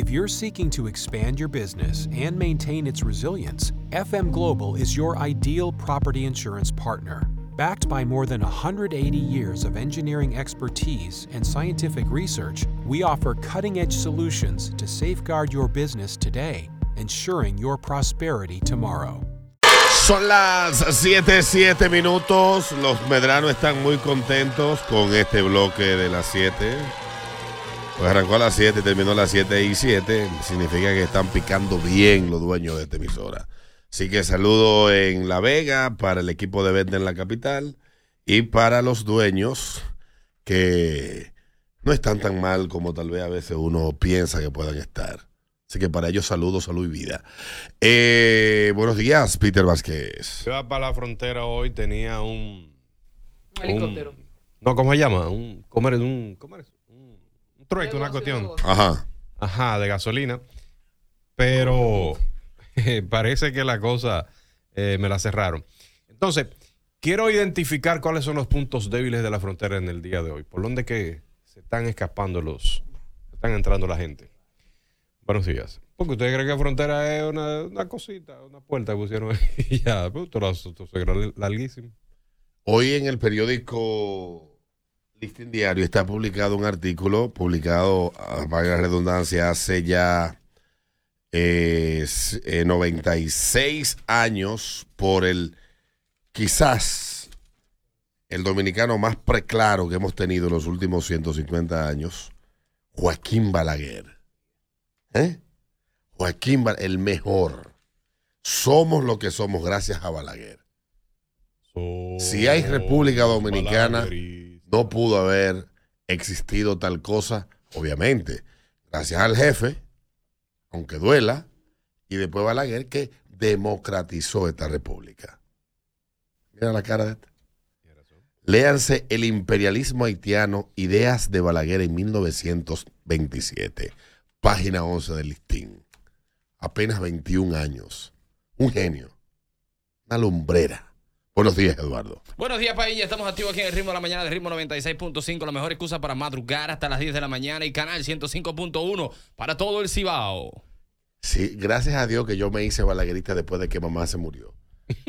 If you're seeking to expand your business and maintain its resilience, FM Global is your ideal property insurance partner. Backed by more than 180 years of engineering expertise and scientific research, we offer cutting edge solutions to safeguard your business today, ensuring your prosperity tomorrow. Son las 7, 7 minutos. Los medranos están muy contentos con este bloque de las 7. Pues arrancó a las 7 y terminó a las 7 y 7. Significa que están picando bien los dueños de esta emisora. Así que saludo en La Vega para el equipo de venta en la capital y para los dueños que no están tan mal como tal vez a veces uno piensa que puedan estar. Así que para ellos saludos, salud y vida. Eh, buenos días, Peter Vázquez. Yo iba para la frontera hoy, tenía un... Un helicóptero. no, ¿cómo se llama? Un, ¿cómo es? Un, ¿cómo? Trueque, una cuestión. Ajá. Ajá, de gasolina. Pero parece que la cosa eh, me la cerraron. Entonces, quiero identificar cuáles son los puntos débiles de la frontera en el día de hoy. ¿Por dónde que se están escapando los... están entrando la gente? Buenos días. Porque ustedes creen que la frontera es una, una cosita, una puerta que pusieron ahí y ya, pero se graba larguísimo. Hoy en el periódico Listín Diario está publicado un artículo, publicado, a valga la redundancia, hace ya eh, s- eh, 96 años por el, quizás, el dominicano más preclaro que hemos tenido en los últimos 150 años, Joaquín Balaguer. ¿Eh? Joaquín Balaguer, el mejor. Somos lo que somos gracias a Balaguer. Si hay República Dominicana, no pudo haber existido tal cosa, obviamente, gracias al jefe, aunque duela, y después Balaguer que democratizó esta república. Mira la cara de esta. Léanse El imperialismo haitiano, ideas de Balaguer en 1927, página 11 del listín. Apenas 21 años. Un genio. Una lumbrera. Buenos días, Eduardo. Buenos días, país. Ya estamos activos aquí en el ritmo de la mañana de ritmo 96.5. La mejor excusa para madrugar hasta las 10 de la mañana y canal 105.1 para todo el Cibao. Sí, gracias a Dios que yo me hice balaguerista después de que mamá se murió.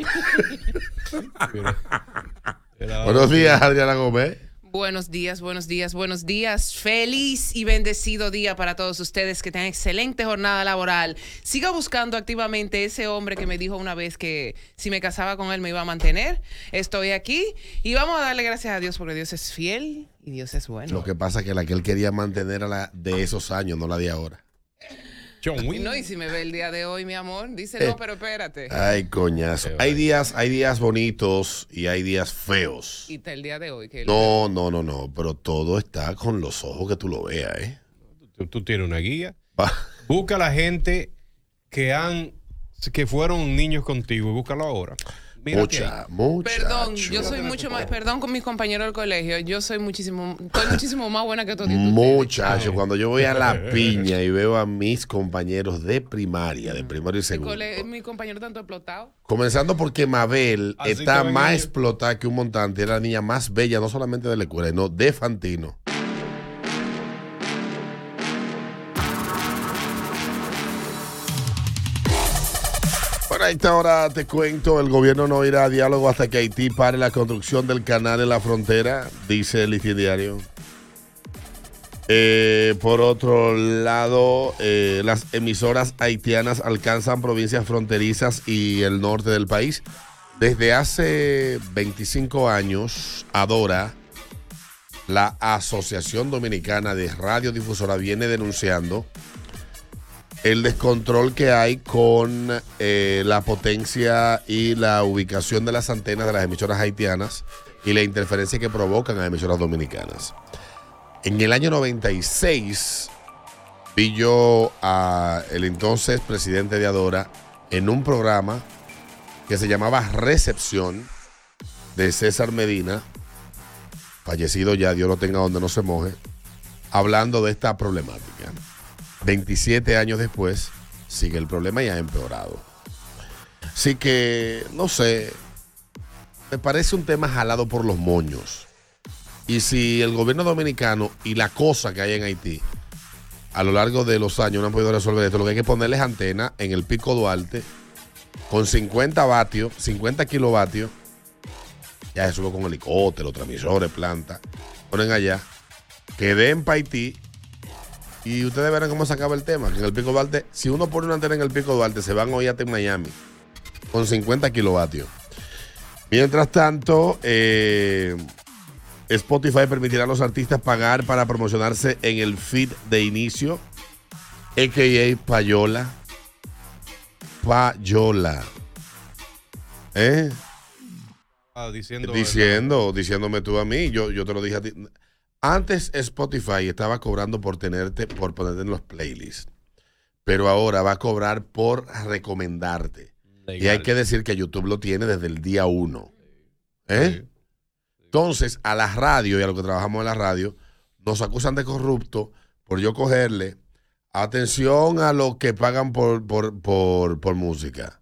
Buenos días, Adriana Gómez. Buenos días, buenos días, buenos días. Feliz y bendecido día para todos ustedes que tengan excelente jornada laboral. Siga buscando activamente ese hombre que me dijo una vez que si me casaba con él me iba a mantener. Estoy aquí y vamos a darle gracias a Dios porque Dios es fiel y Dios es bueno. Lo que pasa es que la que él quería mantener a la de esos años, no la de ahora. John Wayne. No, y si me ve el día de hoy, mi amor, dice Eh. no, pero espérate. Ay, coñazo. Hay días, hay días bonitos y hay días feos. Y está el día de hoy que No, no, no, no, pero todo está con los ojos que tú lo veas, ¿eh? Tú, tú tienes una guía. Va. Busca a la gente que han que fueron niños contigo y búscalo ahora. Mira Mucha, mucha. Perdón, yo soy mucho más, perdón con mis compañeros del colegio, yo soy muchísimo, estoy muchísimo más buena que todos. Muchacho, cuando yo voy a la piña y veo a mis compañeros de primaria, de primario y segundo. Mi compañero tanto explotado. Comenzando porque Mabel Así está más explotada que un montante. Era la niña más bella, no solamente de la escuela, sino de Fantino. Bueno, a te cuento, el gobierno no irá a diálogo hasta que Haití pare la construcción del canal en la frontera, dice el diario. Eh, por otro lado, eh, las emisoras haitianas alcanzan provincias fronterizas y el norte del país. Desde hace 25 años, Adora, la Asociación Dominicana de Radiodifusora, viene denunciando el descontrol que hay con eh, la potencia y la ubicación de las antenas de las emisoras haitianas y la interferencia que provocan a emisoras dominicanas. En el año 96, vi yo a el entonces presidente de Adora en un programa que se llamaba Recepción de César Medina, fallecido ya, Dios lo tenga donde no se moje, hablando de esta problemática. 27 años después, sigue el problema y ha empeorado. Así que, no sé, me parece un tema jalado por los moños. Y si el gobierno dominicano y la cosa que hay en Haití a lo largo de los años no han podido resolver esto, lo que hay que ponerles antena en el Pico Duarte con 50 vatios, 50 kilovatios. Ya se sube con helicóptero, transmisores, planta. Ponen allá. Que den para Haití. Y ustedes verán cómo se acaba el tema. En el Pico Duarte, si uno pone una antena en el Pico Duarte, se van hoy hasta en Miami. Con 50 kilovatios. Mientras tanto, eh, Spotify permitirá a los artistas pagar para promocionarse en el feed de inicio, a.k.a. Payola. Payola. ¿Eh? Ah, diciendo, Diciendo, diciéndome tú a mí, yo, yo te lo dije a ti. Antes Spotify estaba cobrando por tenerte, por ponerte en los playlists. Pero ahora va a cobrar por recomendarte. Y hay que decir que YouTube lo tiene desde el día uno. ¿Eh? Entonces, a la radio y a lo que trabajamos en la radio, nos acusan de corrupto por yo cogerle atención a lo que pagan por, por, por, por música.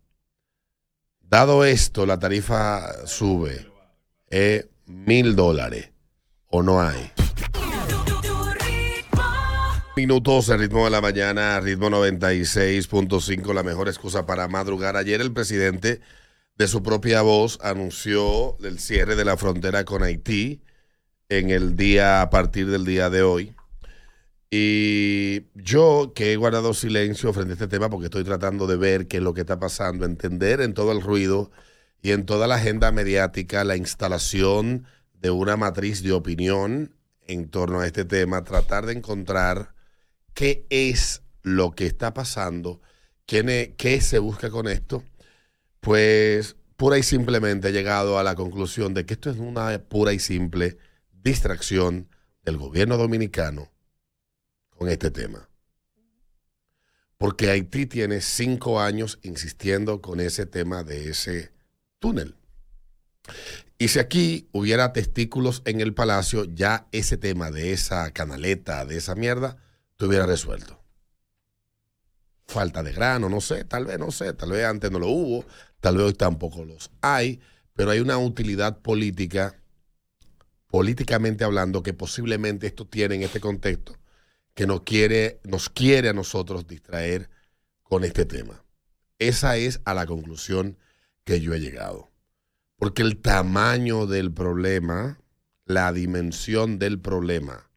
Dado esto, la tarifa sube eh, mil dólares. ¿O no hay? Minutos, el ritmo de la mañana, ritmo 96.5, la mejor excusa para madrugar. Ayer el presidente de su propia voz anunció el cierre de la frontera con Haití en el día, a partir del día de hoy. Y yo que he guardado silencio frente a este tema porque estoy tratando de ver qué es lo que está pasando, entender en todo el ruido y en toda la agenda mediática la instalación de una matriz de opinión en torno a este tema, tratar de encontrar qué es lo que está pasando, qué, qué se busca con esto, pues pura y simplemente he llegado a la conclusión de que esto es una pura y simple distracción del gobierno dominicano con este tema. Porque Haití tiene cinco años insistiendo con ese tema de ese túnel. Y si aquí hubiera testículos en el palacio, ya ese tema de esa canaleta, de esa mierda, estuviera resuelto. Falta de grano, no sé, tal vez, no sé, tal vez antes no lo hubo, tal vez hoy tampoco los hay, pero hay una utilidad política, políticamente hablando, que posiblemente esto tiene en este contexto, que nos quiere, nos quiere a nosotros distraer con este tema. Esa es a la conclusión que yo he llegado. Porque el tamaño del problema, la dimensión del problema,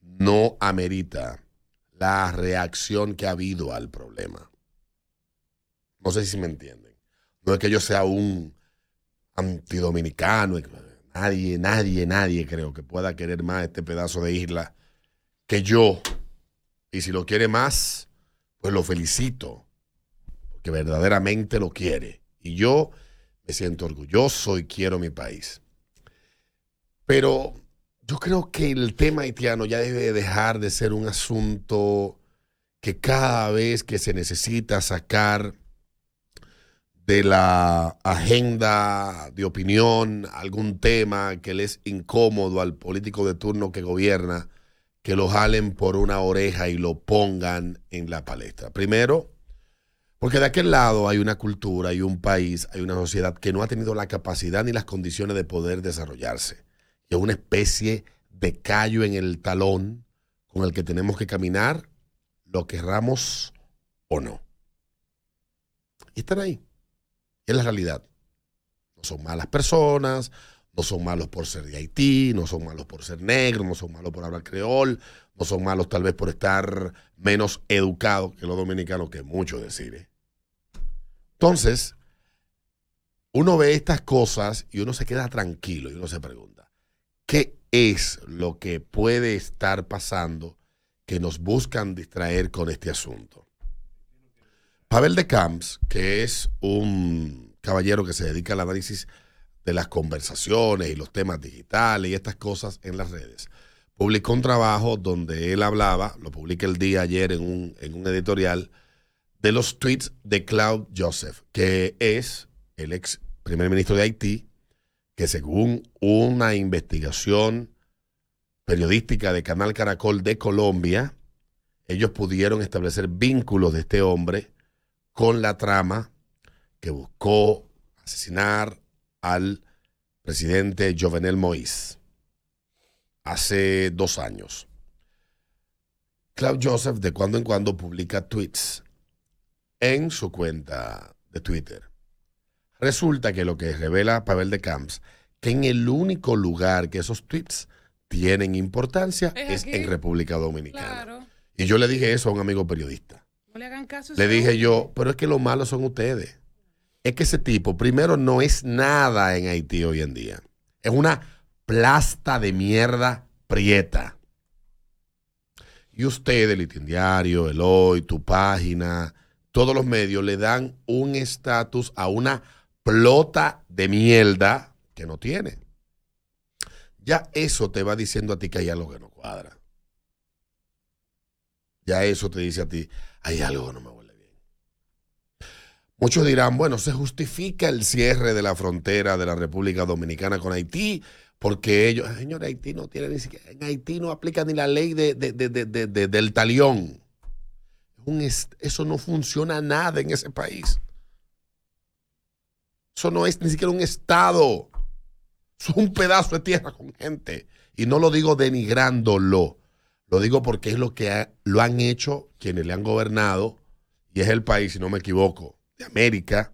no amerita la reacción que ha habido al problema. No sé si me entienden. No es que yo sea un antidominicano. Nadie, nadie, nadie creo que pueda querer más este pedazo de isla que yo. Y si lo quiere más, pues lo felicito. Porque verdaderamente lo quiere. Y yo me siento orgulloso y quiero mi país. Pero yo creo que el tema haitiano ya debe dejar de ser un asunto que cada vez que se necesita sacar de la agenda de opinión algún tema que le es incómodo al político de turno que gobierna, que lo jalen por una oreja y lo pongan en la palestra. Primero, porque de aquel lado hay una cultura, hay un país, hay una sociedad que no ha tenido la capacidad ni las condiciones de poder desarrollarse. Y es una especie de callo en el talón con el que tenemos que caminar, lo querramos o no. Y están ahí. Es la realidad. No son malas personas, no son malos por ser de Haití, no son malos por ser negros, no son malos por hablar creol, no son malos tal vez por estar menos educados que los dominicanos, que mucho decir. ¿eh? Entonces, uno ve estas cosas y uno se queda tranquilo y uno se pregunta, ¿qué es lo que puede estar pasando que nos buscan distraer con este asunto? Pavel de Camps, que es un caballero que se dedica al análisis de las conversaciones y los temas digitales y estas cosas en las redes, publicó un trabajo donde él hablaba, lo publica el día ayer en un, en un editorial, de los tweets de Claude Joseph, que es el ex primer ministro de Haití, que según una investigación periodística de Canal Caracol de Colombia, ellos pudieron establecer vínculos de este hombre con la trama que buscó asesinar al presidente Jovenel Moïse hace dos años. Claude Joseph de cuando en cuando publica tweets en su cuenta de Twitter. Resulta que lo que revela Pavel de Camps, que en el único lugar que esos tweets tienen importancia Es en República Dominicana. Claro. Y yo le dije eso a un amigo periodista. No le hagan caso. a Le dije hombre. yo, pero es que lo malo son ustedes. Es que ese tipo, primero, no es nada en Haití hoy en día. Es una plasta de mierda prieta. Y ustedes, el Litín Diario, el Hoy, tu página, todos los medios le dan un estatus a una plota de mierda que no tiene. Ya eso te va diciendo a ti que hay algo que no cuadra. Ya eso te dice a ti, hay algo que no me huele bien. Muchos dirán, bueno, se justifica el cierre de la frontera de la República Dominicana con Haití porque ellos, señor, Haití no tiene ni siquiera, en Haití no aplica ni la ley de, de- de- de- de- de- del talión. Eso no funciona nada en ese país. Eso no es ni siquiera un estado. Es un pedazo de tierra con gente. Y no lo digo denigrándolo. Lo digo porque es lo que lo han hecho quienes le han gobernado. Y es el país, si no me equivoco, de América,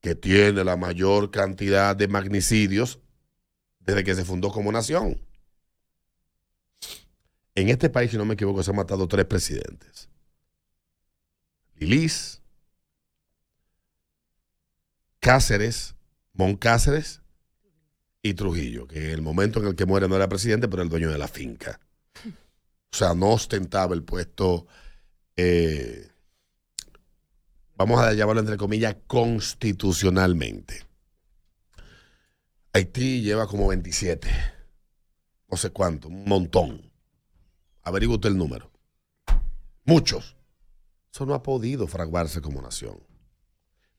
que tiene la mayor cantidad de magnicidios desde que se fundó como nación. En este país, si no me equivoco, se han matado tres presidentes. Lilis, Cáceres, Moncáceres y Trujillo, que en el momento en el que muere no era presidente, pero era el dueño de la finca. O sea, no ostentaba el puesto, eh, vamos a llamarlo entre comillas, constitucionalmente. Haití lleva como 27, no sé cuánto, un montón. Averigua usted el número. Muchos. Eso no ha podido fraguarse como nación.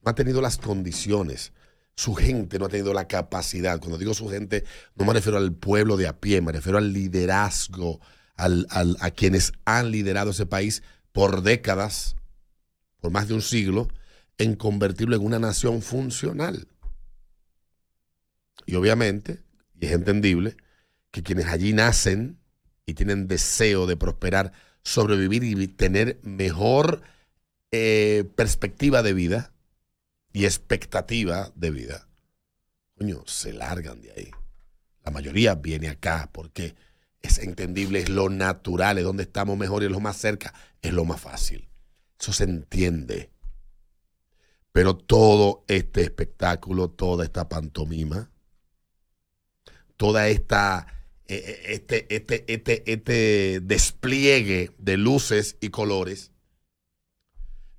No ha tenido las condiciones. Su gente no ha tenido la capacidad. Cuando digo su gente, no me refiero al pueblo de a pie, me refiero al liderazgo, al- al- a quienes han liderado ese país por décadas, por más de un siglo, en convertirlo en una nación funcional. Y obviamente, y es entendible, que quienes allí nacen y tienen deseo de prosperar, sobrevivir y tener mejor eh, perspectiva de vida y expectativa de vida, coño, se largan de ahí. La mayoría viene acá porque es entendible, es lo natural, es donde estamos mejor y es lo más cerca, es lo más fácil. Eso se entiende. Pero todo este espectáculo, toda esta pantomima, toda esta este, este, este, este despliegue de luces y colores,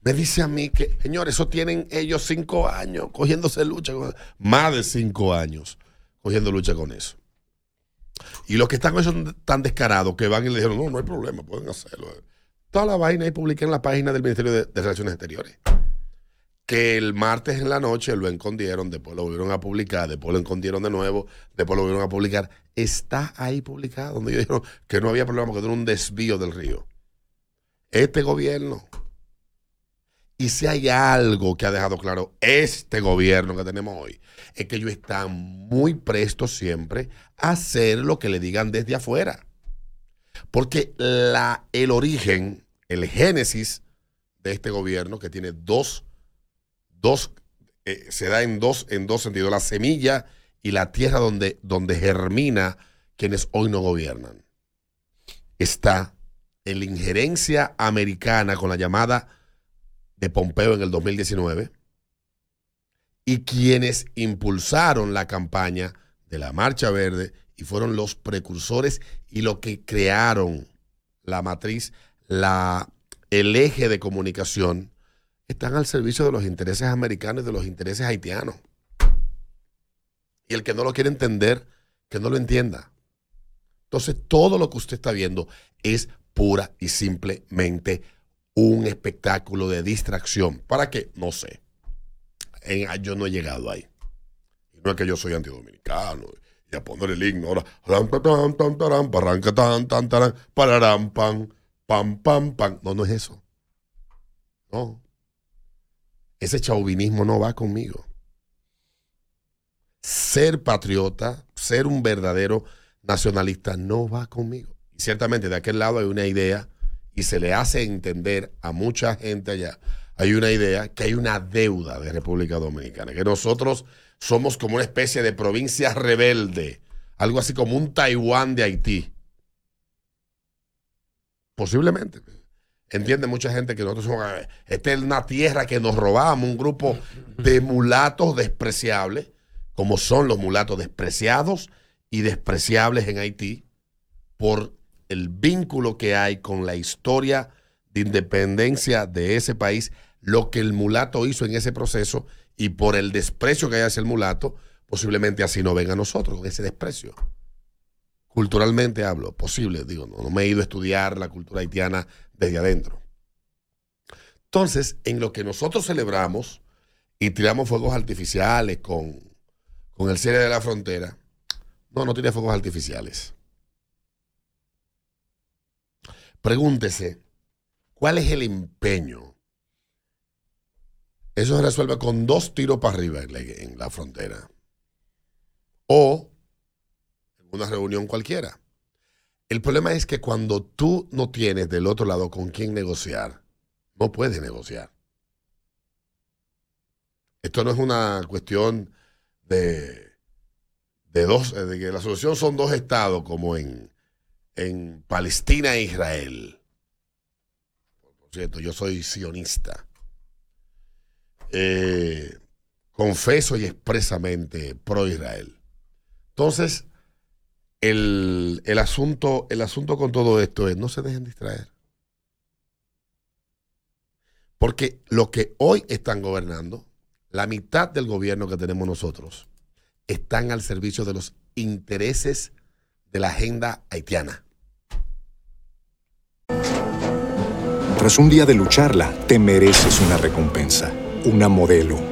me dice a mí que, señores, eso tienen ellos cinco años cogiéndose lucha, con- más de cinco años cogiendo lucha con eso. Y los que están con eso tan descarados que van y le dijeron, no, no hay problema, pueden hacerlo. Toda la vaina ahí publiqué en la página del Ministerio de Relaciones Exteriores. Que el martes en la noche lo escondieron, después lo volvieron a publicar, después lo escondieron de nuevo, después lo volvieron a publicar. Está ahí publicado, donde ellos dijeron que no había problema porque era un desvío del río. Este gobierno, y si hay algo que ha dejado claro este gobierno que tenemos hoy, es que ellos están muy prestos siempre a hacer lo que le digan desde afuera. Porque la, el origen, el génesis de este gobierno, que tiene dos, dos eh, se da en dos, en dos sentidos, la semilla y la tierra donde, donde germina quienes hoy no gobiernan. Está en la injerencia americana con la llamada de Pompeo en el 2019 y quienes impulsaron la campaña de la Marcha Verde y fueron los precursores y lo que crearon la matriz, la, el eje de comunicación, están al servicio de los intereses americanos y de los intereses haitianos. Y el que no lo quiere entender, que no lo entienda. Entonces, todo lo que usted está viendo es pura y simplemente un espectáculo de distracción. ¿Para qué? No sé. En- yo no he llegado ahí. No es que yo soy antidominicano y a poner el himno ahora. tan, tan, pam. No, no es eso. No. Ese chauvinismo no va conmigo. Ser patriota, ser un verdadero nacionalista no va conmigo. Y ciertamente de aquel lado hay una idea y se le hace entender a mucha gente allá, hay una idea que hay una deuda de República Dominicana, que nosotros somos como una especie de provincia rebelde, algo así como un Taiwán de Haití. Posiblemente. Entiende mucha gente que nosotros somos, esta es una tierra que nos robamos, un grupo de mulatos despreciables, como son los mulatos despreciados y despreciables en Haití, por el vínculo que hay con la historia de independencia de ese país, lo que el mulato hizo en ese proceso y por el desprecio que hay hacia el mulato, posiblemente así no ven a nosotros, con ese desprecio. Culturalmente hablo, posible, digo, no, no me he ido a estudiar la cultura haitiana desde adentro. Entonces, en lo que nosotros celebramos y tiramos fuegos artificiales con, con el cierre de la frontera, no, no tiene fuegos artificiales. Pregúntese, ¿cuál es el empeño? Eso se resuelve con dos tiros para arriba en la, en la frontera. O en una reunión cualquiera. El problema es que cuando tú no tienes del otro lado con quién negociar, no puedes negociar. Esto no es una cuestión de, de dos, de que la solución son dos estados como en, en Palestina e Israel. Por cierto, yo soy sionista. Eh, confeso y expresamente pro Israel. Entonces, el, el, asunto, el asunto con todo esto es no se dejen distraer. Porque lo que hoy están gobernando, la mitad del gobierno que tenemos nosotros, están al servicio de los intereses de la agenda haitiana. Tras un día de lucharla, te mereces una recompensa, una modelo,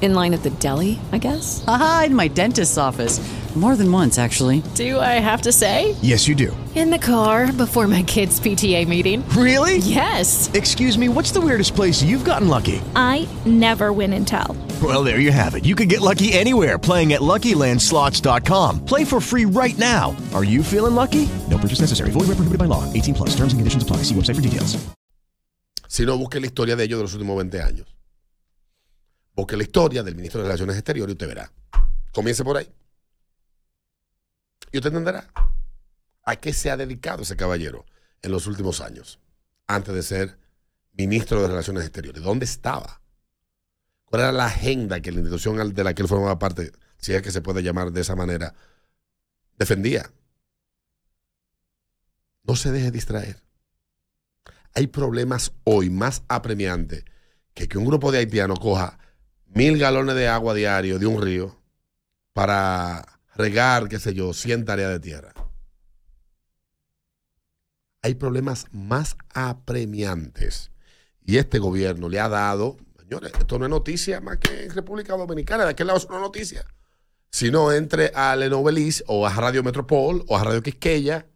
In line at the deli, I guess? Aha, in my dentist's office. More than once, actually. Do I have to say? Yes, you do. In the car before my kids' PTA meeting. Really? Yes. Excuse me, what's the weirdest place you've gotten lucky? I never win and tell. Well, there you have it. You can get lucky anywhere playing at LuckyLandSlots.com. Play for free right now. Are you feeling lucky? No purchase necessary. Void where prohibited by law. 18 plus. Terms and conditions apply. See website for details. Si no, busque la historia de ellos de los últimos 20 años. Busque la historia del ministro de Relaciones Exteriores y usted verá. Comience por ahí. Y usted entenderá a qué se ha dedicado ese caballero en los últimos años, antes de ser ministro de Relaciones Exteriores. ¿Dónde estaba? ¿Cuál era la agenda que la institución de la que él formaba parte, si es que se puede llamar de esa manera, defendía? No se deje distraer. Hay problemas hoy más apremiantes que que un grupo de haitianos coja mil galones de agua diario de un río para regar, qué sé yo, 100 tareas de tierra. Hay problemas más apremiantes. Y este gobierno le ha dado, señores, esto no es noticia más que en República Dominicana, de aquel lado es una noticia. Si no, entre a Lenovelis o a Radio Metropol o a Radio Quisqueya,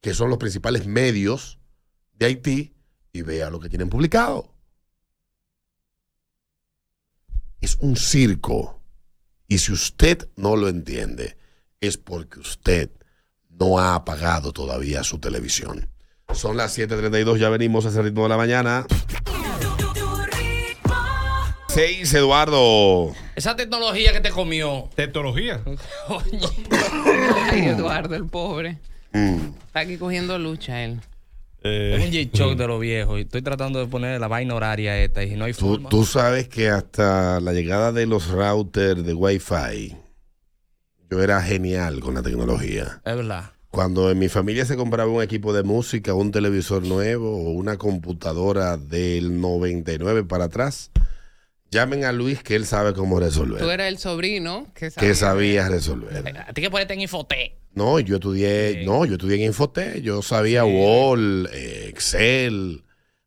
que son los principales medios de Haití, y vea lo que tienen publicado. Es un circo. Y si usted no lo entiende, es porque usted no ha apagado todavía su televisión. Son las 7:32, ya venimos a ese ritmo de la mañana. 6, Eduardo. Esa tecnología que te comió. Tecnología. Ay, Eduardo, el pobre. Mm. Está aquí cogiendo lucha él. Es un G-Shock de los viejos. Y estoy tratando de poner la vaina horaria esta y no hay Tú, forma. tú sabes que hasta la llegada de los routers de Wi-Fi, yo era genial con la tecnología. Es verdad. Cuando en mi familia se compraba un equipo de música, un televisor nuevo o una computadora del 99 para atrás, llamen a Luis que él sabe cómo Tú resolver. eras el sobrino que sabía. Que sabía resolver. A ti que ponerte en Infoté. No, yo estudié, no, yo estudié en Infoté, yo sabía Word, eh, Excel,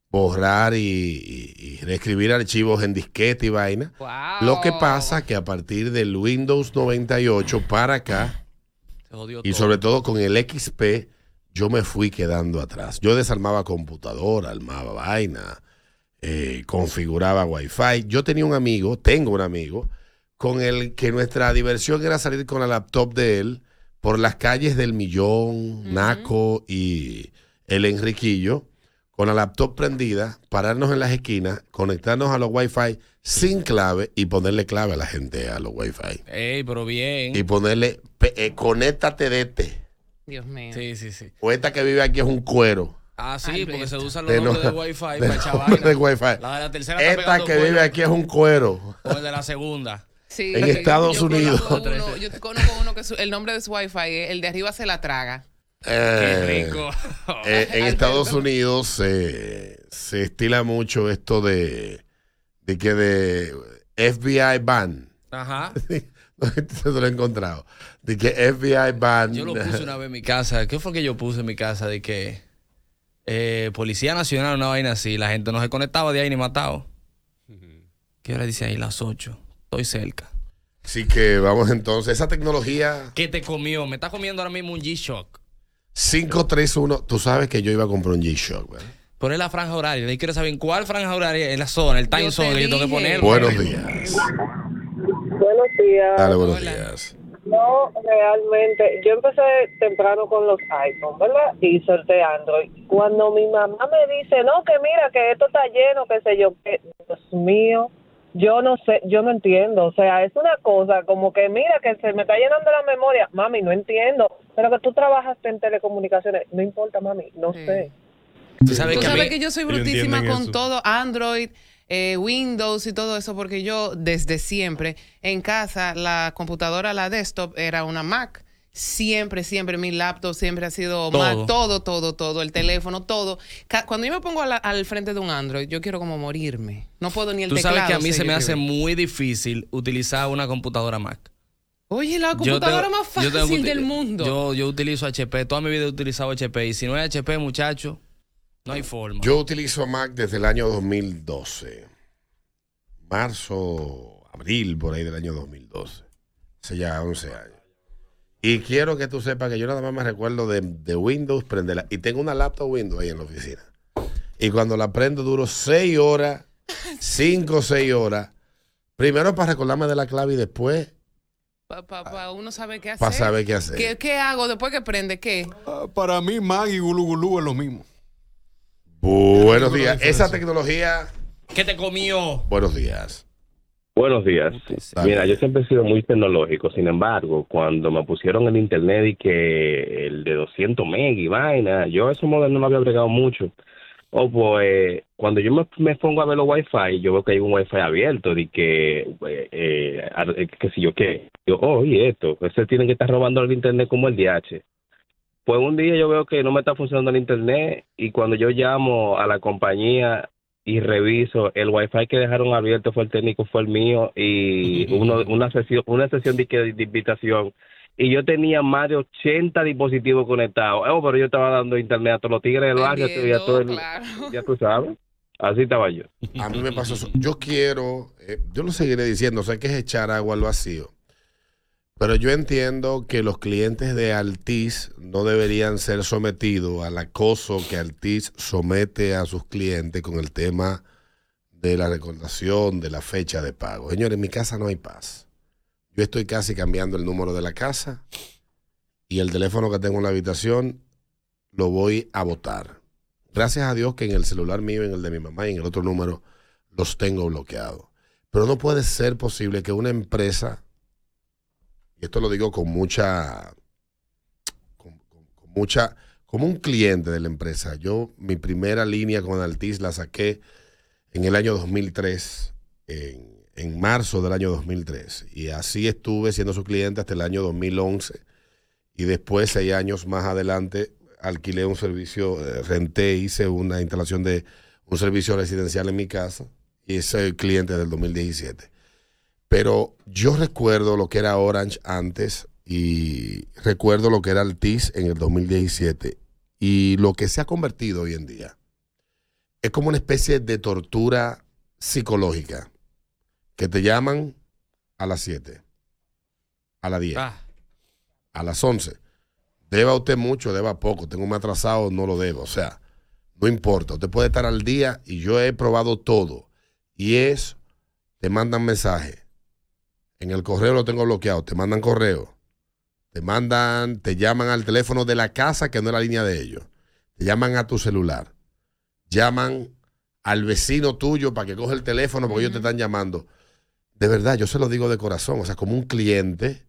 borrar y, y- y reescribir archivos en disquete y vaina. Wow. Lo que pasa que a partir del Windows 98 para acá, y todo. sobre todo con el XP, yo me fui quedando atrás. Yo desarmaba computadora, armaba vaina, eh, configuraba Wi-Fi. Yo tenía un amigo, tengo un amigo, con el que nuestra diversión era salir con la laptop de él por las calles del Millón, Naco y el Enriquillo, con la laptop prendida, pararnos en las esquinas, conectarnos a los Wi-Fi sin clave y ponerle clave a la gente a los Wi-Fi. Ey, pero bien. Y ponerle, eh, conéctate de este. Dios mío. Sí, sí, sí. O esta que vive aquí es un cuero. Ah, sí, Alberto. porque se usan los De nombres no- de Wi-Fi de para echar nombre vaina. de Wi-Fi. La de la tercera Esta que vive aquí es un cuero. O el de la segunda. Sí, En Estados yo Unidos. Conozco uno, yo conozco uno que su- el nombre de su Wi-Fi, es el de arriba se la traga. Qué Eh, rico. eh, en. Estados Unidos eh, se estila mucho esto de, de que de FBI ban. Ajá. no se lo he encontrado. De que FBI ban. Yo lo puse una vez en mi casa. ¿Qué fue que yo puse en mi casa? De que eh, Policía Nacional, una vaina así. La gente no se conectaba de ahí ni matado. ¿Qué hora dice ahí? Las 8. Estoy cerca. Así que vamos entonces. Esa tecnología ¿Qué te comió? Me está comiendo ahora mismo un G-Shock. 531. Tú sabes que yo iba a comprar un G-Shock, ¿verdad? Es la franja horaria. Y quiero saber en cuál franja horaria, en la zona, el time Yo te zone que yo tengo que poner. Buenos días. Buenos días. Dale, buenos Hola. días. No, realmente, yo empecé temprano con los iPhones, ¿verdad? Y solté Android. Cuando mi mamá me dice, no, que mira, que esto está lleno, qué sé yo, que, Dios mío, yo no sé, yo no entiendo. O sea, es una cosa como que, mira, que se me está llenando la memoria. Mami, no entiendo. Pero que tú trabajaste en telecomunicaciones. No importa, mami, no Sí. sé. Tú sabes Tú que a sabes mí- que yo soy brutísima con eso. todo Android, eh, Windows y todo eso, porque yo desde siempre en casa la computadora, la desktop era una Mac. Siempre, siempre mi laptop siempre ha sido Todo. Mac, todo, todo, todo, el teléfono, todo. Ca- Cuando yo me pongo la- al frente de un Android, yo quiero como morirme. No puedo ni el Tú teclado. sabes que a mí se me hace muy difícil utilizar una computadora Mac. Oye, la computadora tengo- más tengo fácil del mundo. Yo, yo utilizo HP. Toda mi vida he utilizado HP. Y si no es HP, muchacho, no hay forma. Yo utilizo Mac desde el año 2012. Marzo, abril, por ahí del año 2012. Hace ya 11 años. Y quiero que tú sepas que yo nada más me recuerdo de, de Windows prenderla. Y tengo una laptop Windows ahí en la oficina. Y cuando la prendo duro 6 horas, 5 o 6 horas. Primero para recordarme de la clave y después Para uno sabe qué hacer. para saber qué hacer. ¿Qué, qué hago después que prende? ¿Qué? Ah, Para mí, Mag y Gulu Gulu es lo mismo. Buenos días. Esa tecnología. ¿Qué te comió? Buenos días. Buenos días. Mira, yo siempre he sido muy tecnológico. Sin embargo, cuando me pusieron el internet y que el de 200 meg y vaina, yo ese modelo no me había bregado mucho. O pues, cuando yo me, me pongo a ver los wifi, yo veo que hay un wifi abierto y que, eh, eh, eh, qué sé yo qué. Yo, oh, y esto, ese tienen que estar robando el internet como el DH. Pues un día yo veo que no me está funcionando el internet y cuando yo llamo a la compañía y reviso el wifi que dejaron abierto fue el técnico fue el mío y uno, una sesión una sesión de, invitación y yo tenía más de 80 dispositivos conectados oh, pero yo estaba dando internet a todos los tigres del barrio y a todo el- claro. ya tú sabes así estaba yo A mí me pasó eso. Yo quiero, eh, yo lo seguiré diciendo, sé que es echar agua al vacío, pero yo entiendo que los clientes de Altiz no deberían ser sometidos al acoso que Altiz somete a sus clientes con el tema de la recordación de la fecha de pago. Señores, en mi casa no hay paz. Yo estoy casi cambiando el número de la casa y el teléfono que tengo en la habitación lo voy a votar. Gracias a Dios que en el celular mío, en el de mi mamá y en el otro número los tengo bloqueados. Pero no puede ser posible que una empresa, y esto lo digo con mucha, con, mucha, como un cliente de la empresa. Yo, mi primera línea con Altis la saqué en el año 2003, en, en marzo del año 2003. Y así estuve siendo su cliente hasta el año 2011. Y después, seis años más adelante, alquilé un servicio, eh, renté, hice una instalación de un servicio residencial en mi casa y soy cliente del 2017. Pero yo recuerdo lo que era Orange antes y recuerdo lo que era Altis en el 2017 y lo que se ha convertido hoy en día. Es como una especie de tortura psicológica que te llaman a las 7, a las 10, a las 11. Deba usted mucho, deba poco, tengo un atrasado, no lo debo. O sea, no importa, usted puede estar al día y yo he probado todo. Y es, te mandan mensaje. En el correo lo tengo bloqueado, te mandan correo. Te mandan, te llaman al teléfono de la casa que no es la línea de ellos. Te llaman a tu celular. Llaman al vecino tuyo para que coge el teléfono porque ellos te están llamando. De verdad, yo se lo digo de corazón, o sea, como un cliente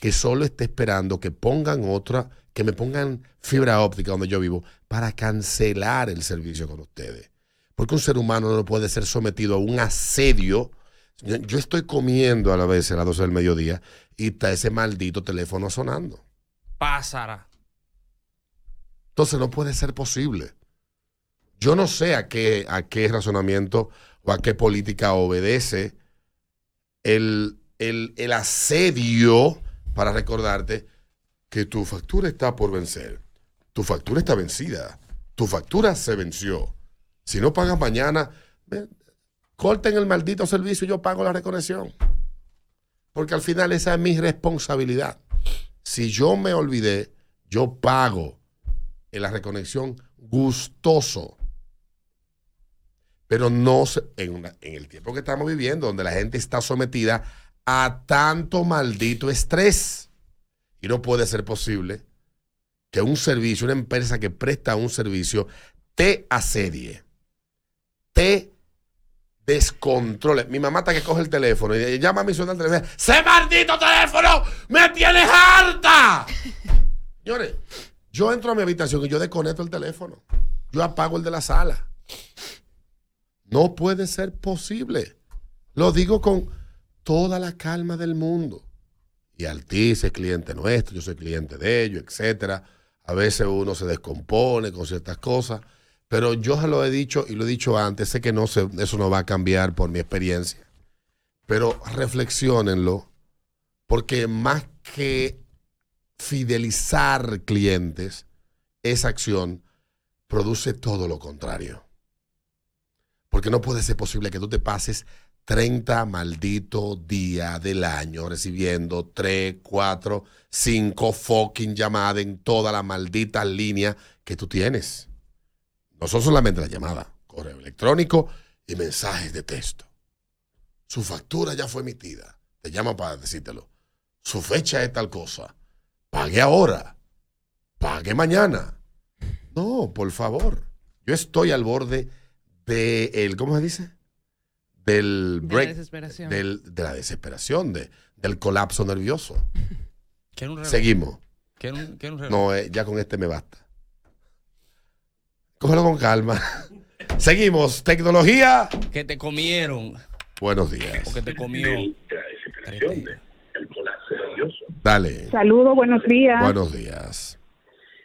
que solo esté esperando que pongan otra, que me pongan fibra óptica donde yo vivo para cancelar el servicio con ustedes. Porque un ser humano no puede ser sometido a un asedio. Yo, estoy comiendo a la vez a las 12 del mediodía y está ese maldito teléfono sonando. Pásara. Entonces no puede ser posible. Yo no sé a qué, a qué razonamiento o a qué política obedece el, el, el asedio para recordarte que tu factura está por vencer. Tu factura está vencida. Tu factura se venció. Si no pagas mañana, corten el maldito servicio y yo pago la reconexión. Porque al final esa es mi responsabilidad. Si yo me olvidé, yo pago en la reconexión gustoso. Pero no en el tiempo que estamos viviendo, donde la gente está sometida a tanto maldito estrés. Y no puede ser posible que un servicio, una empresa que presta un servicio, te asedie, te descontrole. Mi mamá está que coge el teléfono y llama a mi suena al teléfono. ¡Se maldito teléfono! ¡Me tienes harta! Señores, yo entro a mi habitación y yo desconecto el teléfono. Yo apago el de la sala. No puede ser posible. Lo digo con toda la calma del mundo. Y Altiz es cliente nuestro, yo soy cliente de ellos, etcétera. A veces uno se descompone con ciertas cosas, pero yo se lo he dicho y lo he dicho antes, sé que no se- eso no va a cambiar por mi experiencia. Pero reflexionenlo, porque más que fidelizar clientes, esa acción produce todo lo contrario. Porque no puede ser posible que tú te pases 30 malditos días del año recibiendo 3, 4, 5 fucking llamadas en todas las malditas líneas que tú tienes. No son solamente las llamadas, correo electrónico y mensajes de texto. Su factura ya fue emitida. Te llama para decírtelo. Su fecha es tal cosa. Pague ahora. Pague mañana. No, por favor. Yo estoy al borde de el, ¿cómo se dice? Del De la break, desesperación. del- de la desesperación, de, del colapso nervioso. ¿Quiere un reloj? Seguimos. ¿Quiere un, quiere un reloj? No, eh, ya con este me basta. Cógelo con calma. Seguimos. Tecnología. Que te comieron. Buenos días. Que te comió. Dale. Saludos, buenos días. Buenos días.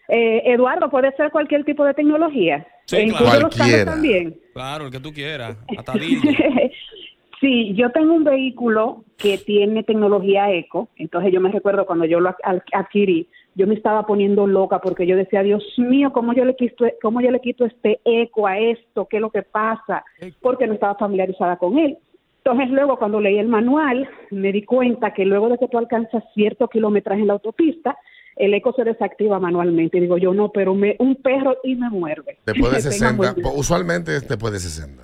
Eh, Eduardo, ¿puede ser cualquier tipo de tecnología? Sí, Incluso claro. los carros Cualquiera. también. Claro, el que tú quieras. Hasta sí, yo tengo un vehículo que tiene tecnología eco, entonces yo me recuerdo cuando yo lo ad- adquirí, yo me estaba poniendo loca porque yo decía, Dios mío, ¿cómo yo le quito, cómo yo le quito este eco a esto? ¿Qué es lo que pasa? Porque no estaba familiarizada con él. Entonces luego cuando leí el manual me di cuenta que luego de que tú alcanzas cierto kilometraje en la autopista, el eco se desactiva manualmente. Y digo yo, no, pero me, un perro y me muerde. Después de Que tenga 60. buen día. pues, Usualmente es después de 60.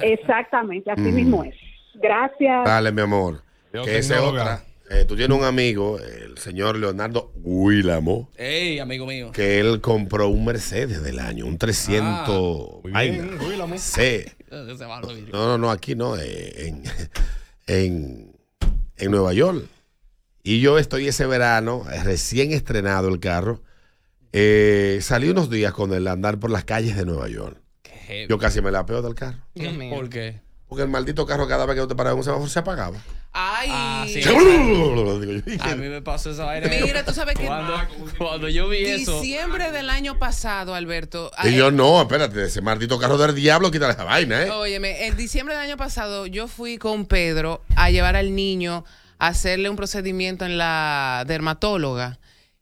Exactamente, así Mm. mismo es. Gracias. Dale, mi amor. Que esa es otra. Eh, tú tienes un amigo, el señor Leonardo Willamo, Ey, amigo mío. que él compró un Mercedes del año, un 300. Muy vaina. bien, Willamo. Sí. No, no, no, aquí no, eh, en, en, en Nueva York. Y yo estoy ese verano, eh, recién estrenado el carro, Eh, salí unos días con el andar por las calles de Nueva York. Yo casi me la peo del carro. ¿Por qué? Porque el maldito carro cada vez que tú te paraba en un semáforo se apagaba. Ay. Ah, sí. A mí me pasó esa vaina. Mira, tú sabes que Cuando, cuando yo vi eso. diciembre del año pasado, Alberto. Y yo no, espérate, ese maldito carro del diablo, quítale esa vaina, ¿eh? Óyeme, en diciembre del año pasado yo fui con Pedro a llevar al niño a hacerle un procedimiento en la dermatóloga.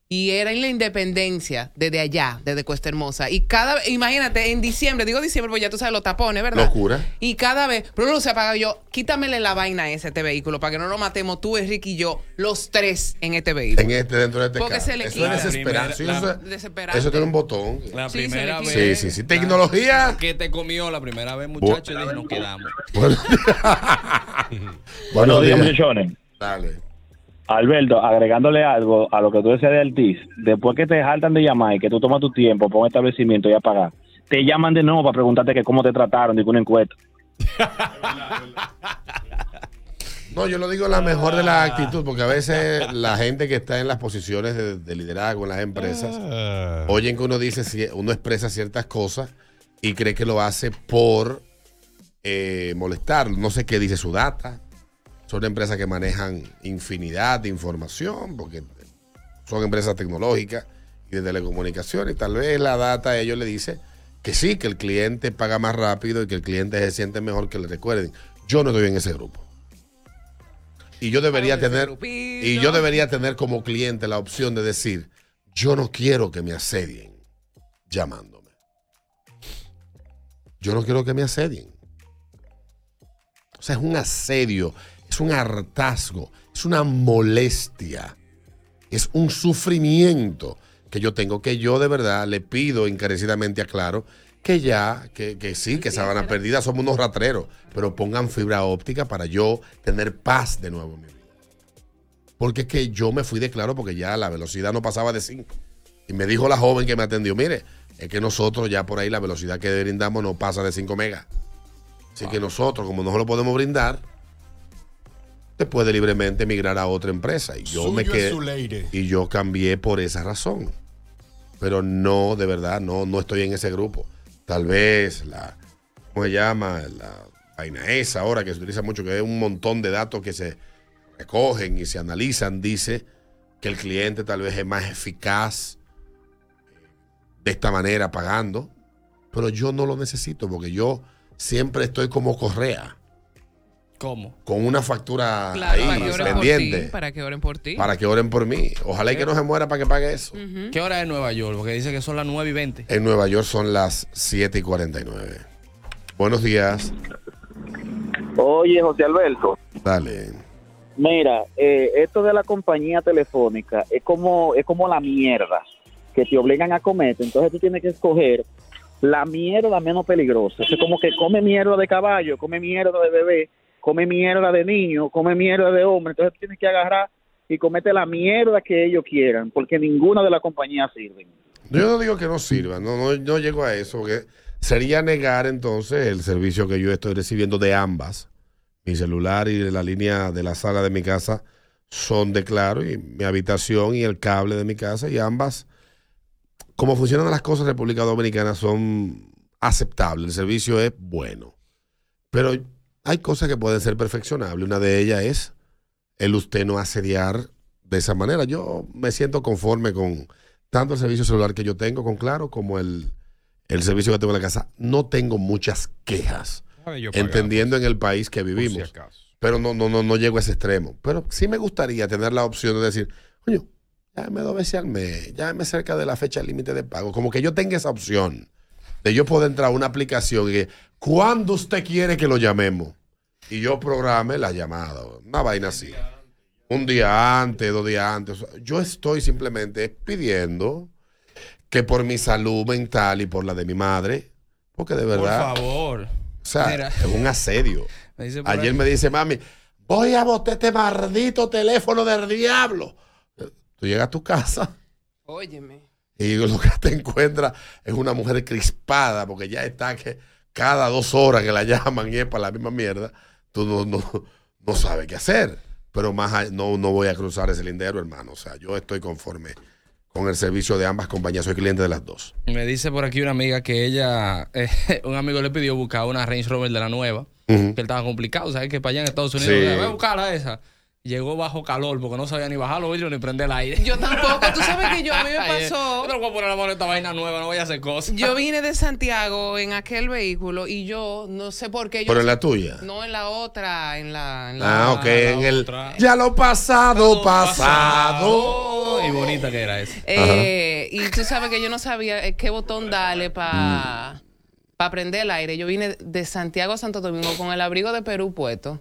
Y era en la independencia, desde allá, desde Cuesta Hermosa. Y cada vez, imagínate, en diciembre, digo diciembre, porque ya tú sabes los tapones, ¿verdad? Locura. Y cada vez, pero no se apaga yo, quítamele la vaina a ese este vehículo para que no nos matemos tú, Enrique y yo, los tres en este vehículo. En este, dentro de este Porque carro. se le Eso quita. es desesperante. La eso, primera- Desesperante. eso tiene un botón. La Sí, primera vez. Sí, sí, sí. Tecnología. Que te comió la primera vez, muchacho, y dije, nos quedamos. Bueno, Buenos días, muchachones. Dale. Alberto, agregándole algo a lo que tú decías de Altiz, después que te jaltan de llamar y que tú tomas tu tiempo para un establecimiento y a pagar, te llaman de nuevo para preguntarte que cómo te trataron, digo una encuesta. No, yo lo digo la mejor de la actitud, porque a veces la gente que está en las posiciones de, de liderazgo en las empresas, oyen que uno dice, uno expresa ciertas cosas y cree que lo hace por eh, molestar. No sé qué dice su data. Son empresas que manejan infinidad de información, porque son empresas tecnológicas y de telecomunicaciones. Tal vez la data a ellos le dice que sí, que el cliente paga más rápido y que el cliente se siente mejor que le recuerden. Yo no estoy en ese grupo. Y yo debería tener y yo debería tener como cliente la opción de decir, yo no quiero que me asedien llamándome. Yo no quiero que me asedien. O sea, es un asedio, es un hartazgo, es una molestia, es un sufrimiento que yo tengo, que yo de verdad le pido encarecidamente a Claro que ya, que, que sí, que Sabana Perdida somos unos ratreros, pero pongan fibra óptica para yo tener paz de nuevo en mi vida. Porque es que yo me fui de Claro porque ya la velocidad no pasaba de 5. Y me dijo la joven que me atendió, mire, es que nosotros ya por ahí la velocidad que brindamos no pasa de 5 megas. Así que nosotros, como no lo podemos brindar, te puede libremente migrar a otra empresa. Y yo me Suyo es quedé. Y yo cambié por esa razón. Pero no, de verdad, no, no estoy en ese grupo. Tal vez la, ¿cómo se llama? La vaina esa ahora que se utiliza mucho, que es un montón de datos que se recogen y se analizan, dice que el cliente tal vez es más eficaz de esta manera pagando, pero yo no lo necesito porque yo siempre estoy como correa, ¿Cómo? con una factura Claro, ahí para que oren por pendiente. ti, para que oren por ti. Para que oren por mí. Ojalá y que no se muera para que pague eso. ¿Qué hora es Nueva York? Porque dice que son las 9 y 20. En Nueva York son las 7 y 49. Buenos días. Oye, José Alberto, Dale. mira, eh, esto de la compañía telefónica es como es como la mierda que te obligan a comer. Entonces tú tienes que escoger la mierda menos peligrosa. Es como que come mierda de caballo, come mierda de bebé, come mierda de niño, come mierda de hombre. Entonces tienes que agarrar y comete la mierda que ellos quieran, porque ninguna de las compañías sirven. Yo no digo que no sirva, no, no, no llego a eso, porque sería negar entonces el servicio que yo estoy recibiendo de ambas. Mi celular y la línea de la sala de mi casa son de claro, y mi habitación y el cable de mi casa, y ambas, como funcionan las cosas en República Dominicana, son aceptables. El servicio es bueno. Pero hay cosas que pueden ser perfeccionables. Una de ellas es el usted no asediar de esa manera. Yo me siento conforme con tanto el servicio celular que yo tengo con Claro como el, el servicio que tengo en la casa. No tengo muchas quejas, entendiendo en el país que si vivimos. pero no, no, no, no llego a ese extremo. Pero sí me gustaría tener la opción de decir, coño, llámame dos veces al mes, llámame cerca de la fecha límite de pago. Como que yo tenga esa opción de yo poder entrar a una aplicación y que, ¿cuándo usted quiere que lo llamemos? Y yo programe la llamada, una vaina así. Un día antes, dos días antes. O sea, Yo estoy simplemente pidiendo que por mi salud mental y por la de mi madre, porque de verdad, Por favor. o sea, Mira. es un asedio. Me dice por Ayer ahí. me dice, mami, voy a botar este maldito teléfono del diablo. Tú llegas a tu casa Óyeme. Y lo que te encuentras es una mujer crispada porque ya está que cada dos horas que la llaman y es para la misma mierda, tú no, no, no sabes qué hacer. Pero más allá- no, no voy a cruzar ese lindero, hermano. O sea, yo estoy conforme con el servicio de ambas compañías. Soy cliente de las dos. Me dice por aquí una amiga que ella, eh, un amigo le pidió buscar una Range Rover de la nueva, que él estaba complicado, ¿sabes? Que para allá en Estados Unidos, Sí. voy a buscarla esa. Llegó bajo calor porque no sabía ni bajar los vidrios ni prender el aire. Yo tampoco. Tú sabes que yo a mí me pasó. Yo no voy a poner la mano esta vaina nueva, no voy a hacer cosas. Yo vine de Santiago en aquel vehículo y yo no sé por qué. Yo Pero en la tuya. No en la otra, en la. en la- Ah, ok, en el. Ya lo pasado, pasado. Y bonita que era esa. Eh, y tú sabes que yo no sabía eh, qué botón darle para Mm. prender el aire. Yo vine de Santiago a Santo Domingo con el abrigo de Perú puesto.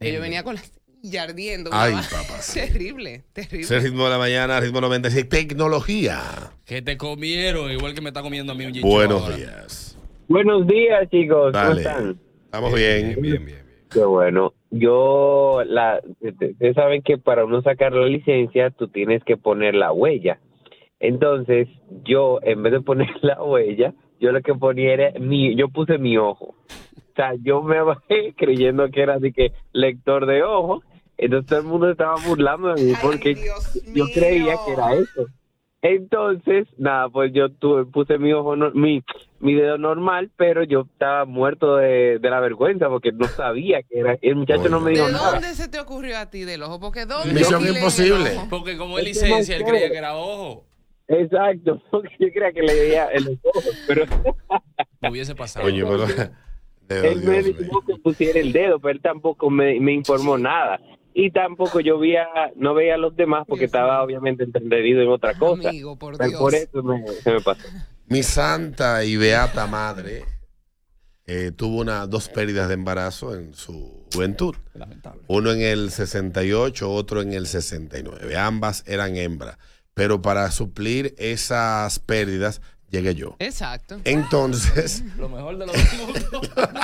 Y yo venía con la silla ardiendo. Ay, una- papá, sí. Terrible, terrible. Ese ritmo de la mañana, ritmo 96, tecnología. Que te comieron, igual que me está comiendo a mí un Buenos ahora. días. Buenos días, chicos. Dale. ¿Cómo están? Estamos bien. Bien, bien. Qué bueno. Yo, la, ustedes saben que para uno sacar la licencia, tú tienes que poner la huella. Entonces, yo, en vez de poner la huella, yo lo que ponía era, mi, yo puse mi ojo. O sea, yo me bajé creyendo que era así que lector de ojos. Entonces todo el mundo estaba burlando de mí porque yo creía que era eso. Entonces, nada, pues yo tuve, puse mi ojo, no- mi, mi dedo normal, pero yo estaba muerto de, de la vergüenza porque no sabía que era. El muchacho no me ¿De dijo nada. dónde se te ocurrió a ti del ojo? Porque ¿dónde Misión imposible. el ojo? Porque como es licencia, él creía que era ojo. Exacto, porque yo creía que le veía en los ojos, pero Me hubiese pasado. Coño, pero. él me dijo que pusiera el dedo, pero él tampoco me, me informó nada. Y tampoco yo veía, no veía a los demás porque estaba obviamente entretenido en otra cosa. por Pero por eso me- se me pasó. Mi santa y beata madre eh, tuvo una, dos pérdidas de embarazo en su juventud. Uno en el 68, otro en el 69. Ambas eran hembras. Pero para suplir esas pérdidas llegué yo. Exacto. Entonces, Lo mejor de los mundos.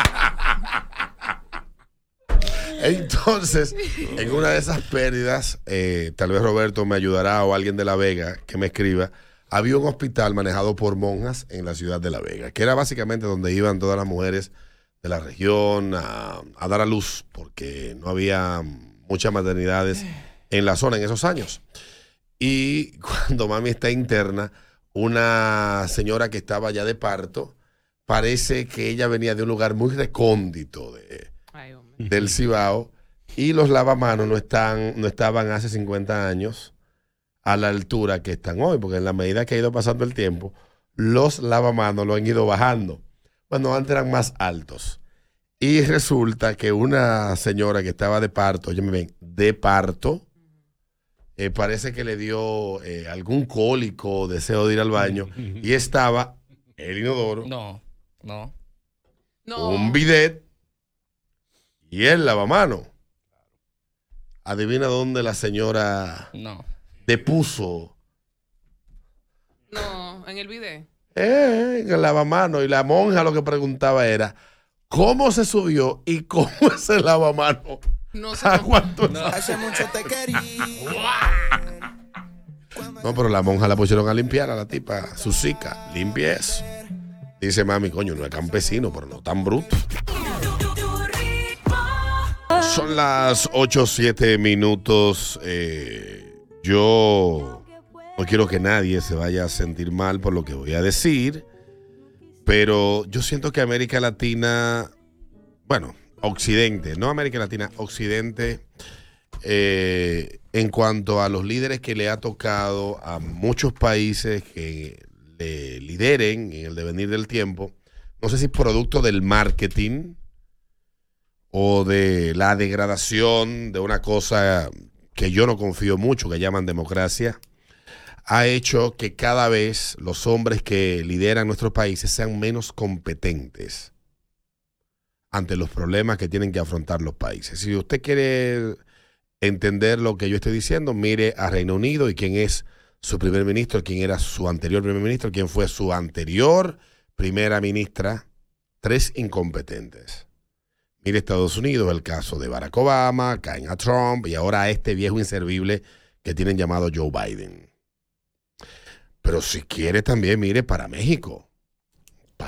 entonces, en una de esas pérdidas, eh, tal vez Roberto me ayudará o alguien de La Vega que me escriba, había un hospital manejado por monjas en la ciudad de La Vega, que era básicamente donde iban todas las mujeres de la región a, a dar a luz, porque no había muchas maternidades en la zona en esos años. Y cuando mami está interna, una señora que estaba ya de parto, parece que ella venía de un lugar muy recóndito de, del Cibao y los lavamanos no, están, no estaban hace 50 años a la altura que están hoy, porque en la medida que ha ido pasando el tiempo, los lavamanos lo han ido bajando. Bueno, antes eran más altos. Y resulta que una señora que estaba de parto, oye, me ven, de parto, eh, parece que le dio eh, algún cólico, deseo de ir al baño, y estaba el inodoro, No, no. un bidet y el lavamano. Adivina dónde la señora No. depuso No, en el video. eh, en el lavamano y la monja lo que preguntaba era cómo se subió y cómo es el lavamano. No Aguantó esa- Hace mucho te quería. No, pero la monja la pusieron a limpiar a la tipa, su zica, limpie eso. Dice mami, coño, no es campesino, pero no tan bruto. Son las 8 7 minutos. eh, yo no quiero que nadie se vaya a sentir mal por lo que voy a decir, pero yo siento que América Latina, bueno, Occidente, no América Latina, Occidente, eh, en cuanto a los líderes que le ha tocado a muchos países que le lideren en el devenir del tiempo, no sé si producto del marketing o de la degradación de una cosa que yo no confío mucho, que llaman democracia, ha hecho que cada vez los hombres que lideran nuestros países sean menos competentes ante los problemas que tienen que afrontar los países. Si usted quiere entender lo que yo estoy diciendo, mire a Reino Unido y quién es su primer ministro, quién era su anterior primer ministro, quién fue su anterior primera ministra, tres incompetentes. Mire Estados Unidos, el caso de Barack Obama, caen a Trump y ahora a este viejo inservible que tienen llamado Joe Biden. Pero si quiere también, mire para México.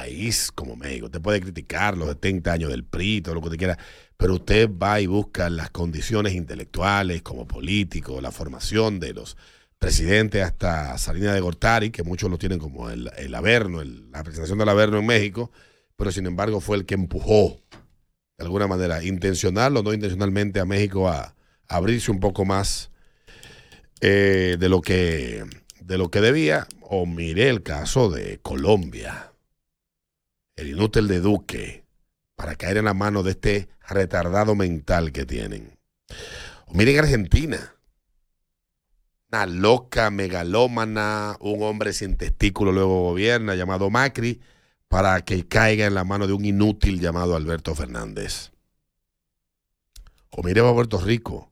País como México. Usted puede criticar los 70 años del PRI, todo lo que usted quiera, pero usted va y busca las condiciones intelectuales como político, la formación de los presidentes hasta Salinas de Gortari, que muchos lo tienen como el, el Averno, el- la presentación del Averno en México, pero sin embargo fue el que empujó de alguna manera, intencional o no intencionalmente, a México a, abrirse un poco más eh, de, lo que, de lo que debía. O miré el caso de Colombia, el inútil de Duque, para caer en la mano de este retardado mental que tienen. O miren Argentina, una loca megalómana, un hombre sin testículo luego gobierna, llamado Macri, para que caiga en la mano de un inútil llamado Alberto Fernández. O miremos a Puerto Rico.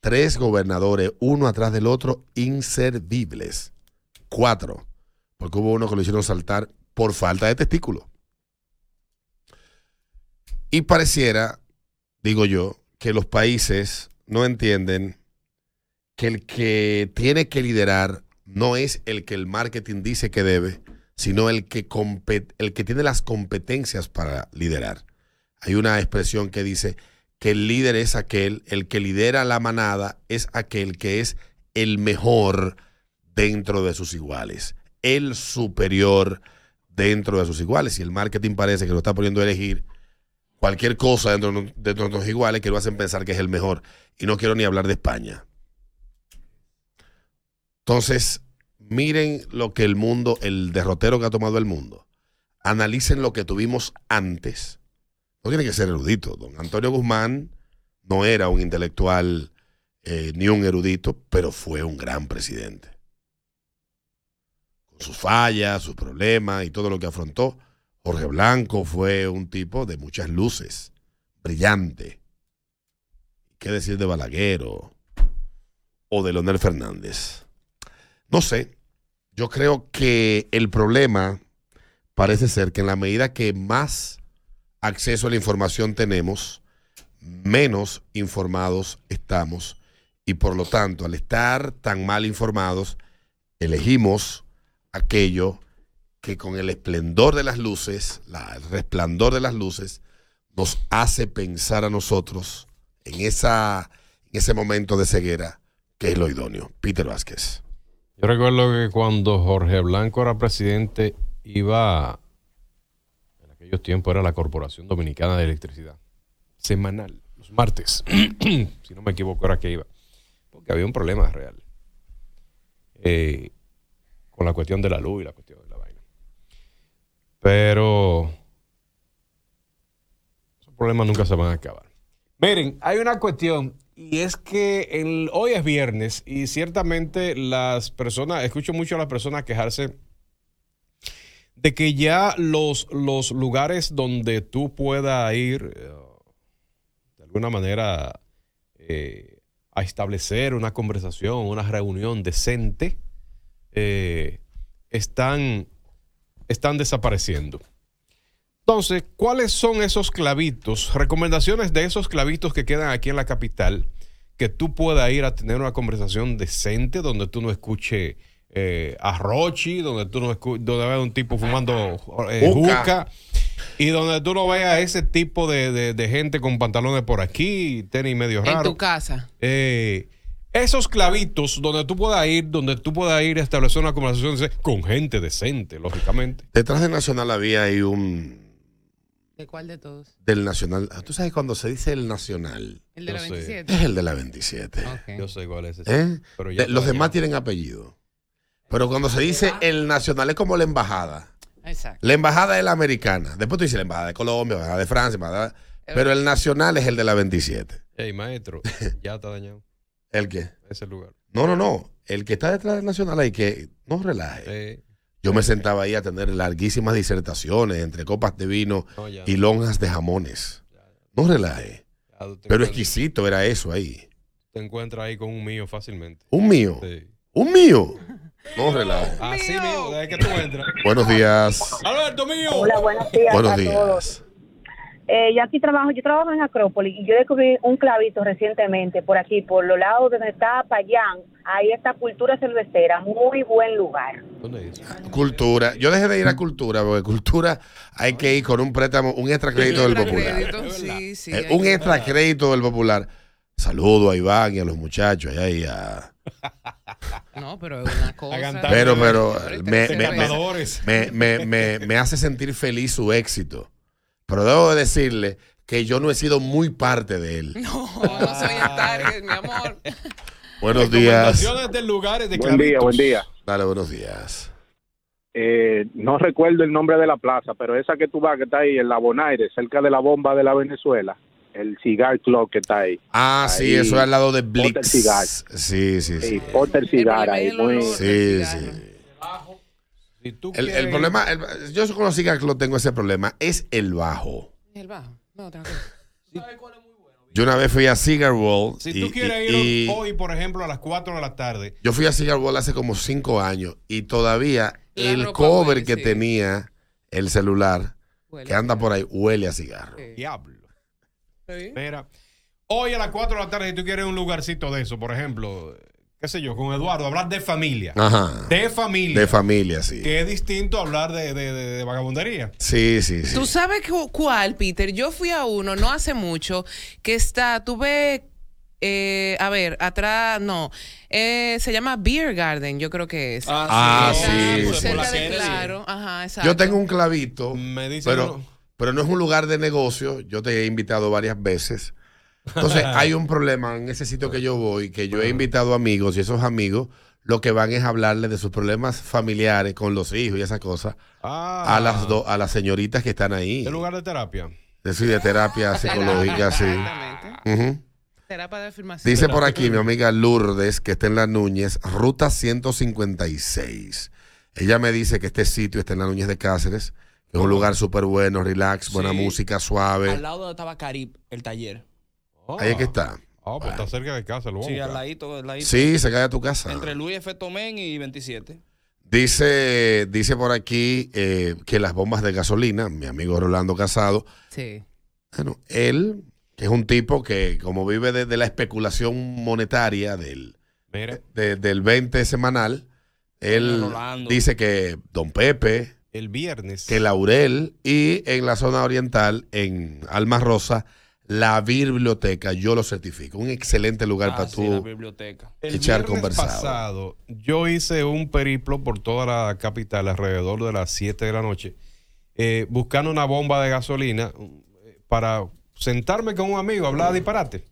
Tres gobernadores, uno atrás del otro, inservibles. Cuatro. Porque hubo uno que lo hicieron saltar por falta de testículo. Y pareciera, digo yo, que los países no entienden que el que tiene que liderar no es el que el marketing dice que debe, sino el que, el que tiene las competencias para liderar. Hay una expresión que dice que el líder es aquel, el que lidera la manada es aquel que es el mejor dentro de sus iguales, el superior dentro de sus iguales. Y el marketing parece que lo está poniendo a elegir cualquier cosa dentro, de- los iguales que lo hacen pensar que es el mejor. Y no quiero ni hablar de España. Entonces, miren lo que el mundo, el derrotero que ha tomado el mundo. Analicen lo que tuvimos antes. No tiene que ser erudito. Don Antonio Guzmán no era un intelectual eh, ni un erudito, pero fue un gran presidente. Sus fallas, sus problemas y todo lo que afrontó. Jorge Blanco fue un tipo de muchas luces, brillante. ¿Qué decir de Balaguer o, o de Leonel Fernández? No sé, yo creo que el problema parece ser que en la medida que más acceso a la información tenemos, menos informados estamos y por lo tanto al estar tan mal informados, elegimos aquello que con el esplendor de las luces, el resplandor de las luces, nos hace pensar a nosotros en, esa, en ese momento de ceguera que es lo idóneo. Peter Vázquez. Yo recuerdo que cuando Jorge Blanco era presidente, iba, en aquellos tiempos era la Corporación Dominicana de Electricidad, semanal, los martes, si no me equivoco era que iba, porque había un problema real eh, con la cuestión de la luz y la cuestión de la vaina. Pero esos problemas nunca se van a acabar. Miren, hay una cuestión y es que hoy es viernes y ciertamente las personas, escucho mucho a las personas quejarse de que ya los, los lugares donde tú puedas ir eh, de alguna manera eh, a establecer una conversación, una reunión decente, eh, están, están desapareciendo. Entonces, ¿cuáles son esos clavitos? Recomendaciones de esos clavitos que quedan aquí en la capital, que tú puedas ir a tener una conversación decente donde tú no escuches eh, a Rochi, donde tú no escuches, donde veas un tipo fumando eh, Juca. juca, y donde tú no veas ese tipo de, de- de gente con pantalones por aquí, tenis medio En raro. tu casa. Eh, esos clavitos donde tú puedas ir, donde tú puedas ir a establecer una conversación con gente decente, lógicamente. Detrás de Nacional había ahí un, ¿De cuál de todos? del Nacional. Tú sabes cuando se dice el Nacional. El de la Yo sé. 27. Es el de la 27. Yo sé cuál es ese. ¿Eh? Pero ya De- los demás tienen apellido. Pero cuando se dice el Nacional es como la embajada. Exacto. La embajada es la americana. Después tú dices la embajada de Colombia, la embajada de Francia, embajada- pero el nacional es el de la 27. Ey, maestro, ya está dañado ¿El qué? ese lugar. No, no, no. El que está detrás del nacional hay que no relaje. Yo me sentaba ahí a tener larguísimas disertaciones entre copas de vino No, ya y lonjas de jamones. No relaje. ya Pero exquisito era eso ahí. Te encuentras ahí con un mío fácilmente. Un mío. Sí. Un mío. No relaje. Así mismo, desde que tú entras. Buenos días. Alberto mío. Hola, buenos días Buenos a días. todos. Eh, yo aquí trabajo, yo trabajo en Acrópolis y yo descubrí un clavito recientemente por aquí, por los lados donde está Payán. Ahí está Cultura Cervecera, muy buen lugar. ¿Dónde es? Cultura. Yo dejé de ir a cultura, porque cultura hay que ir con un préstamo, un extra crédito del popular. Crédito, sí, sí. Eh, un extra crédito del popular. Saludo a Iván y a los muchachos allá y a. No, pero es una cosa. Pero, pero me- me- me- me hace sentir feliz su éxito. Pero debo de decirle que yo no he sido muy parte de él. No, no soy el target, mi amor. Buenos días. De lugares de Buen día, buen día. Dale, buenos días. Eh, no recuerdo el nombre de la plaza, pero esa que tú vas, que está ahí en la Bonaire, cerca de la bomba de la Venezuela, el Cigar Club que está ahí. Ah, sí, eso es al lado de Potter Blitz. Cigar. Sí, sí, sí. Sí, Potter Cigar ahí, muy... Sí, sí. Cigarro. Si tú El, problema, el- yo con los cigar club tengo ese problema, es el bajo. El bajo. No, tranquilo. Yo una vez fui a Cigar Wall. Si y- tú quieres y- ir y hoy, por ejemplo, a las 4 de la tarde, Yo fui a Cigar Wall hace como cinco años y todavía La el cover huele, que sí. tenía el celular Huele. que anda por ahí huele a cigarro. Sí. diablo. Sí. Mira, hoy a las 4 de la tarde, si tú quieres un lugarcito de eso, por ejemplo, qué sé yo, con Eduardo, hablar de familia. Ajá. De familia. De familia, sí. Que es distinto a hablar de, de- de- de vagabundería. Sí, sí, sí. ¿Tú sabes cu- cuál, Peter? Yo fui a uno no hace mucho que está, tuve, eh, a ver, atrás, no, eh, se llama Beer Garden, yo creo que es. Ah, sí, por sí, cerca sí. de Claro, ajá, exacto. Yo tengo un clavito, Me dicen pero, uno- pero no es un lugar de negocio. Yo te he invitado varias veces. Entonces hay un problema en ese sitio que yo voy, que yo he invitado amigos y esos amigos lo que van es hablarle de sus problemas familiares con los hijos y esas cosas Ah, a las do- a las señoritas que están ahí. ¿El lugar de terapia? Es decir, de terapia psicológica, sí. Exactamente. Ujú. Terapia de afirmación. Dice por aquí mi amiga Lourdes, que está en la Núñez, ruta 156. Ella me dice que este sitio está en la Núñez de Cáceres, que es un lugar súper bueno, relax, buena Sí. música, suave. Al lado donde estaba Carib, el taller. Ahí es que está. Ah, pues está cerca de casa, el Sí, al ladito, al ladito. Sí, se cae a tu casa. Entre Luis F. Tomén y 27. Dice, dice por aquí eh, que las bombas de gasolina, mi amigo Rolando Casado, Sí. bueno, él, que es un tipo que como vive de, de la especulación monetaria del, de- del 20 semanal, él Rolando. dice que Don Pepe, el viernes. que Laurel y en la zona oriental, en Alma Rosa, la biblioteca, yo lo certifico. Un excelente lugar Ah, para sí, la biblioteca. El echar conversado. pasado, yo hice un periplo por toda la capital alrededor de las 7 de la noche, eh, buscando una bomba de gasolina eh, para sentarme con un amigo, hablar disparate.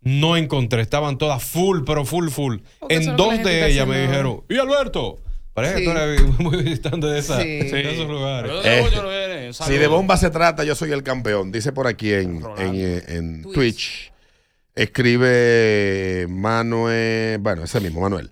No encontré, estaban todas full, pero full, full. Porque En dos de ellas me dijeron, ¿y Alberto? Parece Sí. que tú eres muy visitante de, esa, Sí. de esos lugares. Pero Eh, de Viene, Si de bomba se trata, yo soy el campeón. Dice por aquí en, en, eh, en Twitch. Twitch. Escribe Manuel, bueno, ese mismo, Manuel.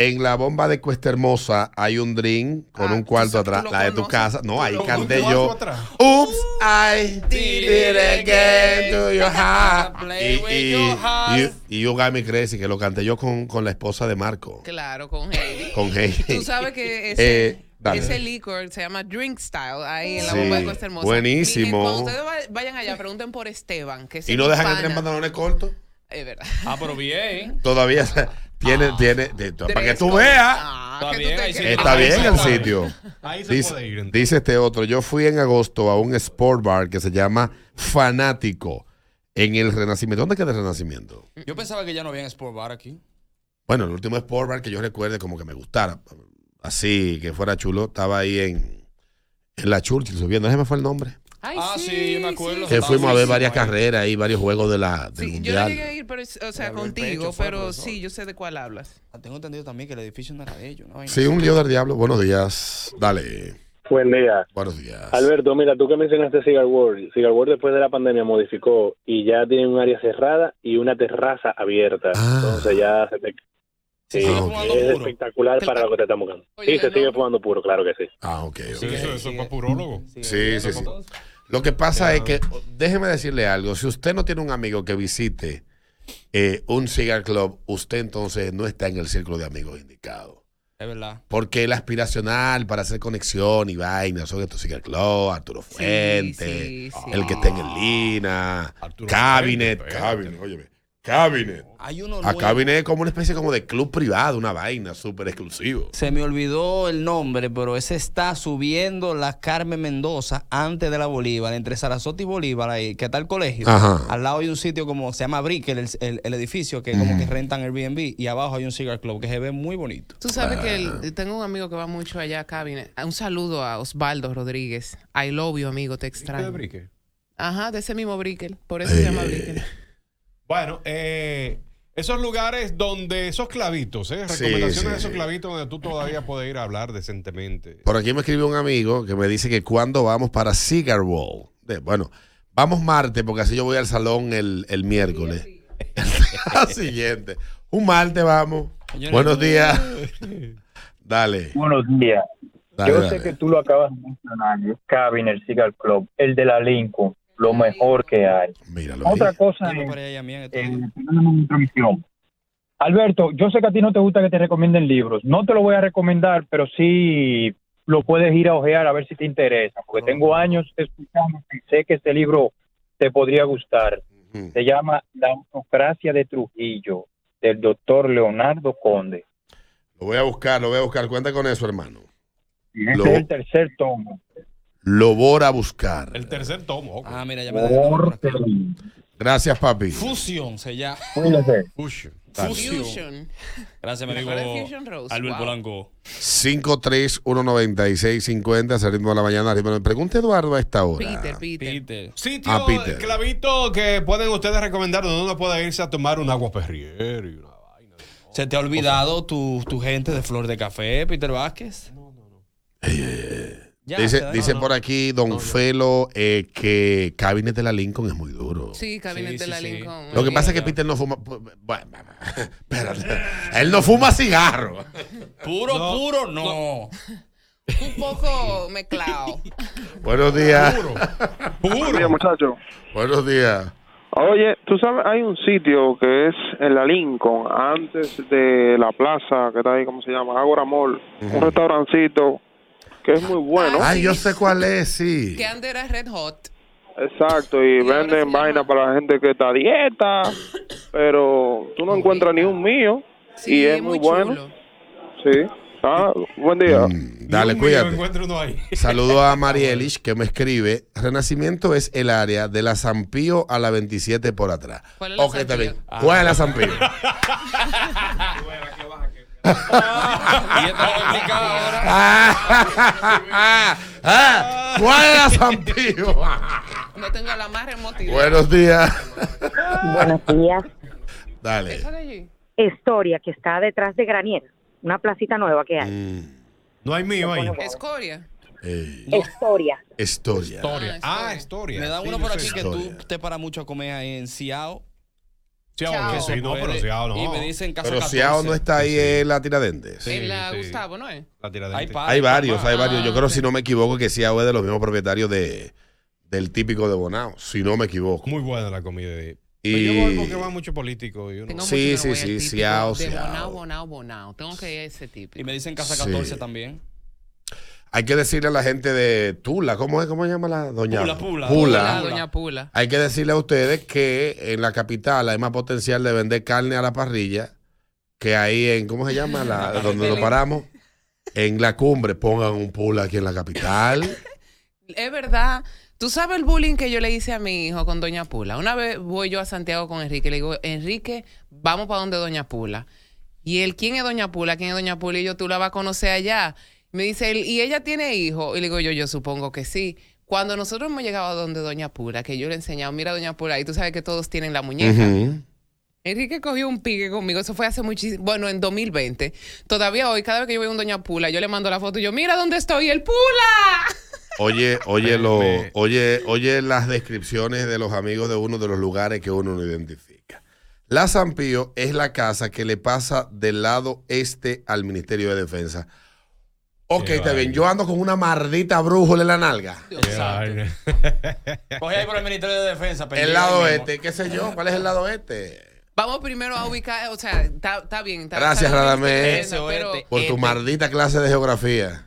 En la bomba de Cuesta Hermosa hay un drink con Ah, un cuarto atrás, la de tu casa. No, ahí canté yo. atrás. Oops, I did it again to your heart. Play Y, y, your heart. y, y You Got Me Crazy, que lo canté yo con, con la esposa de Marco, Claro, con Heidi. con Heidi. Tú sabes que ese, Eh, dale. ese licor se llama Drink Style ahí en la Sí, bomba de Costa Hermosa. buenísimo. Cuando ustedes va- vayan allá, pregunten por Esteban. Que ese Y no dejan pana- entrar en pantalones cortos. Es verdad. Ah, pero bien. Todavía tiene, tiene, de- para que tú veas. Ah, Está que tú bien, te sí. Está bien el sitio. Ahí se Dice, puede ir. entonces. dice este otro, yo fui en agosto a un sport bar que se llama Fanático en el Renacimiento. ¿Dónde queda el Renacimiento? Yo pensaba que ya no había Sport Bar aquí. Bueno, el último sport bar que yo recuerde como que me gustara, así, que fuera chulo, estaba ahí en, en la Churchill subiendo, ese me fue el nombre. ah, sí, yo me acuerdo. Que fuimos a ver varias carreras y varios juegos de la, del Sí, yo no mundial. llegué a ir, pero, o sea, contigo, fue, pero profesor. sí, yo sé de cuál hablas. Ah, Tengo entendido también que el edificio no era de ellos. ¿no? Sí, un lío del diablo. Buenos días. Dale. Buen día. Buenos días. Alberto, mira, tú que mencionaste Cigar World. Cigar World después de la pandemia modificó y ya tiene un área cerrada y una terraza abierta. Entonces ya se te... Sí, es espectacular para lo que te están buscando. Sí, se sigue fumando puro, claro que sí. Ah, ok. Sí, eso, eso es para purólogo. Sí, sí, sí. Lo que pasa es que, déjeme decirle algo, si usted no tiene un amigo que visite eh, un cigar club, usted entonces no está en el círculo de amigos indicados. Es verdad. Porque el aspiracional para hacer conexión y vainas son estos cigar club, Arturo Fuente, sí, sí. el que está en el Lina, Cabinet, Cabinet, óyeme, Cabinet. Hay uno A. Cabinet es como una especie como de club privado, una vaina súper exclusivo. Se me olvidó el nombre, pero ese está subiendo la Carmen Mendoza antes de la Bolívar, entre Sarasota y Bolívar, ahí, que está el colegio. Ajá. Al lado hay un sitio como se llama Brickell, el, el- el edificio que como que rentan Airbnb, y abajo hay un cigar club que se ve muy bonito. Tú sabes que el- tengo un amigo que va mucho allá a Cabinet. Un saludo a Osvaldo Rodríguez. I love you, amigo, te extraño. Ajá, de ese mismo Brickell. Por eso se llama Brickell. Bueno, eh, esos lugares donde esos clavitos, ¿eh? Recomendaciones sí, de esos clavitos donde tú todavía puedes ir a hablar decentemente. Por aquí me escribió un amigo que me dice que cuando vamos para Cigar Wall. De- bueno, vamos martes porque así yo voy al salón el, el miércoles. El siguiente. Un martes vamos. Buenos días. Dale. Buenos días. Dale, Yo dale. sé que tú lo acabas de mencionar, Cabin, el Cigar Club, el de la Lincoln, lo mejor que hay. Otra cosa es, eh. Alberto, yo sé que a ti no te gusta que te recomienden libros. No te lo voy a recomendar, pero sí lo puedes ir a ojear a ver si te interesa, porque tengo años escuchando y sé que este libro te podría gustar. Se llama La autocracia de Trujillo, del doctor Leonardo Conde. Lo voy a buscar, lo voy a buscar. Cuenta con eso, hermano. Este Lo, es el tercer tomo. Lo voy a buscar. El tercer tomo. Ah, mira, ya me da Gracias, papi. Fusion se llama. Fusion. Fusion. Gracias, mi amigo Recuerda Fusion Rose. Albert Wow. Polanco. 5319650, ese ritmo de la mañana. ritmo de- Pregunta Eduardo a esta hora. Peter, Peter. Sitio, Ah, Peter. clavito que pueden ustedes recomendar donde uno pueda irse a tomar un agua perrier y una ¿Se te ha olvidado tu, tu gente de Flor de Café, Peter Vázquez? Ya, dice se dice no, no. por aquí Don Felo eh, que Cabinet de la Lincoln es muy duro. Sí, Cabinet Sí, de sí, la sí. Lincoln. Lo que pasa es que Peter no fuma. Bueno, espérate. Él no fuma cigarro. Puro, puro, no. Un poco mezclado. Buenos días. Buenos días, muchachos. Buenos días. Oye, tú sabes, hay un sitio que es en la Lincoln, antes de la plaza que está ahí, ¿cómo se llama? Agora Mall. Un restaurancito que es muy bueno. Ay, yo sé cuál es, sí. Que antes era Red Hot. Exacto, y venden vaina para la gente que está a dieta, pero tú no encuentras ni un mío y es muy, bueno. Sí. Ah, buen día. Dale, un cuídate. mío uno ahí. Saludo a Marielich que me escribe. Renacimiento es el área de la Zampío a la 27 por atrás. ¿Cuál es la Ok, está Zampío? bien. ¿Cuál es la Zampío? Ah, ¿Cuál es la? No tengo la más remota. Buenos días. Buenos días. Dale. Historia, que está detrás de Granier, una placita nueva que hay. Mm. No hay mío ahí. Escoria. Historia. Historia. Historia. Ah, historia. Me Sí, uno por aquí que Historia. tú te paras mucho a comer ahí en Ciao. Ciao, no, sí, no, pero Ciao no. Y me dicen Casa Pero 14. Ciao no está ahí en la Tiradentes. Sí, en la sí. Gustavo, ¿no es? La tiradente. Hay par- Hay varios, hay Ah, varios. Yo creo, si no me equivoco, que Ciao es de los mismos propietarios de, del típico de Bonao, si no me equivoco. Muy buena la comida de Y- Pero yo voy porque va mucho político. Y uno... Tengo Sí, mucho no sí, sí, Ciao, De Ciao. Bonao, Bonao, Bonao. Tengo que ir a ese típico. Y me dicen Casa Sí. 14 también. Hay que decirle a la gente de Tula, ¿cómo es? ¿Cómo se llama la doña? Pula, Pula. Pula, Doña Pula. Hay que decirle a ustedes que en la capital hay más potencial de vender carne a la parrilla que ahí en, ¿cómo se llama? La, donde nos paramos. En la cumbre pongan un pula aquí en la capital. Es verdad. Tú sabes el bullying que yo le hice a mi hijo con Doña Pula. Una vez voy yo a Santiago con Enrique. Le digo, Enrique, vamos para donde Doña Pula. Y él, ¿quién es Doña Pula? ¿Quién es Doña Pula? Y yo, tú la vas a conocer allá. Me dice él, ¿y ella tiene hijo? Y le digo yo, yo supongo que sí. Cuando nosotros hemos llegado a donde Doña Pura, que yo le he enseñado, mira Doña Pura, y tú sabes que todos tienen la muñeca. Enrique cogió un pique conmigo, eso fue hace muchísimo, bueno, en 2020. Todavía hoy, cada vez que yo veo un Doña Pula, yo le mando la foto y yo, mira dónde estoy, el Pula. Oye, oye, lo, oye, oye las descripciones de los amigos de uno de los lugares que uno no identifica. La San Pío es la casa que le pasa del lado este al Ministerio de Defensa. Ok, Qué está bien. vaina. Yo ando con una mardita brújula en la nalga. Coge ahí por el Ministerio de Defensa. El lado mismo. este, qué sé yo, ¿cuál es el lado este? Vamos primero a ubicar, o sea, está bien. está- Gracias, Radamés, pero- por tu maldita clase de geografía.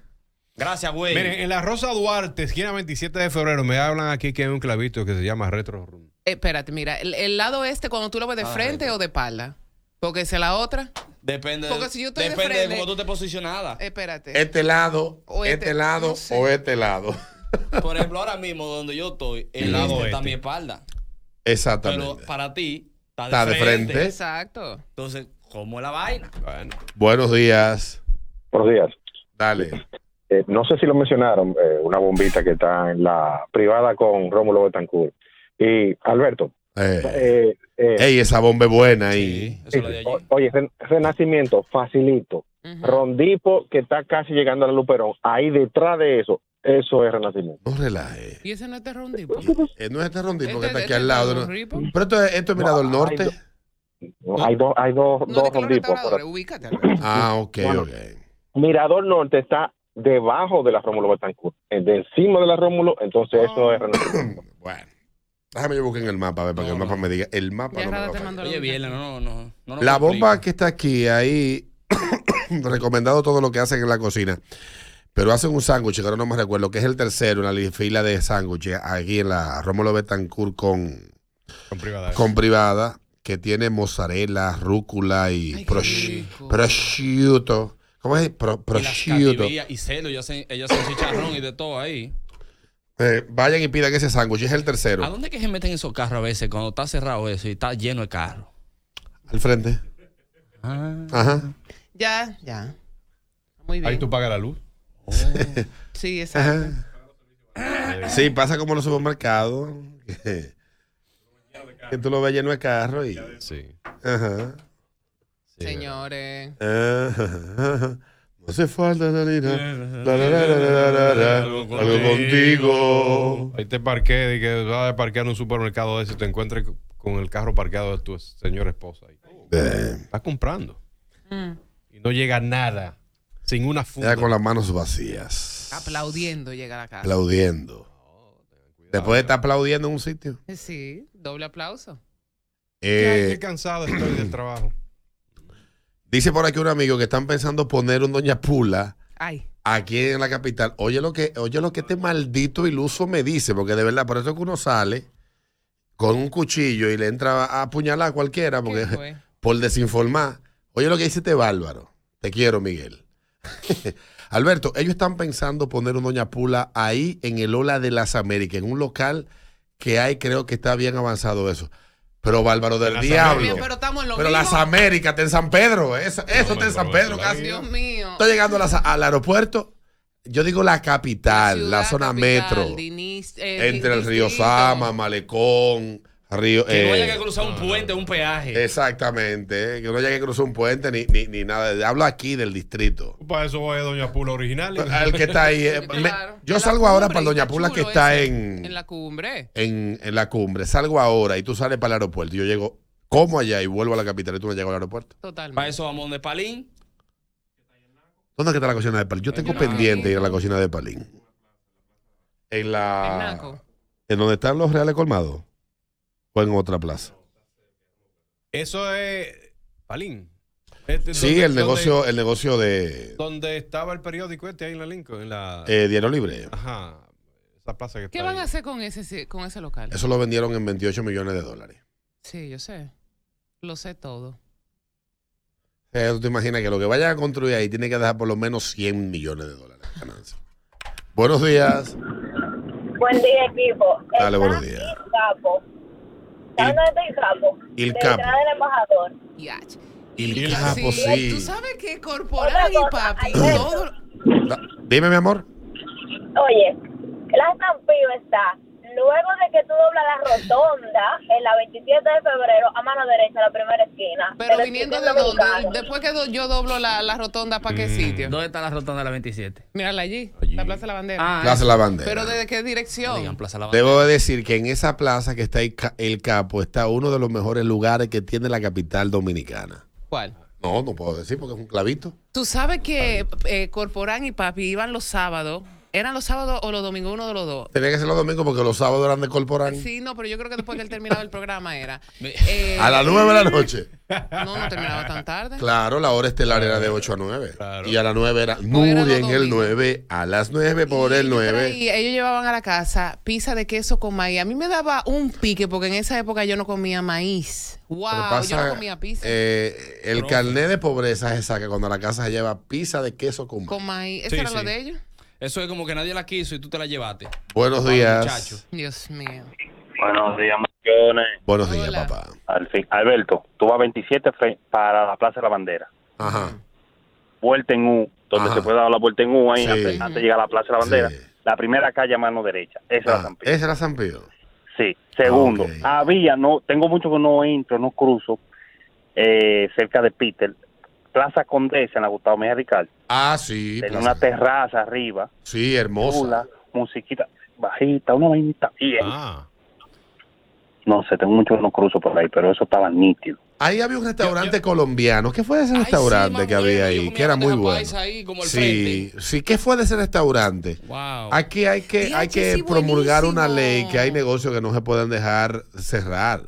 Gracias, güey. Miren, en la Rosa Duarte, esquina 27 de febrero, me hablan aquí que hay un clavito que se llama Retro Room. Eh, espérate, mira, el, el lado este cuando tú lo ves de Ah, frente o de espalda. Porque si es la otra. Depende, Porque si yo estoy depende de, frente- cómo tú te posicionada. Espérate. Este lado, O este, este, lado no sé. o este lado. Por ejemplo, ahora mismo donde yo estoy, el lado está a este. mi espalda. Exactamente. Pero para ti, está de, Está de frente. frente. Exacto. Entonces, ¿cómo es la vaina? Buenos días. Buenos días. Dale. Eh, no sé si lo mencionaron, eh, una bombita que está en la privada con Rómulo Betancourt. Y Alberto, Eh, eh, eh, ey, esa bomba es buena ahí. o- oye, Ren- Renacimiento, facilito. Rondipo, que está casi llegando a la Luperón, ahí detrás de eso, eso es Renacimiento. No relaje. ¿Y ese no es de Rondipo? Eh, no es este rondito que Este- está aquí este al lado. Rondipo. Pero esto es, esto es Mirador No, hay Norte. No, hay dos, hay dos, No, dos rondipos. Ah, ok, Bueno. ok. Mirador Norte está debajo de la Rómulo Betancourt, de encima de la Rómulo, entonces eso es Renacimiento. Bueno, déjame yo buscar en el mapa, a ver, para que el mapa me diga. El mapa Ya no me lo falla. Oye, bien, no, no, no. La bomba que está aquí, ahí, recomendado todo lo que hacen en la cocina. Pero hacen un sándwich, que ahora no me recuerdo, que es el tercero en la fila de sándwiches aquí en la Rómulo Betancourt con, Con privada. con privada, que tiene mozzarella, rúcula y Ay, prosciutto. ¿Cómo es? Pro- Y las prosciutto. cativías y celo, ellos hacen, ellos hacen chicharrón y de todo ahí. Eh, vayan y pidan ese sándwich, es el tercero. ¿A dónde es que se meten esos carros a veces cuando está cerrado eso y está lleno de carros? Al frente. Ah. Ajá. Ya, ya. Muy bien. Ahí tú pagas la luz. Sí, exacto. Ajá. Sí, pasa como en los supermercados. Que, que tú lo ves lleno de carro y. Sí. Ajá. Señores. Ajá. No hace falta la lira, la, la, la, la, la, la, la, algo contigo. Ahí te parqué, y que vas a parquear en un supermercado de ese y te encuentres con el carro parqueado de tu señora esposa. Ahí. Estás comprando. Mm. Y no llega nada. Sin una funda. Ya con las manos vacías, Aplaudiendo llega a la casa. aplaudiendo. Después de estar aplaudiendo en un sitio. Sí, doble aplauso. Eh, Qué cansado estoy del trabajo. dice por aquí un amigo que están pensando poner un Doña Pula Ay. Aquí en la capital. Oye lo que, oye lo que este maldito iluso me dice, porque de verdad, por eso es que uno sale con un cuchillo y le entra a apuñalar a cualquiera, porque por desinformar. Oye lo que dice este bárbaro. Te quiero, Miguel. Alberto, ellos están pensando poner un Doña Pula ahí en el Ola de las Américas, en un local que hay, creo que está bien avanzado eso. Pero bárbaro del Las diablo. Pero estamos en lo Pero mismo. las Américas está en San Pedro. Eso, eso está en San Pedro casi. Dios mío. Estoy llegando a las- al aeropuerto. Yo digo la capital, la, Ciudad zona capital, metro. Dinis- eh, Entre el río. Sama, Malecón, Río. Que no eh, haya que cruzar un puente, un peaje. Exactamente, eh, que no haya que cruzar un puente ni, ni, ni nada. Hablo aquí del distrito. Para eso voy a Doña Pula original. El que está ahí. eh, me- Claro. yo En salgo ahora cumbre, para Doña Pula que está ese. en, En la cumbre. en, en la cumbre. Salgo ahora y tú sales para el aeropuerto. Y yo llego como allá y vuelvo a la capital y tú no llegas al aeropuerto. Totalmente. Para eso vamos de Palín. ¿Dónde es que está la cocina de Palín? Yo tengo pendiente ir a la cocina de Palín. En En la. Naco. ¿En donde están los reales colmados? ¿O en otra plaza? Eso es Palín. Este, Sí, donde- el negocio, el negocio de Donde, donde estaba el periódico este ahí en la Lincoln, en la... eh, Diario Libre. Ajá. Esa plaza que está ¿Qué van ahí. a hacer con ese, con ese local? Eso lo vendieron en 28 millones de dólares. Sí, yo sé. Lo sé todo. Eh, tú te imaginas que lo que vayan a construir ahí tiene que dejar por lo menos 100 millones de dólares de ganancia. Buenos días. Buen día, equipo. Dale, Está buenos días. Capo. ¿Sabes dónde está el capo? Detrás Capo. del embajador. Yach. Il Ah, Capo, sí. sí. Tú sabes que corporal y papi, todo. Dime, mi amor. Oye, La estampillo está luego de que tú doblas la rotonda en la 27 de febrero a mano derecha, la primera esquina. Pero viniendo de dónde, después que do- yo doblo la, la rotonda, ¿para qué sitio? ¿Dónde está la rotonda de la 27? Mírala allí, la Plaza de la Bandera. Ah, Plaza de la Bandera. Pero ¿desde qué dirección? Debo de decir que en esa plaza que está ahí ca- el capo está uno de los mejores lugares que tiene la capital dominicana. ¿Cuál? No, no puedo decir porque es un clavito. Tú sabes que eh, Corporán y Papi iban los sábados. ¿Eran los sábados o los domingos? Uno de los dos. Tenía que ser los domingos porque los sábados eran de Corporán. Sí, no, pero yo creo que después que él terminaba el programa era. Eh, A las 9 de la noche. No, no terminaba tan tarde. Claro, la hora estelar era de 8 a 9. Y a las 9 era Nuri en el domingos. 9. A las 9 por el 9. Y ellos llevaban a la casa pizza de queso con maíz. A mí me daba un pique porque en esa época yo no comía maíz. Wow, Lo que yo pasa, no comía pizza. eh, el carnet de pobreza se saca cuando a la casa se lleva pizza de queso con con maíz. ¿Esa Sí, era sí. la de ellos? Eso es como que nadie la quiso y tú te la llevaste. Buenos días. muchachos. Dios mío. Buenos días, Marcones. Buenos días, papá. Al fin. Alberto, tú vas 27 fre- para la Plaza de la Bandera. Ajá. Vuelta en U, donde Ajá. se puede dar la vuelta en U ahí Sí. antes, antes de llegar a la Plaza de la Bandera. La primera calle a mano derecha. Esa es la Ah, San Pío. ese era San Pío. Sí. Segundo, Ah, había, no, tengo mucho que no entro, no cruzo, eh, cerca de Peter, Plaza Condesa en la Gustavo Mejía Ricard. Ah, sí. Tenía Plaza- una terraza arriba. Sí, hermosa. chula, musiquita bajita, una vainita bien. Ah. No sé, tengo mucho que no cruzo por ahí, pero eso estaba nítido. Ahí había un restaurante colombiano. ¿Qué fue de ese restaurante que había ahí? Que era muy bueno. Sí, sí, ¿qué fue de ese restaurante? Wow. Aquí hay que, hay que sí, promulgar una ley que hay negocios que no se pueden dejar cerrar.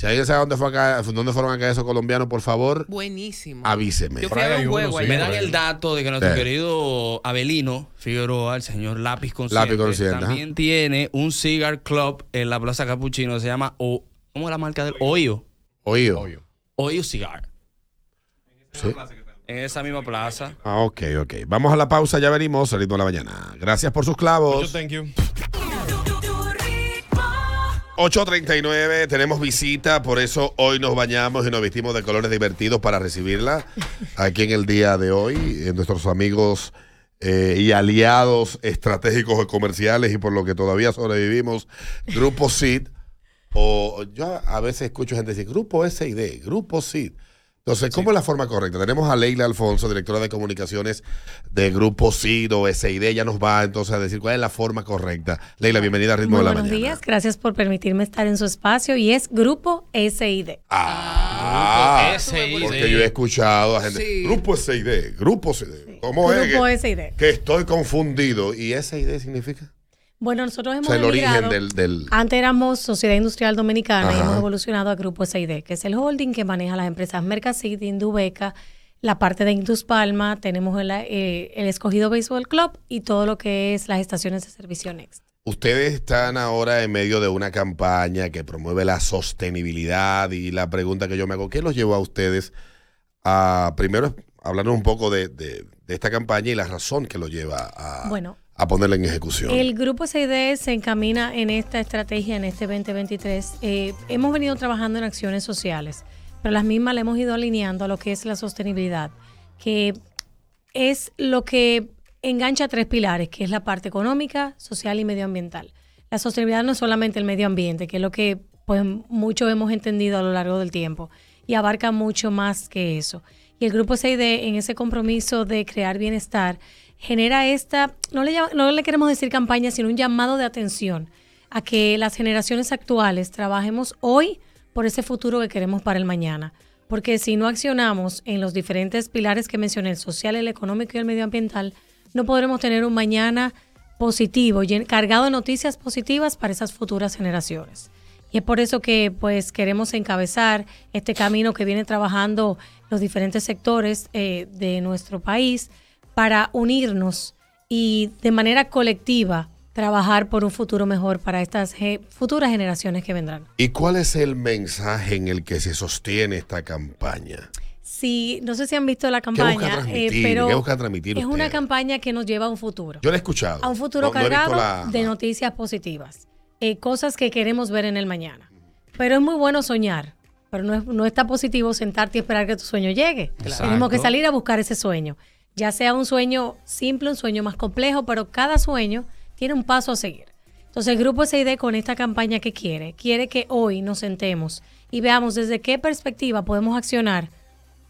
Si alguien sabe dónde, fue acá, dónde fueron acá esos colombianos, por favor, Buenísimo. avíseme. Yo fui a ver un juego allá. Me dan el dato de que nuestro querido Abelino Figueroa, el señor Lápiz Consciente, Lápiz Consciente, también tiene un cigar club en la Plaza Capuchino, se llama o, ¿cómo es la marca del Oyo? Oído. Oyo Cigar. Sí. En esa misma plaza. Ah, ok, ok. Vamos a la pausa, ya venimos, al ritmo de la mañana. Gracias por sus clavos. Thank you. 8.39, tenemos visita, por eso hoy nos bañamos y nos vestimos de colores divertidos para recibirla aquí en el día de hoy. Eh, nuestros amigos eh, y aliados estratégicos y comerciales y por lo que todavía sobrevivimos, Grupo SID, o yo a veces escucho gente decir Grupo SID, Grupo SID. Entonces, ¿cómo es la forma correcta? Tenemos a Leila Alfonso, directora de comunicaciones de Grupo SID o SID. Ella nos va entonces a decir cuál es la forma correcta. Leila, bienvenida a Ritmo Muy de la buenos Mañana. días, gracias por permitirme estar en su espacio y es Grupo SID. Ah, SID. porque yo he escuchado a gente. Sí. Grupo SID, Grupo SID. ¿Cómo es? Grupo SID. que estoy confundido. ¿Y SID significa? Bueno, nosotros O hemos sea, el origen emigrado- del. del- Antes éramos Sociedad Industrial Dominicana y hemos evolucionado a Grupo SID, que es el holding que maneja las empresas Mercasid, Indubeca, la parte de Indus Palma, tenemos el, eh, el escogido Baseball Club y todo lo que es las estaciones de servicio Next. Ustedes están ahora en medio de una campaña que promueve la sostenibilidad y la pregunta que yo me hago, ¿qué los llevó a ustedes a, primero, hablarnos un poco de, de- de esta campaña y la razón que lo lleva a, Bueno, a ponerla en ejecución? El grupo SID se encamina en esta estrategia, en este 2023. Eh, hemos venido trabajando en acciones sociales, pero las mismas le hemos ido alineando a lo que es la sostenibilidad, que es lo que engancha tres pilares, que es la parte económica, social y medioambiental. La sostenibilidad no es solamente el medio ambiente, que es lo que pues mucho hemos entendido a lo largo del tiempo y abarca mucho más que eso. Y el grupo SID en ese compromiso de crear bienestar genera esta, no le, no le queremos decir campaña, sino un llamado de atención a que las generaciones actuales trabajemos hoy por ese futuro que queremos para el mañana. Porque si no accionamos en los diferentes pilares que mencioné, el social, el económico y el medioambiental, no podremos tener un mañana positivo, llen- cargado de noticias positivas para esas futuras generaciones. Y es por eso que pues queremos encabezar este camino que vienen trabajando los diferentes sectores eh, de nuestro país para unirnos y de manera colectiva trabajar por un futuro mejor para estas ge- futuras generaciones que vendrán. ¿Y cuál es el mensaje en el que se sostiene esta campaña? Sí, no sé si han visto la ¿Qué busca campaña, transmitir? eh, pero ¿Qué busca transmitir es usted? una campaña que nos lleva a un futuro. Yo la he escuchado. a un futuro No- no cargado la- de noticias positivas, eh, cosas que queremos ver en el mañana. Pero es muy bueno soñar, pero no, es- no está positivo sentarte y esperar que tu sueño llegue. Tenemos que salir a buscar ese sueño, ya sea un sueño simple, un sueño más complejo, pero cada sueño tiene un paso a seguir. Entonces el Grupo SID con esta campaña que quiere, quiere que hoy nos sentemos y veamos desde qué perspectiva podemos accionar,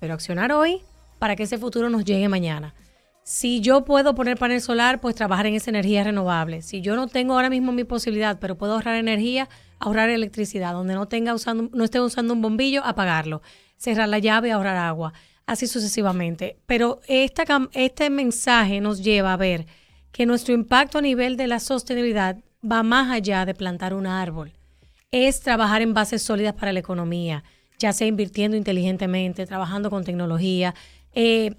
pero accionar hoy para que ese futuro nos llegue mañana. Si yo puedo poner panel solar, pues trabajar en esa energía renovable. Si yo no tengo ahora mismo mi posibilidad, pero puedo ahorrar energía, ahorrar electricidad. Donde no tenga usando, no esté usando un bombillo, apagarlo. Cerrar la llave, ahorrar agua. Así sucesivamente. Pero esta, este mensaje nos lleva a ver que nuestro impacto a nivel de la sostenibilidad va más allá de plantar un árbol. Es trabajar en bases sólidas para la economía, ya sea invirtiendo inteligentemente, trabajando con tecnología, eh,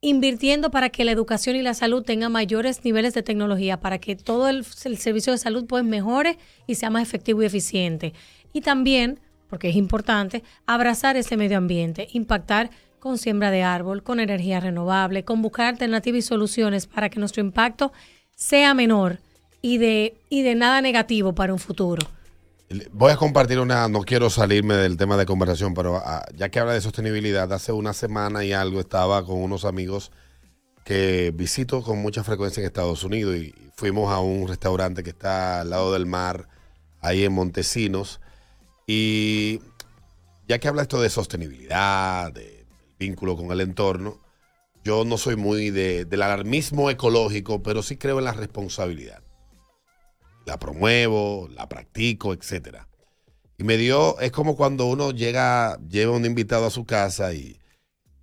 invirtiendo para que la educación y la salud tengan mayores niveles de tecnología, para que todo el, servicio de salud pues mejore y sea más efectivo y eficiente. Y también, porque es importante, abrazar ese medio ambiente, impactar con siembra de árbol, con energía renovable, con buscar alternativas y soluciones para que nuestro impacto sea menor y de, y de nada negativo para un futuro. Voy a compartir una, no quiero salirme del tema de conversación, pero ah, ya que habla de sostenibilidad, hace una semana y algo estaba con unos amigos que visito con mucha frecuencia en Estados Unidos y fuimos a un restaurante que está al lado del mar, ahí en Montesinos, y ya que habla esto de sostenibilidad, de vínculo con el entorno, yo no soy muy de, del alarmismo ecológico, pero sí creo en la responsabilidad. La promuevo, la practico, etcétera. Y me dio, es como cuando uno llega, lleva un invitado a su casa y,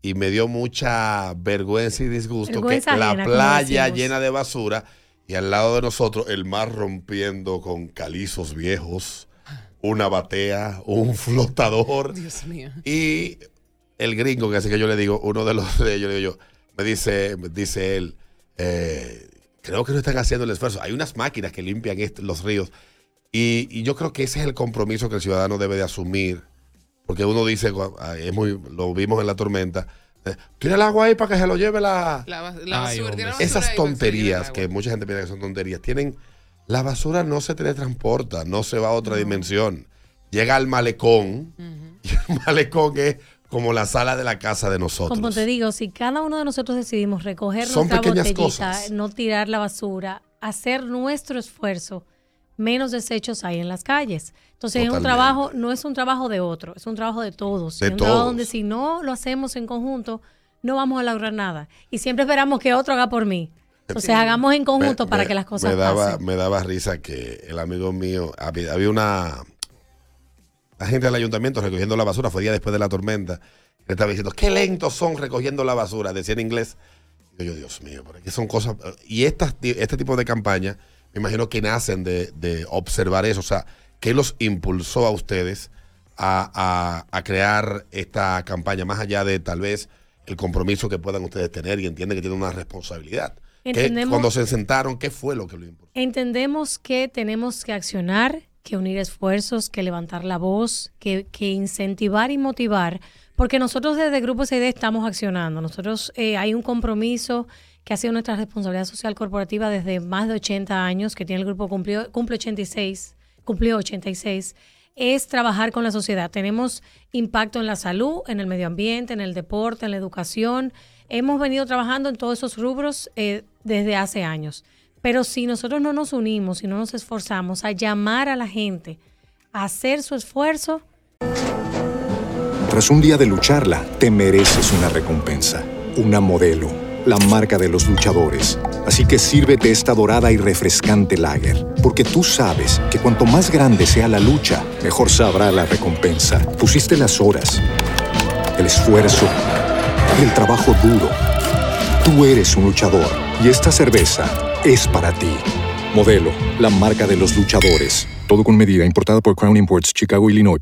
me dio mucha vergüenza y disgusto que la playa llena de basura y al lado de nosotros el mar rompiendo con calizos viejos, una batea, un flotador. Dios mío. Y el gringo, que así que yo le digo, uno de los de ellos, le digo yo, me dice, me dice él, eh, creo que no están haciendo el esfuerzo. Hay unas máquinas que limpian los ríos. Y, yo creo que ese es el compromiso que el ciudadano debe de asumir. Porque uno dice, ah, es muy, lo vimos en la tormenta, eh, tira el agua ahí para que se lo lleve la... basura, Esas tonterías que mucha gente piensa que son tonterías, tienen... La basura no se teletransporta, no se va a otra dimensión. Llega al malecón y el malecón es como la sala de la casa de nosotros. Como te digo, si cada uno de nosotros decidimos recoger nuestra botellita, no tirar la basura, hacer nuestro esfuerzo, menos desechos hay en las calles. Entonces es un trabajo, no es un trabajo de otro, es un trabajo de todos. De es un todos. trabajo donde si no lo hacemos en conjunto, no vamos a lograr nada. Y siempre esperamos que otro haga por mí. Entonces hagamos en conjunto para que las cosas me daba, pasen. Me daba risa que el amigo mío, había una la gente del ayuntamiento recogiendo la basura, fue día después de la tormenta, le estaba diciendo, qué lentos son recogiendo la basura, decía en inglés. Y yo, Dios mío, porque son cosas... Y estas, este tipo de campañas, me imagino que nacen de, observar eso, o sea, ¿qué los impulsó a ustedes a, crear esta campaña, más allá de tal vez el compromiso que puedan ustedes tener y entienden que tienen una responsabilidad? Cuando se sentaron, ¿qué fue lo que lo impulsó? Entendemos que tenemos que accionar que unir esfuerzos, que levantar la voz, que, incentivar y motivar, porque nosotros desde Grupo CD estamos accionando. Nosotros eh, hay un compromiso que ha sido nuestra responsabilidad social corporativa desde más de 80 años, que tiene el grupo cumplió, cumple 86, cumplió 86, es trabajar con la sociedad. Tenemos impacto en la salud, en el medio ambiente, en el deporte, en la educación. Hemos venido trabajando en todos esos rubros eh, desde hace años. Pero si nosotros no nos unimos y no nos esforzamos a llamar a la gente a hacer su esfuerzo. Tras un día de lucharla, te mereces una recompensa, una modelo, la marca de los luchadores. Así que sírvete esta dorada y refrescante lager, porque tú sabes que cuanto más grande sea la lucha, mejor sabrá la recompensa. Pusiste las horas, el esfuerzo, el trabajo duro. Tú eres un luchador y esta cerveza es para ti. Modelo, la marca de los luchadores. Todo con medida, importada por Crown Imports, Chicago, Illinois.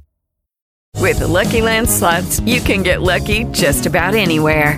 With the Lucky Land slots, you can get lucky just about anywhere.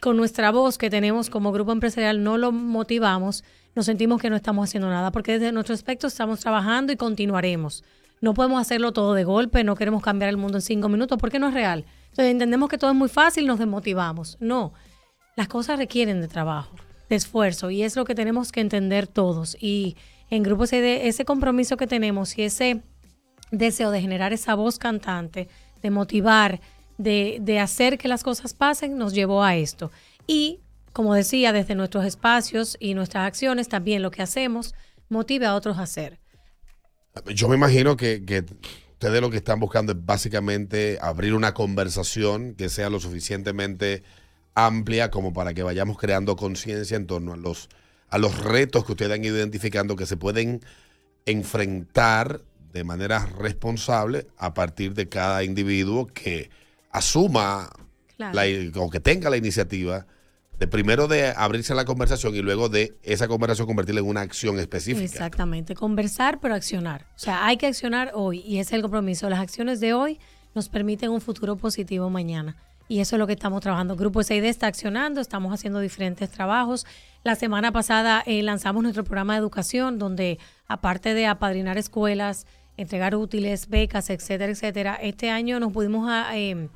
con nuestra voz que tenemos como grupo empresarial no lo motivamos, nos sentimos que no estamos haciendo nada, porque desde nuestro aspecto estamos trabajando y continuaremos. No podemos hacerlo todo de golpe, no queremos cambiar el mundo en cinco minutos, porque no es real. Entonces entendemos que todo es muy fácil, nos desmotivamos. No, las cosas requieren de trabajo, de esfuerzo, y es lo que tenemos que entender todos. Y en Grupo CD, ese compromiso que tenemos y ese deseo de generar esa voz cantante, de motivar, de, de hacer que las cosas pasen, nos llevó a esto. Y, como decía, desde nuestros espacios y nuestras acciones, también lo que hacemos motive a otros a hacer. Yo me imagino que, que ustedes lo que están buscando es básicamente abrir una conversación que sea lo suficientemente amplia como para que vayamos creando conciencia en torno a los, a los retos que ustedes han ido identificando que se pueden enfrentar de manera responsable a partir de cada individuo que asuma Claro. la, o que tenga la iniciativa de primero de abrirse a la conversación y luego de esa conversación convertirla en una acción específica. Exactamente, conversar pero accionar. O sea, hay que accionar hoy y ese es el compromiso. Las acciones de hoy nos permiten un futuro positivo mañana. Y eso es lo que estamos trabajando. Grupo SID está accionando, estamos haciendo diferentes trabajos. La semana pasada eh, lanzamos nuestro programa de educación, donde aparte de apadrinar escuelas, entregar útiles, becas, etcétera, etcétera, este año nos pudimos, eh,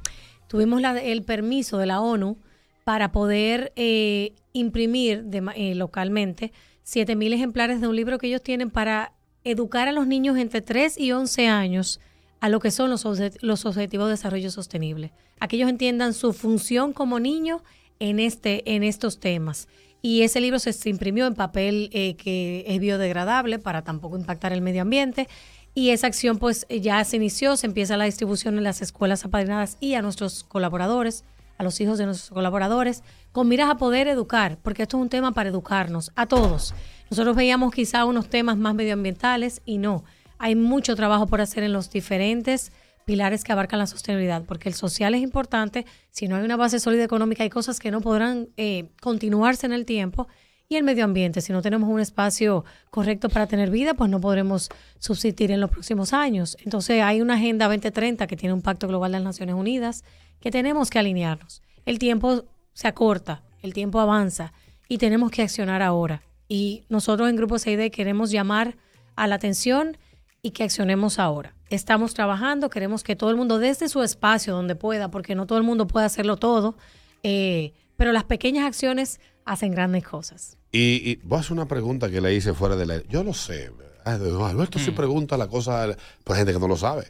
tuvimos el permiso de la ONU para poder eh, imprimir de eh, localmente 7.000 ejemplares de un libro que ellos tienen para educar a los niños entre 3 y 11 años a lo que son los, los objetivos de desarrollo sostenible. A que ellos entiendan su función como niño en, este, en estos temas. Y ese libro se, se imprimió en papel eh, que es biodegradable para tampoco impactar el medio ambiente. Y esa acción pues ya se inició, se empieza la distribución en las escuelas apadrinadas y a nuestros colaboradores, a los hijos de nuestros colaboradores, con miras a poder educar, porque esto es un tema para educarnos a todos. Nosotros veíamos quizá unos temas más medioambientales y no. Hay mucho trabajo por hacer en los diferentes pilares que abarcan la sostenibilidad, porque el social es importante. Si no hay una base sólida económica, hay cosas que no podrán eh, continuarse en el tiempo. Y el medio ambiente, si no tenemos un espacio correcto para tener vida, pues no podremos subsistir en los próximos años. Entonces hay una Agenda 2030 que tiene un pacto global de las Naciones Unidas que tenemos que alinearnos. El tiempo se acorta, el tiempo avanza y tenemos que accionar ahora. Y nosotros en Grupo CID queremos llamar a la atención y que accionemos ahora. Estamos trabajando, queremos que todo el mundo desde su espacio donde pueda, porque no todo el mundo puede hacerlo todo, eh, pero las pequeñas acciones hacen grandes cosas. Y, y voy a hacer una pregunta que le hice fuera de la... Yo lo sé. Alberto Mm. sí pregunta la cosa, pues gente que no lo sabe.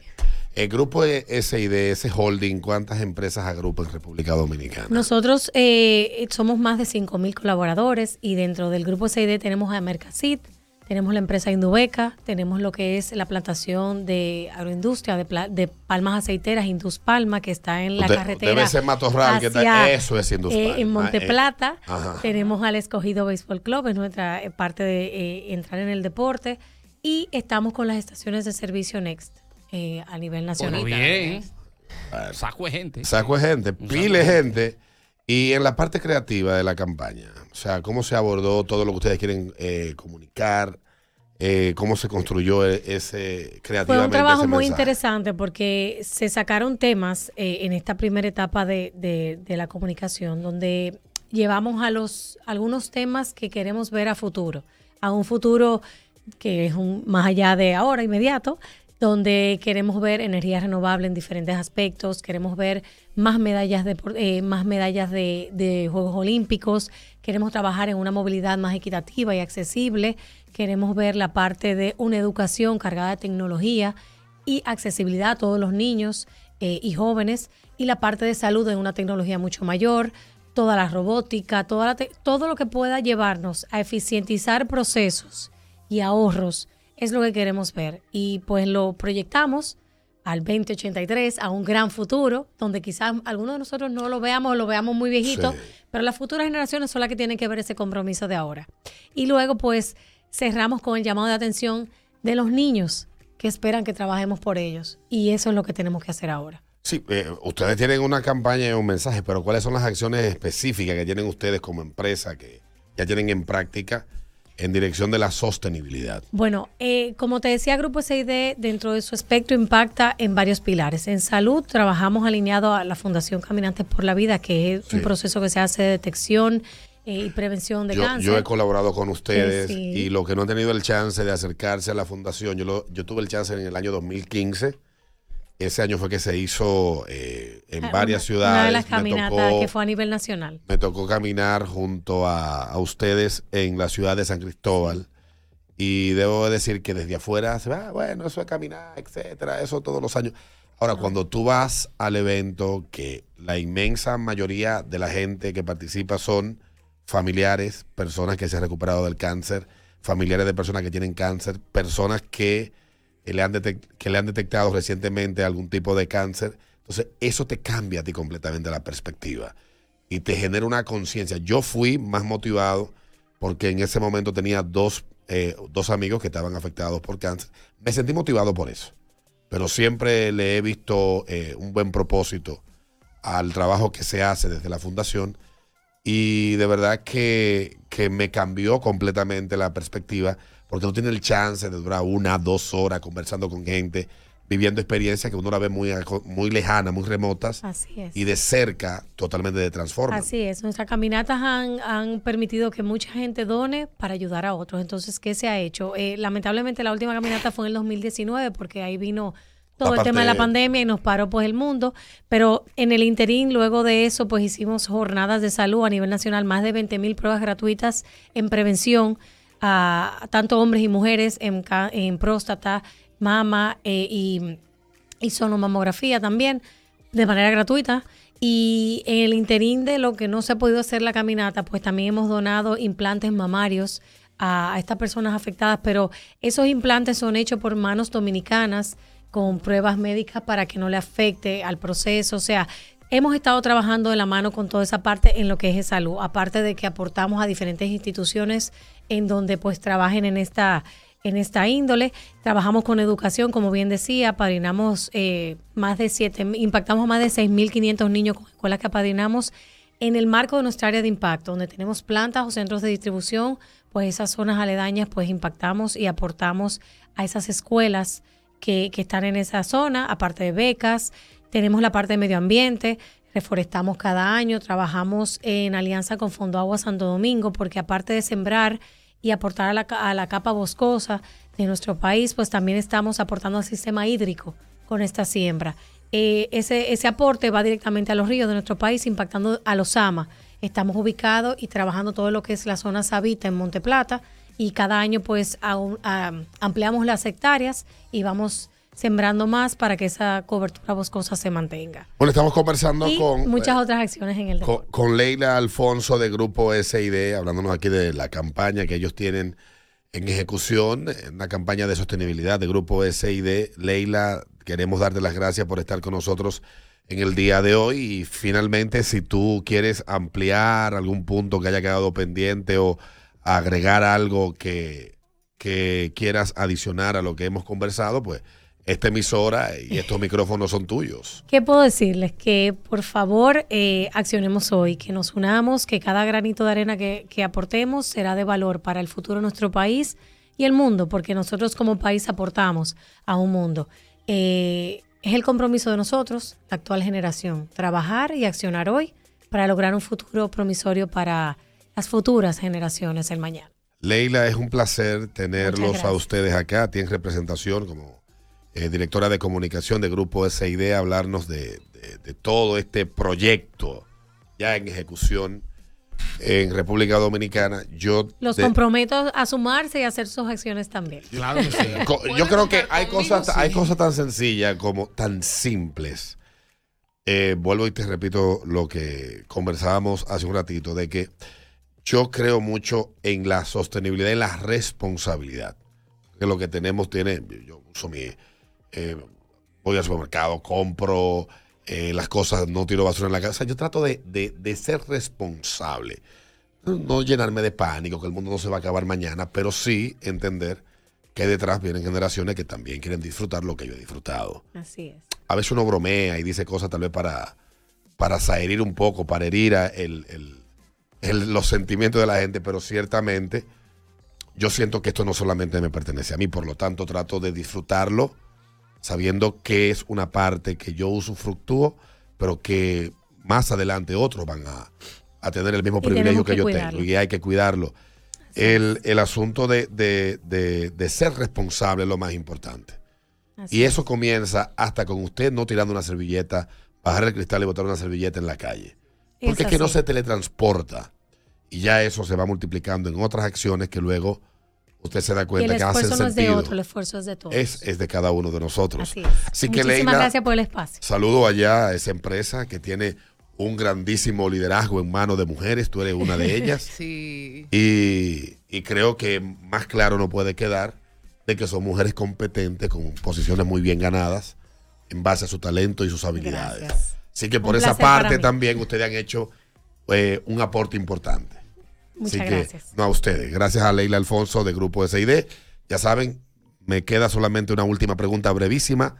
El grupo SID, ese holding, ¿cuántas empresas agrupa en República Dominicana? Nosotros eh, somos más de 5.000 colaboradores y dentro del grupo CID tenemos a Mercasit, tenemos la empresa Indubeca, tenemos lo que es la plantación de agroindustria de, de palmas aceiteras Indus Palma, que está en la De- carretera. debe ser Matorral, que está- hacia, eso es Indus eh, Palma, en Monte eh. Plata. Ajá. Tenemos al Escogido Béisbol Club, es nuestra eh, parte de eh, entrar en el deporte. Y estamos con las estaciones de servicio Next eh, a nivel nacional. Bueno, bien. Saco de gente. Saco de gente, pile de gente. Y en la parte creativa de la campaña, o sea, cómo se abordó todo lo que ustedes quieren eh, comunicar, eh, cómo se construyó e- ese Fue creativamente un trabajo ese muy interesante porque se sacaron temas eh, en esta primera etapa de, de- de la comunicación donde llevamos a los algunos temas que queremos ver a futuro, a un futuro que es un, más allá de ahora, inmediato, donde queremos ver energía renovable en diferentes aspectos, queremos ver más medallas de, eh, más medallas de, de Juegos Olímpicos, queremos trabajar en una movilidad más equitativa y accesible, queremos ver la parte de una educación cargada de tecnología y accesibilidad a todos los niños eh, y jóvenes, y la parte de salud en una tecnología mucho mayor, toda la robótica, toda la todo lo que pueda llevarnos a eficientizar procesos y ahorros es lo que queremos ver. Y pues lo proyectamos al 2083, a un gran futuro, donde quizás algunos de nosotros no lo veamos, lo veamos muy viejito, Sí. pero las futuras generaciones son las que tienen que ver ese compromiso de ahora. Y luego pues cerramos con el llamado de atención de los niños que esperan que trabajemos por ellos. Y eso es lo que tenemos que hacer ahora. Sí, eh, ustedes tienen una campaña y un mensaje, pero ¿cuáles son las acciones específicas que tienen ustedes como empresa que ya tienen en práctica en dirección de la sostenibilidad? Bueno, eh, como te decía, Grupo SID dentro de su espectro impacta en varios pilares. En salud trabajamos alineado a la Fundación Caminantes por la Vida, que es un proceso que se hace de detección eh, y prevención de Yo, cáncer. yo he colaborado con ustedes sí. y los que no han tenido el chance de acercarse a la fundación, yo, lo- yo tuve el chance en el año 2015. Ese año fue que se hizo eh, en Ah, varias ciudades. Una de las caminatas tocó- que fue a nivel nacional. me tocó caminar junto a, a ustedes en la ciudad de San Cristóbal. Y debo decir que desde afuera se va, bueno, eso es caminar, etcétera, eso todos los años. Ahora, cuando tú vas al evento, que la inmensa mayoría de la gente que participa son familiares, personas que se han recuperado del cáncer, familiares de personas que tienen cáncer, personas que, que le han detectado recientemente algún tipo de cáncer. Entonces, eso te cambia a ti completamente la perspectiva y te genera una conciencia. Yo fui más motivado porque en ese momento tenía dos, eh, dos amigos que estaban afectados por cáncer. Me sentí motivado por eso, pero siempre le he visto eh, un buen propósito al trabajo que se hace desde la fundación y de verdad que, que me cambió completamente la perspectiva porque no tiene el chance de durar una, dos horas conversando con gente, viviendo experiencias que uno la ve muy, muy lejanas, muy remotas Así es. y de cerca totalmente de transforma. Así es, nuestras caminatas han, han permitido que mucha gente done para ayudar a otros. Entonces, ¿qué se ha hecho? Eh, lamentablemente la última caminata fue en el 2019 porque ahí vino todo el tema de la pandemia y nos paró pues el mundo, pero en el interín luego de eso pues hicimos jornadas de salud a nivel nacional, más de 20 mil pruebas gratuitas en prevención a tanto hombres y mujeres en, próstata, mama eh, y, y sonomamografía también de manera gratuita. Y en el interín de lo que no se ha podido hacer la caminata, pues también hemos donado implantes mamarios a, a estas personas afectadas, pero esos implantes son hechos por manos dominicanas con pruebas médicas para que no le afecte al proceso. O sea, hemos estado trabajando de la mano con toda esa parte en lo que es salud, aparte de que aportamos a diferentes instituciones en donde pues trabajen en esta en esta índole. Trabajamos con educación, como bien decía, apadrinamos eh, más de 7, impactamos más de 6.500 niños con escuelas que apadrinamos en el marco de nuestra área de impacto, donde tenemos plantas o centros de distribución, pues esas zonas aledañas, pues impactamos y aportamos a esas escuelas que, que están en esa zona, aparte de becas. Tenemos la parte de medio ambiente, reforestamos cada año, trabajamos en alianza con Fondo Agua Santo Domingo, porque aparte de sembrar y aportar a la, a la capa boscosa de nuestro país, pues también estamos aportando al sistema hídrico con esta siembra. Eh, ese, ese aporte va directamente a los ríos de nuestro país, impactando a los AMA. Estamos ubicados y trabajando todo lo que es la zona Sabita en Monte Plata y cada año pues ah, ampliamos las hectáreas y vamos sembrando más para que esa cobertura boscosa se mantenga. Bueno, estamos conversando y con, muchas otras acciones en el con, con Leila Alfonso de Grupo SID, hablándonos aquí de la campaña que ellos tienen en ejecución, una campaña de sostenibilidad de Grupo SID. Leila, queremos darte las gracias por estar con nosotros en el día de hoy y finalmente si tú quieres ampliar algún punto que haya quedado pendiente o agregar algo que, que quieras adicionar a lo que hemos conversado, pues esta emisora y estos micrófonos son tuyos. ¿Qué puedo decirles? Que por favor eh, accionemos hoy, que nos unamos, que cada granito de arena que, que aportemos será de valor para el futuro de nuestro país y el mundo, porque nosotros como país aportamos a un mundo. Eh, es el compromiso de nosotros, la actual generación, trabajar y accionar hoy para lograr un futuro promisorio para las futuras generaciones el mañana. Leila, es un placer tenerlos a ustedes acá. Tienes representación como eh, directora de comunicación de Grupo SID, hablarnos de, de- de todo este proyecto ya en ejecución en República Dominicana. Yo, Los de- comprometo a sumarse y a hacer sus acciones también. Co- yo creo que hay cosas, hay cosas tan sencillas como tan simples. Eh, vuelvo y te repito lo que conversábamos hace un ratito, de que yo creo mucho en la sostenibilidad y la responsabilidad. Que lo que tenemos tiene, yo uso mi, eh, voy al supermercado, compro eh, las cosas, no tiro basura en la casa. Yo trato de, de- de ser responsable. No llenarme de pánico, que el mundo no se va a acabar mañana, pero sí entender que detrás vienen generaciones que también quieren disfrutar lo que yo he disfrutado. Así es. A veces uno bromea y dice cosas tal vez para, para herir un poco, para herir a el- el- el- los sentimientos de la gente, pero ciertamente yo siento que esto no solamente me pertenece a mí, por lo tanto trato de disfrutarlo sabiendo que es una parte que yo usufructúo, pero que más adelante otros van a, a tener el mismo privilegio que, que yo cuidarlo. tengo y hay que cuidarlo. El, el asunto de, de- de- de ser responsable es lo más importante. Así y eso comienza hasta con usted no tirando una servilleta, bajar el cristal y botar una servilleta en la calle. Porque es, Es que no se teletransporta. Y ya eso se va multiplicando en otras acciones que luego usted se da el cuenta que hacen esfuerzo no es de otro, el esfuerzo es de todos. Es, es de cada uno de nosotros. Así es. Así que Muchísimas gracias por el espacio. saludo allá a esa empresa que tiene un grandísimo liderazgo en manos de mujeres. Tú eres una de ellas. Sí. Y, y creo que más claro no puede quedar de que son mujeres competentes con posiciones muy bien ganadas en base a su talento y sus habilidades. Gracias. Así que por Un esa parte también ustedes han hecho eh, un aporte importante. Muchas Así que, gracias. no a ustedes. Gracias a Leila Alfonso de Grupo SID. Ya saben, me queda solamente una última pregunta brevísima.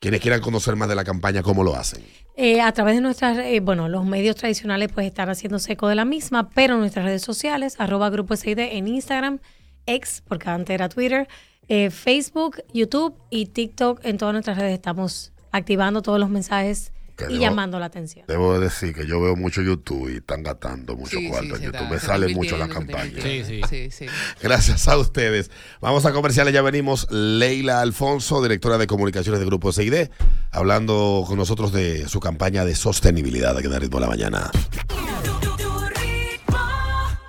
Quienes quieran conocer más de la campaña, ¿cómo lo hacen? Eh, a través de nuestras, eh, bueno, los medios tradicionales pues están haciéndose eco de la misma, pero nuestras redes sociales, arroba Grupo SID en Instagram, X, porque antes era Twitter, eh, Facebook, YouTube y TikTok. En todas nuestras redes estamos activando todos los mensajes Que y debo- llamando la atención. Debo decir que yo veo mucho YouTube y están gastando mucho Sí, cuarto sí, en YouTube. está- Me sale está mucho la está campaña. invirtiendo. Sí, sí. Gracias a ustedes. Vamos a comerciales, ya venimos. Leila Alfonso, directora de comunicaciones de Grupo CID, hablando con nosotros de su campaña de sostenibilidad aquí en el ritmo de la mañana.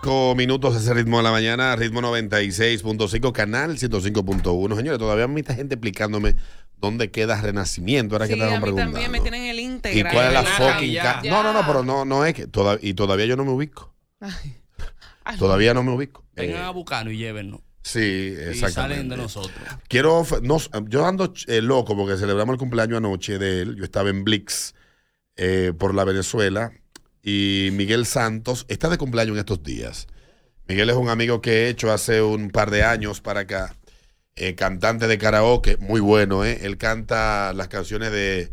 Cinco minutos ese ritmo de la mañana, ritmo 96.5, canal 105.1. Señores, todavía hay mucha gente explicándome dónde queda Renacimiento. Ahora que Sí, a mí también me tienen el ¿Y cuál es la fucking ya. No, no, no, pero no, no es que. toda- y todavía yo no me ubico. Todavía no me ubico. Vengan Eh, a buscarnos y llévennos. sí, Y exactamente. salen de nosotros. Quiero, of- no, yo ando eh, loco porque celebramos el cumpleaños anoche de él. Yo estaba en Blix eh, por la Venezuela y Miguel Santos está de cumpleaños en estos días. Miguel es un amigo que he hecho hace un par de años para acá, eh, cantante de karaoke, muy bueno, ¿eh? Él canta las canciones de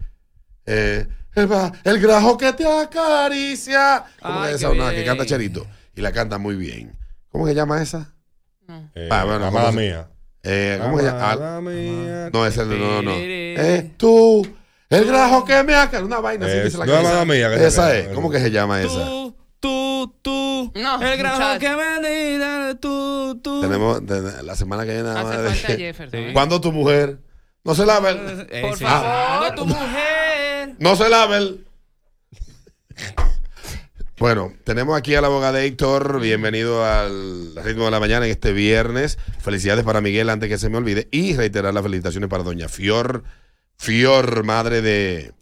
eh, el, grajo que te acaricia. ¿Cómo Ay, que esa? Una que canta Cherito. Y la canta muy bien. ¿Cómo se llama esa? Eh, Ah, bueno, amada ¿cómo se- mía. Eh, ¿Cómo se llama? Amada mía. No, ese no, no, no. Eh, tú, el grajo que me acá. Una vaina así Es- dice la no, canción. amada mía, que Esa es. ¿Cómo que se llama esa? Tú, tú, tú. No, el muchacho. que me tú, tú. Tenemos la semana que viene. Hace falta Jefferson. ¿eh? ¿Cuándo tu mujer? No se lave. el- Eh, Por favor. Ah, tu mujer. No se lave. el- Bueno, tenemos aquí al abogado Héctor. Bienvenido al ritmo de la mañana en este viernes. Felicidades para Miguel antes que se me olvide. Y reiterar las felicitaciones para doña Fior. Fior, madre de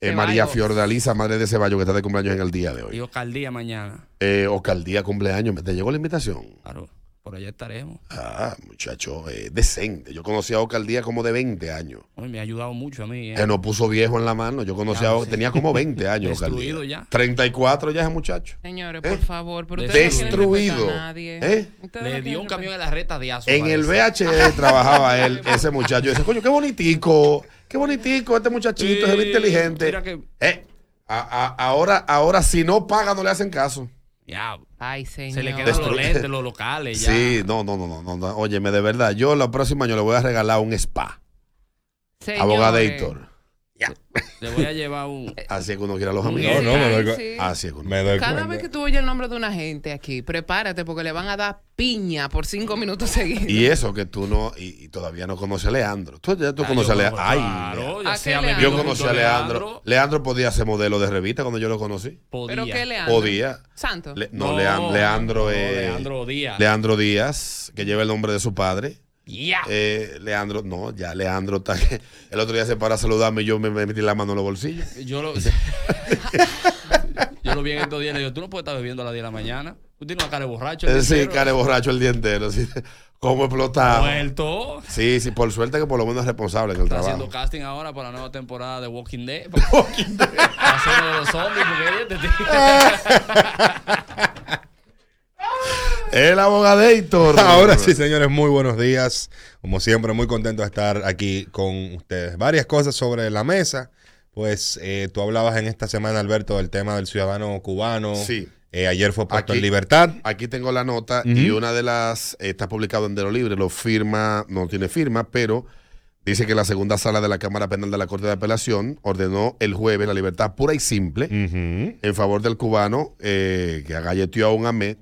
eh, María Ceballos. Fiordalisa, madre de Ceballos, que está de cumpleaños en el día de hoy. Y Ocaldía mañana. Eh, Ocaldía cumpleaños. ¿Te llegó la invitación? Claro, por allá estaremos. Ah, muchacho, eh, decente. Yo conocí a Ocaldía como de 20 años. Uy, me ha ayudado mucho a mí. ¿eh? Que no puso viejo en la mano. Yo conocí a sí. tenía como 20 años. Destruido Ocaldía. ya. 34 ya ese muchacho. Señores, ¿Eh? por favor, pero no Destruido. respetar a nadie. ¿Eh? Ustedes Le no dio un camión en la reta de aso. En el. VHS trabajaba él, ese muchacho. Dice, coño, qué bonitico. Qué bonitico este muchachito, es inteligente. mira que- Eh, a- a- ahora, ahora, si no paga, no le hacen caso. Ya, Ay, señor. se le quedan los lentes, los locales. Ya. Sí, no, no, no, no, no. Óyeme, de verdad, yo el próximo año le voy a regalar un spa. Señores. Abogadator. Le voy a llevar un. Así es que uno quiere a los amigos. No, no, me doy, Sí. Así es que uno. me doy Cada cuenta. vez que tú oyes el nombre de una gente aquí, prepárate porque le van a dar piña por cinco minutos seguidos. Y eso que tú no, y, y todavía no conoces a Leandro. Tú ya tú Ah, conoces yo a Leandro. Ay, claro, ya ¿A se qué ha Leandro? yo conocí a Leandro. Leandro podía ser modelo de revista cuando yo lo conocí. Podía. ¿Pero qué Leandro? Podía. Santo. Le- no, No, Lean- Leandro, no, eh, Leandro Díaz. Leandro Díaz, que lleva el nombre de su padre. Ya. Eh, Leandro, no, ya Leandro está. El otro día se para a saludarme y yo me, me metí la mano en los bolsillos. Yo lo, yo lo vi en estos días y le digo, tú no puedes estar bebiendo a las 10 de la mañana. Tú tienes una cara de borracho. el Eh, día sí, entero". care borracho el día entero. sí. ¿Cómo explotado? Muerto. Sí, sí, por suerte que por lo menos es responsable en el Está trabajo. haciendo casting ahora para la nueva temporada de Walking Dead. Walking Dead. De los zombies porque El abogadator. Ahora sí, señores, muy buenos días. Como siempre, muy contento de estar aquí con ustedes. Varias cosas sobre la mesa. Pues eh, tú hablabas en esta semana, Alberto, del tema del ciudadano cubano. Sí. Eh, ayer fue puesto Aquí- en libertad. Aquí tengo la nota y una de las está publicado en Dero Libre, lo firma, no tiene firma, pero Dice que la segunda sala de la Cámara Penal de la Corte de Apelación ordenó el jueves la libertad pura y simple en favor del cubano eh, que agalleteó a un AMET.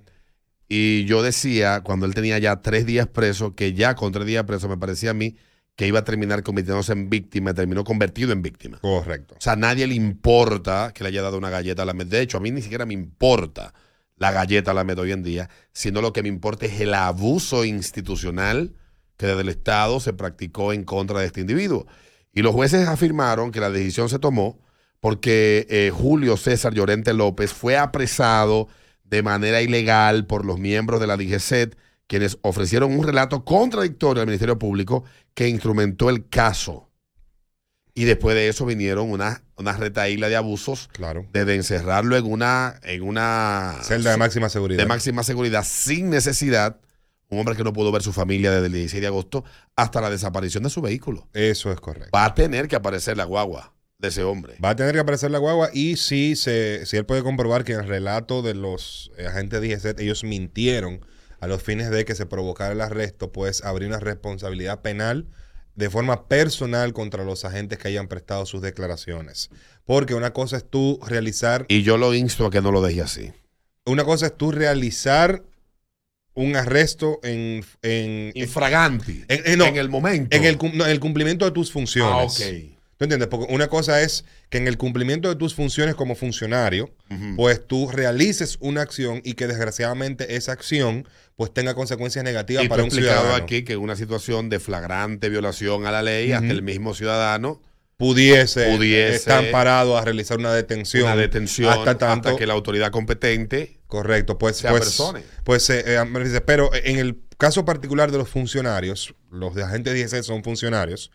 Y yo decía, cuando él tenía ya tres días preso, que ya con tres días preso me parecía a mí que iba a terminar convirtiéndose en víctima, terminó convertido en víctima. Correcto. O sea, a nadie le importa que le haya dado una galleta a la MED. De hecho, a mí ni siquiera me importa la galleta a la MED hoy en día, sino lo que me importa es el abuso institucional que desde el Estado se practicó en contra de este individuo. Y los jueces afirmaron que la decisión se tomó porque eh, Julio César Llorente López fue apresado de manera ilegal por los miembros de la DGCET, quienes ofrecieron un relato contradictorio al Ministerio Público que instrumentó el caso. Y después de eso vinieron una, una retaíla de abusos, claro. desde encerrarlo en una, en una Celda de máxima seguridad. de máxima seguridad sin necesidad. Un hombre que no pudo ver su familia desde el 16 de agosto hasta la desaparición de su vehículo. Eso es correcto. Va a tener que aparecer la guagua de ese hombre. Va a tener que aparecer la guagua y si, se, si él puede comprobar que en el relato de los eh, agentes de ellos mintieron a los fines de que se provocara el arresto, pues habría una responsabilidad penal de forma personal contra los agentes que hayan prestado sus declaraciones. Porque una cosa es tú realizar... Y yo lo insto a que no lo deje así. Una cosa es tú realizar un arresto en... en Infraganti. En, en- no, en el momento. En el, cum- no, en el cumplimiento de tus funciones. Ah, ok. ¿Tú entiendes? Porque una cosa es que en el cumplimiento de tus funciones como funcionario, pues tú realices una acción y que desgraciadamente esa acción pues tenga consecuencias negativas Y para un explicado ciudadano. aquí que en una situación de flagrante violación a la ley, hasta el mismo ciudadano pudiese, Pudiese. estar parado a realizar una detención. una detención hasta tanto que la autoridad competente Correcto, pues, se pues, pues eh, eh, pero en el caso particular de los funcionarios, los de agentes 16 son funcionarios,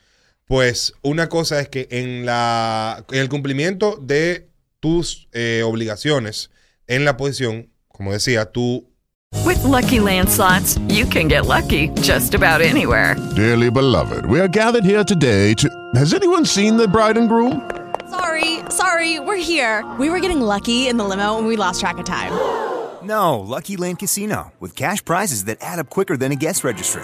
pues una cosa es que en, la, en el cumplimiento de tus eh, obligaciones en la posición, como decía, tú With Lucky Land slots, you can get lucky just about anywhere. Dearly beloved, we are gathered here today to. Has anyone seen the bride and groom? Sorry, sorry, we're here. We were getting lucky in the limo and we lost track of time. No, Lucky Land Casino, with cash prizes that add up quicker than a guest registry.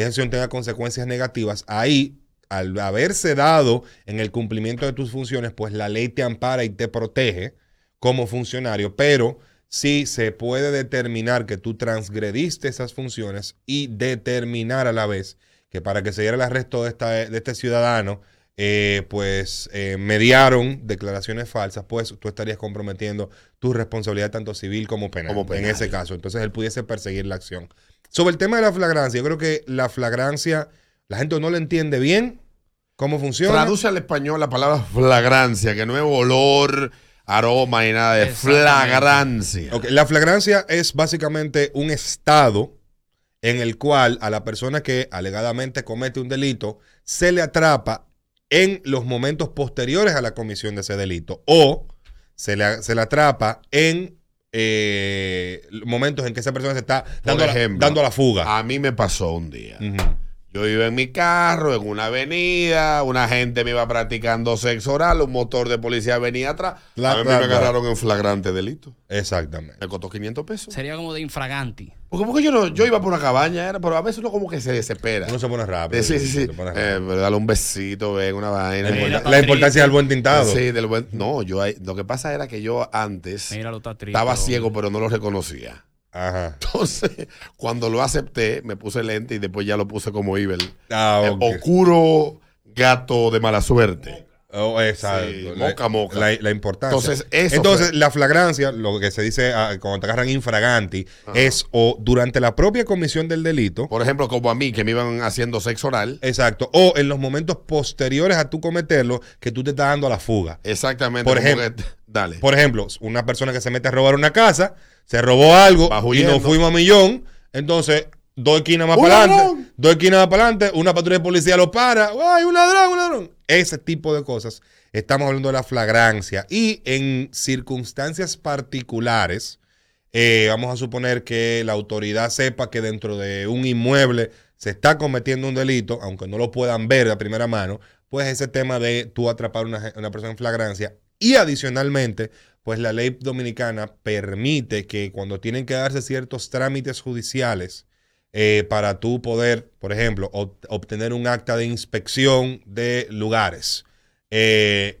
esa acción tenga consecuencias negativas, ahí, al haberse dado en el cumplimiento de tus funciones, pues la ley te ampara y te protege como funcionario, pero si se puede determinar que tú transgrediste esas funciones y determinar a la vez que para que se diera el arresto de, esta- de este ciudadano, eh, pues eh, mediaron declaraciones falsas, pues tú estarías comprometiendo tu responsabilidad tanto civil como penal, Como penal. en ese caso. Entonces él pudiese perseguir la acción. Sobre el tema de la flagrancia, yo creo que la flagrancia, la gente no le entiende bien cómo funciona. Traduce al español la palabra flagrancia, que no es olor, aroma y nada de flagrancia. La flagrancia es básicamente un estado en el cual a la persona que alegadamente comete un delito se le atrapa en los momentos posteriores a la comisión de ese delito o se le, se le atrapa en eh, momentos en que esa persona se está dando, la, dando la fuga. A mí me pasó un día. Yo iba en mi carro, en una avenida, una gente me iba practicando sexo oral, un motor de policía venía atrás. La- a mí la- me la- agarraron en flagrante delito. Exactamente. Me costó 500 pesos. Sería como de infraganti. Porque, porque yo, no, yo iba por una cabaña, era, pero a veces uno como que se desespera. Uno se pone rápido. Sí, sí, sí. Eh, pero dale un besito, ven, una vaina. La importa- la importancia del buen tintado. Sí, del buen. No, yo ahí- lo que pasa era que yo antes Míralo, está triste, estaba ciego, pero no lo reconocía. Ajá. Entonces, cuando lo acepté, me puse lente y después ya lo puse como Ibel. Ah, Eh, ok. oscuro gato de mala suerte. Oh, exacto. Sí, moca, moca. La, la importancia. Entonces, eso Entonces, fue- la flagrancia, lo que se dice ah, cuando te agarran infraganti, es o durante la propia comisión del delito. Por ejemplo, como a mí, que me iban haciendo sexo oral. Exacto. O en los momentos posteriores a tú cometerlo, que tú te estás dando a la fuga. Exactamente. Por ejemplo, que- dale. Por ejemplo, una persona que se mete a robar una casa, se robó algo y nos fuimos a millón, entonces dos esquinas más ¡Un para adelante, dos esquinas más para adelante, una patrulla de policía lo para, ¡ay, un ladrón, un ladrón! Ese tipo de cosas. Estamos hablando de la flagrancia. Y en circunstancias particulares, eh, vamos a suponer que la autoridad sepa que dentro de un inmueble se está cometiendo un delito, aunque no lo puedan ver de primera mano, pues ese tema de tú atrapar a una, una persona en flagrancia. Y adicionalmente, pues la ley dominicana permite que cuando tienen que darse ciertos trámites judiciales eh, para tú poder, por ejemplo, ob- obtener un acta de inspección de lugares, eh,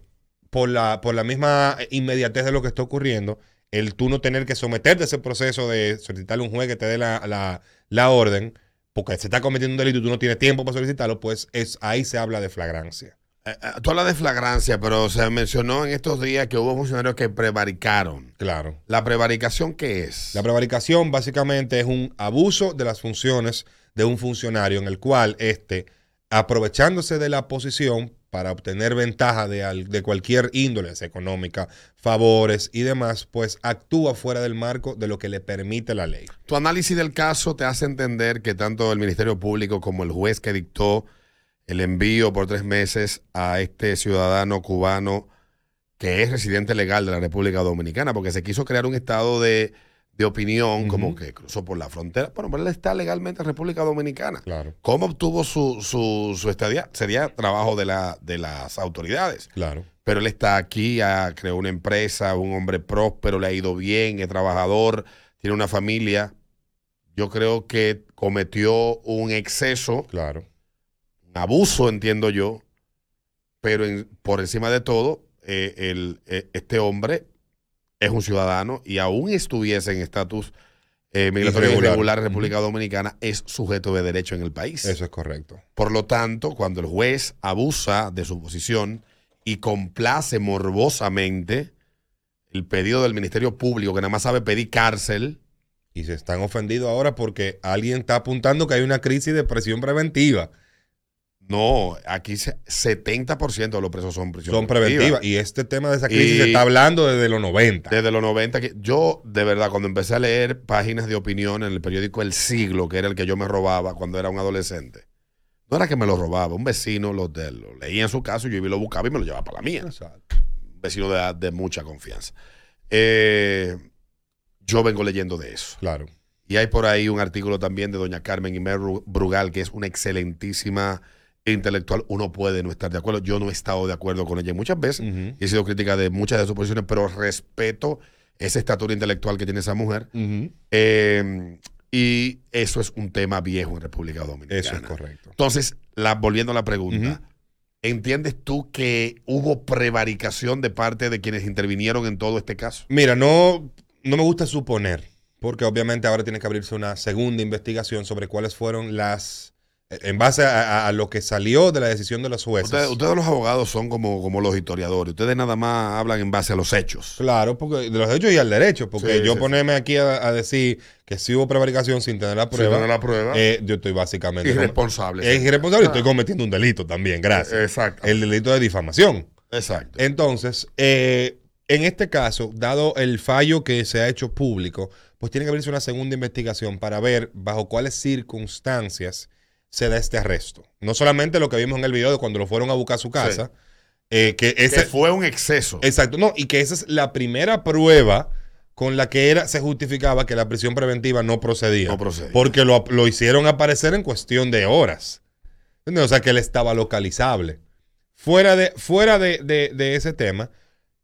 por, la, por la misma inmediatez de lo que está ocurriendo, el tú no tener que someterte a ese proceso de solicitarle un juez que te dé la, la- la orden, porque se está cometiendo un delito y tú no tienes tiempo para solicitarlo, pues es, ahí se habla de flagrancia. Eh, eh, Tú hablas de flagrancia, pero se mencionó en estos días que hubo funcionarios que prevaricaron. Claro. ¿La prevaricación qué es? La prevaricación básicamente es un abuso de las funciones de un funcionario en el cual éste, aprovechándose de la posición para obtener ventaja de, al- de cualquier índole, económica, favores y demás, pues actúa fuera del marco de lo que le permite la ley. Tu análisis del caso te hace entender que tanto el Ministerio Público como el juez que dictó el envío por tres meses a este ciudadano cubano que es residente legal de la República Dominicana, porque se quiso crear un estado de, de opinión como que cruzó por la frontera. Bueno, pero él está legalmente en República Dominicana. Claro. ¿Cómo obtuvo su, su, su estadía? Sería trabajo de, la, de las autoridades. Claro. Pero él está aquí, ha creó una empresa, un hombre próspero, le ha ido bien, es trabajador, tiene una familia. Yo creo que cometió un exceso, Claro. Abuso, entiendo yo, pero en- por encima de todo, eh, el, eh, este hombre es un ciudadano y aún estuviese en estatus eh, migratorio Irregular. irregular en República Dominicana, es sujeto de derecho en el país. Eso es correcto. Por lo tanto, cuando el juez abusa de su posición y complace morbosamente el pedido del Ministerio Público, que nada más sabe pedir cárcel, Y se están ofendidos ahora porque alguien está apuntando que hay una crisis de presión preventiva. No, aquí se- 70% de los presos son prisión Son preventivas. Y este tema de esa crisis Y- se está hablando desde los 90. Desde los 90, que yo de verdad cuando empecé a leer páginas de opinión en el periódico El Siglo, que era el que yo me robaba cuando era un adolescente, no era que me lo robaba, un vecino lo, de- lo leía en su caso, yo iba y lo buscaba y me lo llevaba para la mía. Un vecino de, de mucha confianza. Eh, yo vengo leyendo de eso. Claro. Y hay por ahí un artículo también de doña Carmen Imer Brugal, que es una excelentísima intelectual. Uno puede no estar de acuerdo. Yo no he estado de acuerdo con ella muchas veces. Y he sido crítica de muchas de sus posiciones, pero respeto esa estatura intelectual que tiene esa mujer. Eh, y eso es un tema viejo en República Dominicana. Eso es correcto. Entonces, la, volviendo a la pregunta, ¿entiendes tú que hubo prevaricación de parte de quienes intervinieron en todo este caso? Mira, no, no me gusta suponer, porque obviamente ahora tiene que abrirse una segunda investigación sobre cuáles fueron las, en base a, a- a lo que salió de la decisión de los jueces. Ustedes, ustedes los abogados son como, como los historiadores. Ustedes nada más hablan en base a los hechos. Claro, porque de los hechos y al derecho, porque Sí, yo sí, ponerme aquí a, a decir que si hubo prevaricación sin tener la prueba, tener la prueba. eh, yo estoy básicamente Irresponsable, Es irresponsable y Ah. estoy cometiendo un delito también, gracias. Eh, exacto. El delito de difamación. Exacto. Entonces, eh, en este caso, dado el fallo que se ha hecho público, pues tiene que abrirse una segunda investigación para ver bajo cuáles circunstancias se da este arresto. No solamente lo que vimos en el video de cuando lo fueron a buscar a su casa, eh, que ese Que fue un exceso. Exacto, no, y que esa es la primera prueba con la que era, se justificaba que la prisión preventiva no procedía. No procedía. Porque lo, lo hicieron aparecer en cuestión de horas. ¿Entiendes? O sea, que él estaba localizable. Fuera de, fuera de, de- de ese tema,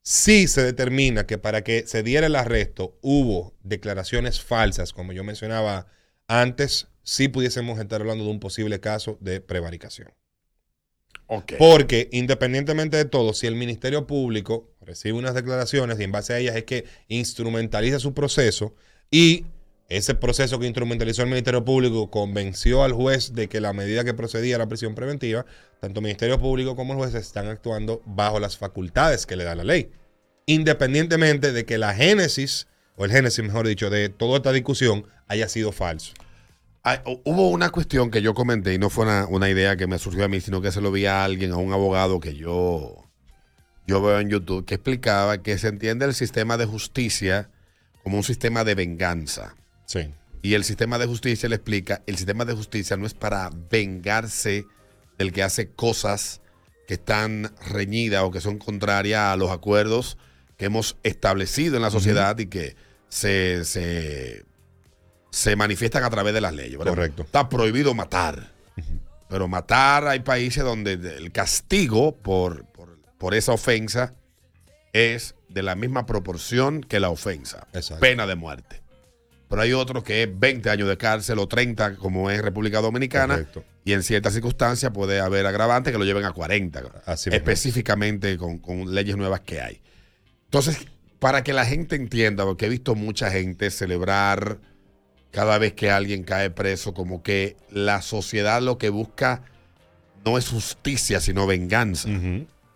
sí se determina que para que se diera el arresto hubo declaraciones falsas, como yo mencionaba antes, sí pudiésemos estar hablando de un posible caso de prevaricación. Porque independientemente de todo, si el Ministerio Público recibe unas declaraciones y en base a ellas es que instrumentaliza su proceso y ese proceso que instrumentalizó el Ministerio Público convenció al juez de que la medida que procedía era prisión preventiva, tanto el Ministerio Público como el juez están actuando bajo las facultades que le da la ley. Independientemente de que la génesis, o el génesis mejor dicho, de toda esta discusión haya sido falso. Hu- hubo una cuestión que yo comenté y no fue una, una idea que me surgió a mí, sino que se lo vi a alguien, a un abogado que yo, yo veo en YouTube, que explicaba que se entiende el sistema de justicia como un sistema de venganza. Sí. Y el sistema de justicia le explica, el sistema de justicia no es para vengarse del que hace cosas que están reñidas o que son contrarias a los acuerdos que hemos establecido en la sociedad y que se, se, se manifiestan a través de las leyes. Ejemplo, Correcto. Está prohibido matar. Pero matar hay países donde el castigo por, por, por esa ofensa es de la misma proporción que la ofensa. Exacto. Pena de muerte. Pero hay otros que es 20 años de cárcel o 30, como es República Dominicana. Correcto. Y en ciertas circunstancias puede haber agravantes que lo lleven a 40. Así específicamente con, con leyes nuevas que hay. Entonces, para que la gente entienda, porque he visto mucha gente celebrar cada vez que alguien cae preso, como que la sociedad lo que busca no es justicia, sino venganza.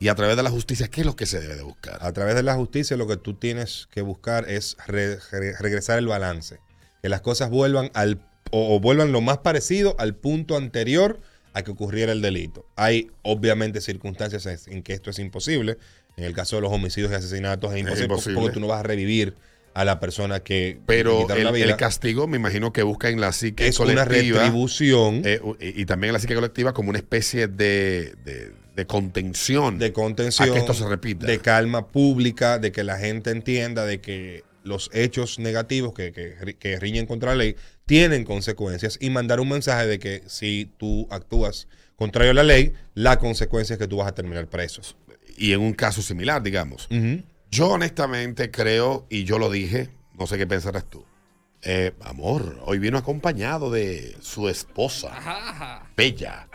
Y a través de la justicia, ¿qué es lo que se debe de buscar? A través de la justicia lo que tú tienes que buscar es re- re- regresar el balance. Que las cosas vuelvan al o, o vuelvan lo más parecido al punto anterior a que ocurriera el delito. Hay obviamente circunstancias en- que esto es imposible. En el caso de los homicidios y asesinatos es imposible, imposible. porque tú no vas a revivir a la persona que Pero el, la vida. el castigo, me imagino que busca en la psique Es una colectiva. retribución. eh, y, y también en la psique colectiva como una especie de, de- de contención. de contención, A que esto se repita. de calma pública, de que la gente entienda de que los hechos negativos que, que, ri- que riñen contra la ley tienen consecuencias y mandar un mensaje de que si tú actúas contrario a la ley, la consecuencia es que tú vas a terminar preso. y en un caso similar, digamos. Yo honestamente creo, y yo lo dije, no sé qué pensarás tú. Eh, amor, hoy vino acompañado de su esposa, Bella.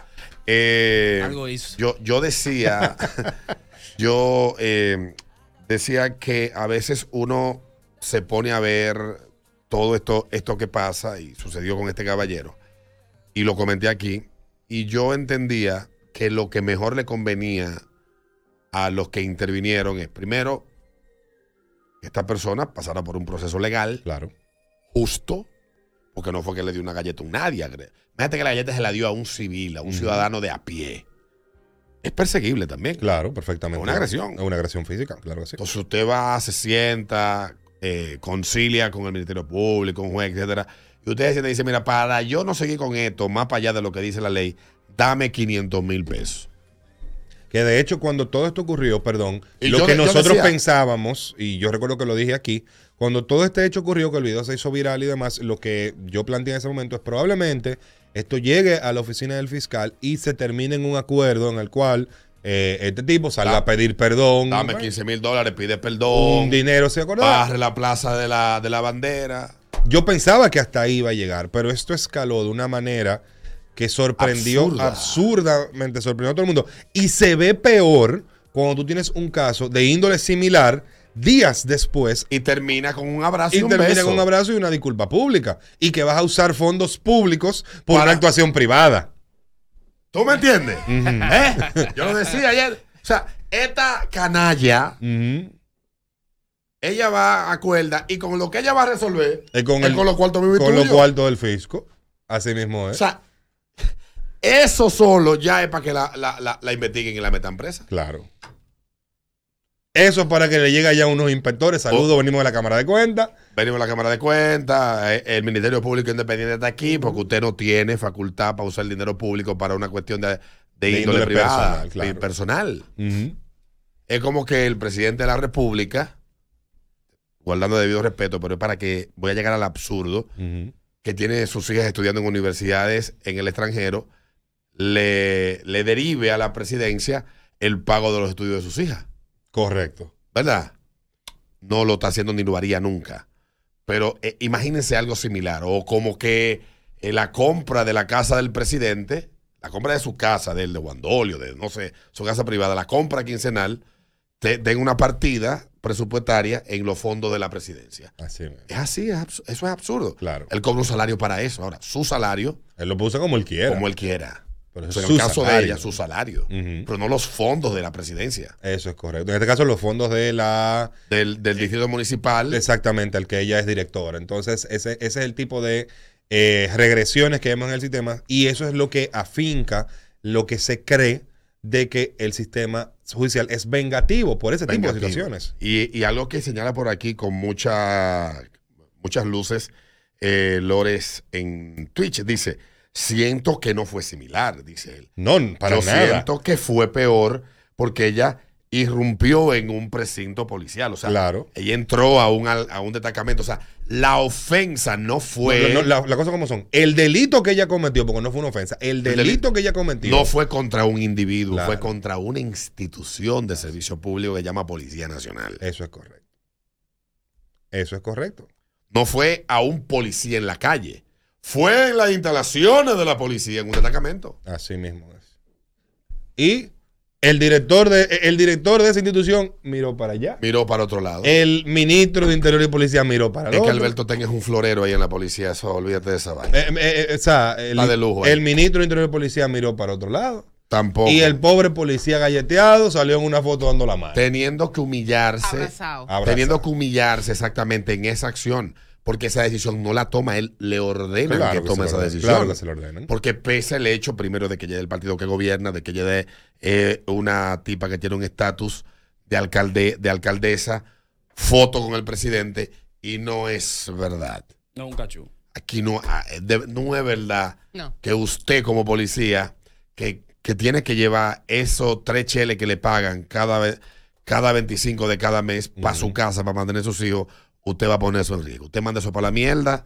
Eh, Algo hizo. Yo, yo decía, yo eh, decía que a veces uno se pone a ver todo esto, esto que pasa y sucedió con este caballero. Y lo comenté aquí. Y yo entendía que lo que mejor le convenía a los que intervinieron es, primero, esta persona pasara por un proceso legal, claro. justo, porque no fue que le dio una galleta a un nadie. Imagínate que la galleta se la dio a un civil, a un ciudadano de a pie. Es perseguible también. Claro, perfectamente. Una agresión. Es una agresión física, claro que sí. Entonces usted va, se sienta, eh, concilia con el Ministerio Público, un juez, etcétera. Y usted se dice, mira, para yo no seguir con esto, más para allá de lo que dice la ley, dame 500 mil pesos. Que de hecho, cuando todo esto ocurrió, perdón, Y lo yo que nosotros decía- pensábamos, y yo recuerdo que lo dije aquí, cuando todo este hecho ocurrió, que el video se hizo viral y demás, lo que yo planteé en ese momento es probablemente esto llegue a la oficina del fiscal y se termine en un acuerdo en el cual eh, este tipo salga a pedir perdón. Dame 15 mil dólares, pide perdón. Un dinero, ¿se acordaba? Barre la plaza de la, de la bandera. Yo pensaba que hasta ahí iba a llegar, pero esto escaló de una manera que sorprendió, Absurda. absurdamente sorprendió a todo el mundo. Y se ve peor cuando tú tienes un caso de índole similar días después. Y termina con un abrazo Y, y, un termina beso. con un abrazo y una disculpa pública. Y que vas a usar fondos públicos por Para- una actuación privada. ¿Tú me entiendes? ¿Eh? Yo lo decía ayer. O sea, esta canalla, ella va a cuerda y con lo que ella va a resolver Es con, el- con los cuartos con los cuartos del fisco. Así mismo O es. sea, eso solo ya es para que la, la- la- la investiguen y la metan presa. Claro. Eso es para que le llegue ya unos inspectores. Saludos, venimos de la Cámara de Cuentas. Venimos a la Cámara de Cuentas, eh, el Ministerio Público Independiente está aquí porque usted no tiene facultad para usar el dinero público para una cuestión de, de De índole, índole privada, personal, claro. personal. Es como que el presidente de la República, guardando debido respeto, pero es para que voy a llegar al absurdo, que tiene sus hijas estudiando en universidades en el extranjero, le, le derive a la presidencia el pago de los estudios de sus hijas. Correcto. ¿Verdad? No lo está haciendo ni lo haría nunca. Pero eh, imagínense algo similar. O como que eh, la compra de la casa del presidente, la compra de su casa, del de Guandolio, de no sé, su casa privada, la compra quincenal, te den una partida presupuestaria en los fondos de la presidencia. Así Es así, es eso es absurdo. Claro. Él cobra un salario para eso. Ahora, su salario. Él lo puso como él quiera. Como él quiera. Pero Pero es en el caso de salario. ella, su salario. Pero no los fondos de la presidencia. Eso es correcto. En este caso, los fondos de la... Del, del distrito municipal. Exactamente, el que ella es directora. Entonces, ese, ese es el tipo de eh, regresiones que vemos en el sistema y eso es lo que afinca lo que se cree de que el sistema judicial es vengativo por ese tipo de situaciones. Y, y algo que señala por aquí con mucha, muchas luces, eh, Lores en Twitch, dice, siento que no fue similar, dice él. No, para Yo nada. siento que fue peor porque ella irrumpió en un precinto policial. O sea, Claro. ella entró a un, a un destacamento. O sea, la ofensa no fue... No, no, la, la cosa como son. El delito que ella cometió, porque no fue una ofensa, el El delito deli- que ella cometió. No fue contra un individuo, Claro. fue contra una institución de servicio público que se llama Policía Nacional. Eso es correcto. Eso es correcto. No fue a un policía en la calle. Fue en las instalaciones de la policía en un destacamento. Así mismo es. Y el director de, el director de esa institución miró para allá. Miró para otro lado. El ministro de Interior y Policía miró para el es que otro. Alberto Ten es un florero ahí en la policía. Eso, olvídate de esa vaina. Eh, eh, eh, o sea, el, Está de lujo el ministro de Interior y Policía miró para otro lado. Tampoco. Y el pobre policía galleteado salió en una foto dando la mano. Teniendo que humillarse. Abrazado. Teniendo que humillarse exactamente en esa acción. Porque esa decisión no la toma él, le ordena Claro que que tome esa ordena, decisión. claro que se lo ordenan. Porque pese el hecho, primero, de que llegue el partido que gobierna, de que llegue eh, una tipa que tiene un estatus de, alcalde, de alcaldesa, foto con el presidente, y no es verdad. No, un cachú. Aquí no, de- no es verdad No. que usted como policía, que, que tiene que llevar esos tres cheles que le pagan cada, vez, cada 25 de cada mes para su casa, para mantener a sus hijos, usted va a poner eso en riesgo. Usted manda eso para la mierda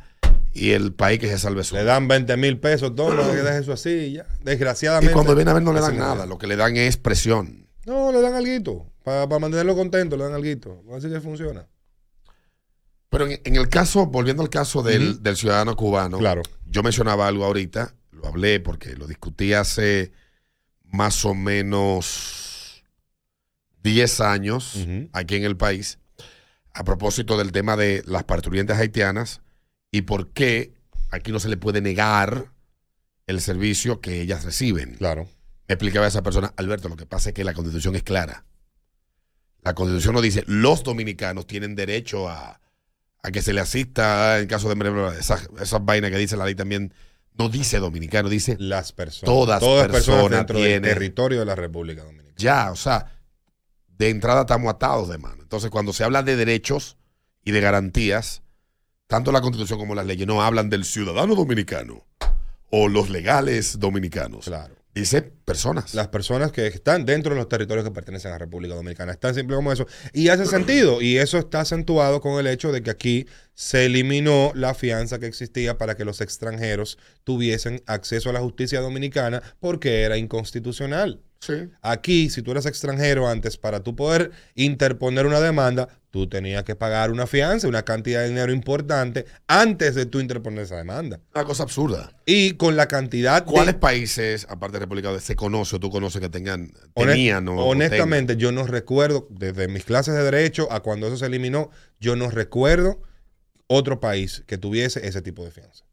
y el país que se salve solo. Le dan 20 mil pesos, toma, que deje eso así y ya. Y Desgraciadamente. cuando viene a ver no le dan nada, lo que le dan es presión. No, le dan alguito. Para mantenerlo contento, le dan alguito. Así que funciona. Pero en, en el caso, volviendo al caso del, ciudadano cubano, Claro. yo mencionaba algo ahorita, lo hablé porque lo discutí hace más o menos 10 años aquí en el país, a propósito del tema de las parturientas haitianas y por qué aquí no se le puede negar el servicio que ellas reciben. Claro. Me explicaba esa persona, Alberto, lo que pasa es que la constitución es clara. La constitución no dice, los dominicanos tienen derecho a, a que se le asista en caso de esas, esas vainas que dice la ley también. No dice dominicano, dice Las personas. todas, Todas personas personas dentro del territorio de la República Dominicana. Ya, o sea, de entrada estamos atados de mano. Entonces, cuando se habla de derechos y de garantías, tanto la constitución como las leyes no hablan del ciudadano dominicano o los legales dominicanos. Claro. Dice personas. Las personas que están dentro de los territorios que pertenecen a la República Dominicana. Es tan simple como eso. Y hace sentido. Y eso está acentuado con el hecho de que aquí se eliminó la fianza que existía para que los extranjeros tuviesen acceso a la justicia dominicana porque era inconstitucional. Sí. Aquí, si tú eras extranjero antes, para tú poder interponer una demanda, tú tenías que pagar una fianza, una cantidad de dinero importante antes de tú interponer esa demanda. Una cosa absurda. Y con la cantidad de- ¿Cuáles países, aparte de República Dominicana, se conoce o tú conoces que tengan, Honest- tenían o- o honestamente, yo no recuerdo, desde mis clases de derecho a cuando eso se eliminó, yo no recuerdo otro país que tuviese ese tipo de fianza.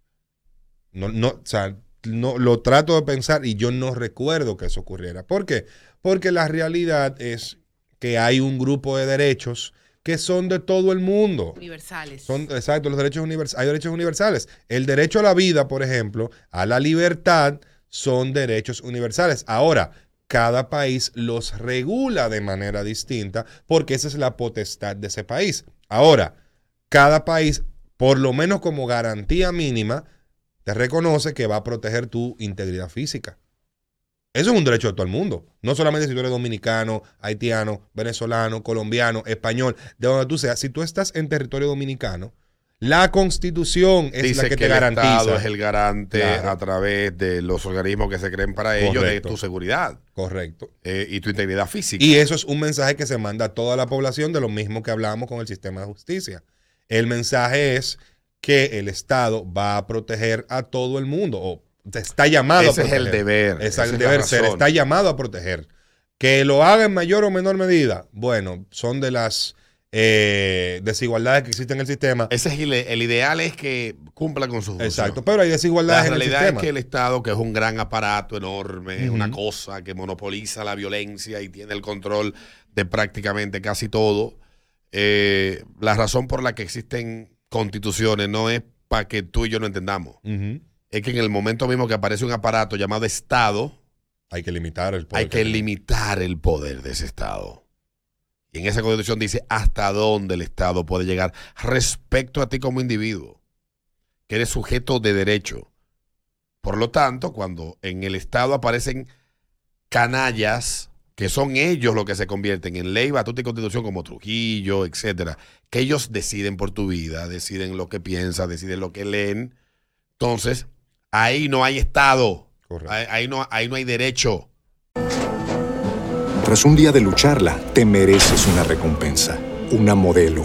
No, no, o sea, no, lo trato de pensar y yo no recuerdo que eso ocurriera. ¿Por qué? Porque la realidad es que hay un grupo de derechos que son de todo el mundo. Universales. Son, exacto, los derechos universales. Hay derechos universales. El derecho a la vida, por ejemplo, a la libertad, son derechos universales. Ahora, cada país los regula de manera distinta porque esa es la potestad de ese país. Ahora, cada país, por lo menos como garantía mínima, te reconoce que va a proteger tu integridad física. Eso es un derecho de todo el mundo. No solamente si tú eres dominicano, haitiano, venezolano, colombiano, español, de donde tú seas. Si tú estás en territorio dominicano, la constitución es Dice la que, que, te el Estado garantiza. es el garante Claro. a través de los organismos que se creen para ello de tu seguridad Correcto. eh, y tu integridad física. Y eso es un mensaje que se manda a toda la población de lo mismo que hablamos con el sistema de justicia. El mensaje es que el Estado va a proteger a todo el mundo, o te está llamado Ese a es proteger. el deber, es el es la deber ser, razón. está llamado a proteger. Que lo haga en mayor o menor medida, bueno, son de las eh, desigualdades que existen en el sistema. Ese es el, el ideal es que cumpla con sus Exacto, pero hay desigualdades La en el realidad sistema. es que el Estado, que es un gran aparato enorme, es una cosa que monopoliza la violencia y tiene el control de prácticamente casi todo. eh, la razón por la que existen constituciones no es para que tú y yo no entendamos. Es que en el momento mismo que aparece un aparato llamado Estado, Hay que limitar el poder. hay que limitar el poder de ese Estado. Y en esa constitución dice hasta dónde el Estado puede llegar respecto a ti como individuo, que eres sujeto de derecho. Por lo tanto, cuando en el Estado aparecen canallas, que son ellos los que se convierten en ley, batuta y constitución como Trujillo, etcétera, que ellos deciden por tu vida, deciden lo que piensas, deciden lo que leen, entonces ahí no hay Estado, ahí, ahí no, ahí no hay derecho. Tras un día de lucharla, te mereces una recompensa, una modelo,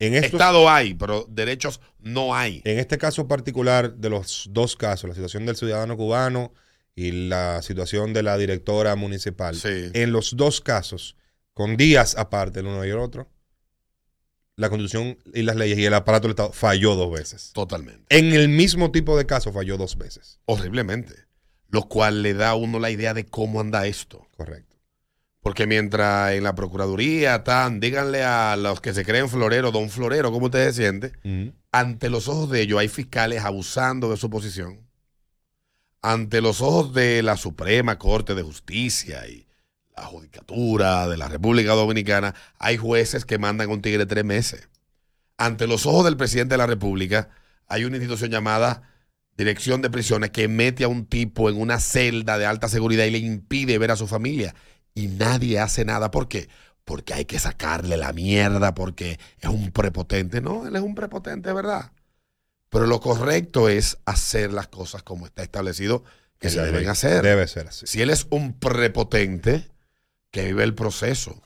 En estos- Estado hay, pero derechos no hay. En este caso particular de los dos casos, la situación del ciudadano cubano y la situación de la directora municipal, en los dos casos, con días aparte el uno y el otro, la constitución y las leyes y el aparato del Estado falló dos veces. Totalmente. En el mismo tipo de caso falló dos veces. Horriblemente. Lo cual le da a uno la idea de cómo anda esto. Correcto. Porque mientras en la Procuraduría están, díganle a los que se creen florero, don florero, ¿cómo usted se siente? Ante los ojos de ellos hay fiscales abusando de su posición. Ante los ojos de la Suprema Corte de Justicia y la Judicatura de la República Dominicana, hay jueces que mandan a un tigre tres meses. Ante los ojos del presidente de la República, hay una institución llamada Dirección de Prisiones que mete a un tipo en una celda de alta seguridad y le impide ver a su familia. Y nadie hace nada. ¿Por qué? Porque hay que sacarle la mierda, porque es un prepotente. No, él es un prepotente, ¿verdad? Pero lo correcto es hacer las cosas como está establecido que se Debe- deben hacer. debe ser así. Si él es un prepotente, que vive el proceso.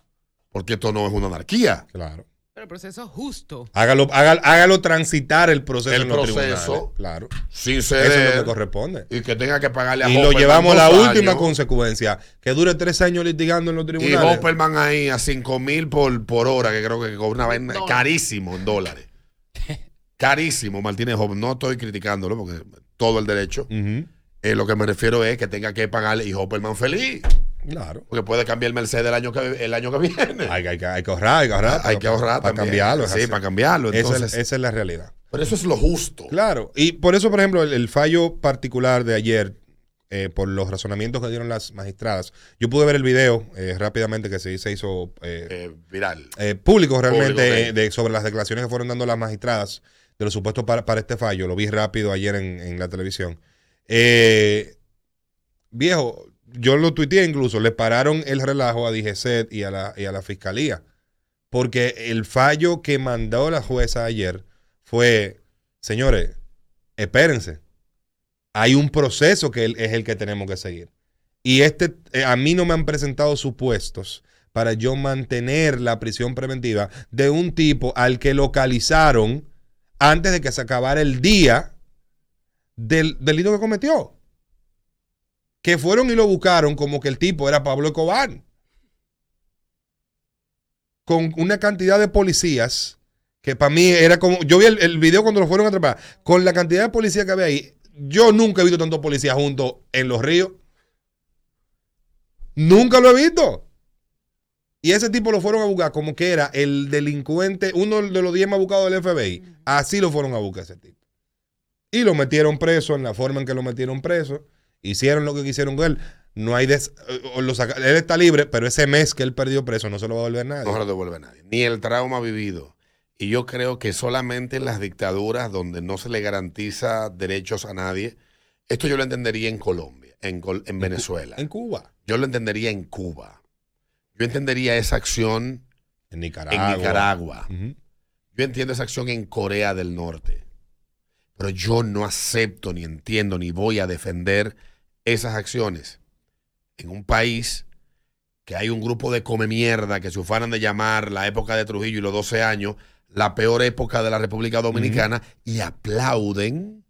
Porque esto no es una anarquía. Claro. Pero el proceso justo. Hágalo, hágalo, hágalo transitar el proceso El en los proceso, tribunales. Claro. Sin Eso es ceder. lo que corresponde. Y que tenga que pagarle a Y lo llevamos a la última años. consecuencia, que dure tres años litigando en los Y tribunales. Hopperman ahí a 5 mil por, por hora, que creo que cobra una vaina carísimo en dólares. carísimo, Martínez Hopperman. No estoy criticándolo porque todo el derecho. Eh, lo que me refiero es que tenga que pagarle y Hopperman feliz. Claro. Porque puede cambiar el Mercedes el año que, el año que viene. Hay, hay que- hay que ahorrar, hay que ahorrar. Hay que ahorrar Para cambiarlo. Sí, así. para cambiarlo. Esa es- Entonces- esa es la realidad. Pero eso es lo justo. Claro. Y por eso, por ejemplo, el, el fallo particular de ayer, eh, por los razonamientos que dieron las magistradas, yo pude ver el video eh, rápidamente que se, se hizo eh, viral. eh, público realmente Público, eh, de- sobre las declaraciones que fueron dando las magistradas de los supuestos para, para este fallo. Lo vi rápido ayer en, en la televisión. Eh, viejo, yo lo tuiteé incluso, le pararon el relajo a DGCET y a la, y a la fiscalía. Porque el fallo que mandó la jueza ayer fue, señores, espérense. Hay un proceso que es el que tenemos que seguir. Y este, eh, a mí no me han presentado supuestos para yo mantener la prisión preventiva de un tipo al que localizaron antes de que se acabara el día del delito que cometió. Que fueron y lo buscaron como que el tipo era Pablo Escobar. Con una cantidad de policías que para mí era como. Yo vi el, el video cuando lo fueron a atrapar. Con la cantidad de policías que había ahí, yo nunca he visto tantos policías juntos en los ríos. Nunca lo he visto. Y ese tipo lo fueron a buscar como que era el delincuente, uno de los 10 más buscados del FBI. Así lo fueron a buscar ese tipo. y lo metieron preso en la forma en que lo metieron preso. Hicieron lo que quisieron con él. No hay des- o lo saca- él está libre, pero ese mes que él perdió preso no se lo va a volver nadie. No se lo devuelve nadie. Ni el trauma vivido. Y yo creo que solamente en las dictaduras donde no se le garantiza derechos a nadie, esto yo lo entendería en Colombia, en, Col- en Venezuela. En Cuba. Yo lo entendería en Cuba. Yo entendería esa acción En Nicaragua. en Nicaragua. Yo entiendo esa acción en Corea del Norte. Pero yo no acepto, ni entiendo, ni voy a defender esas acciones en un país que hay un grupo de come mierda que se ufanan de llamar la época de Trujillo y los 12 años la peor época de la República Dominicana y aplauden,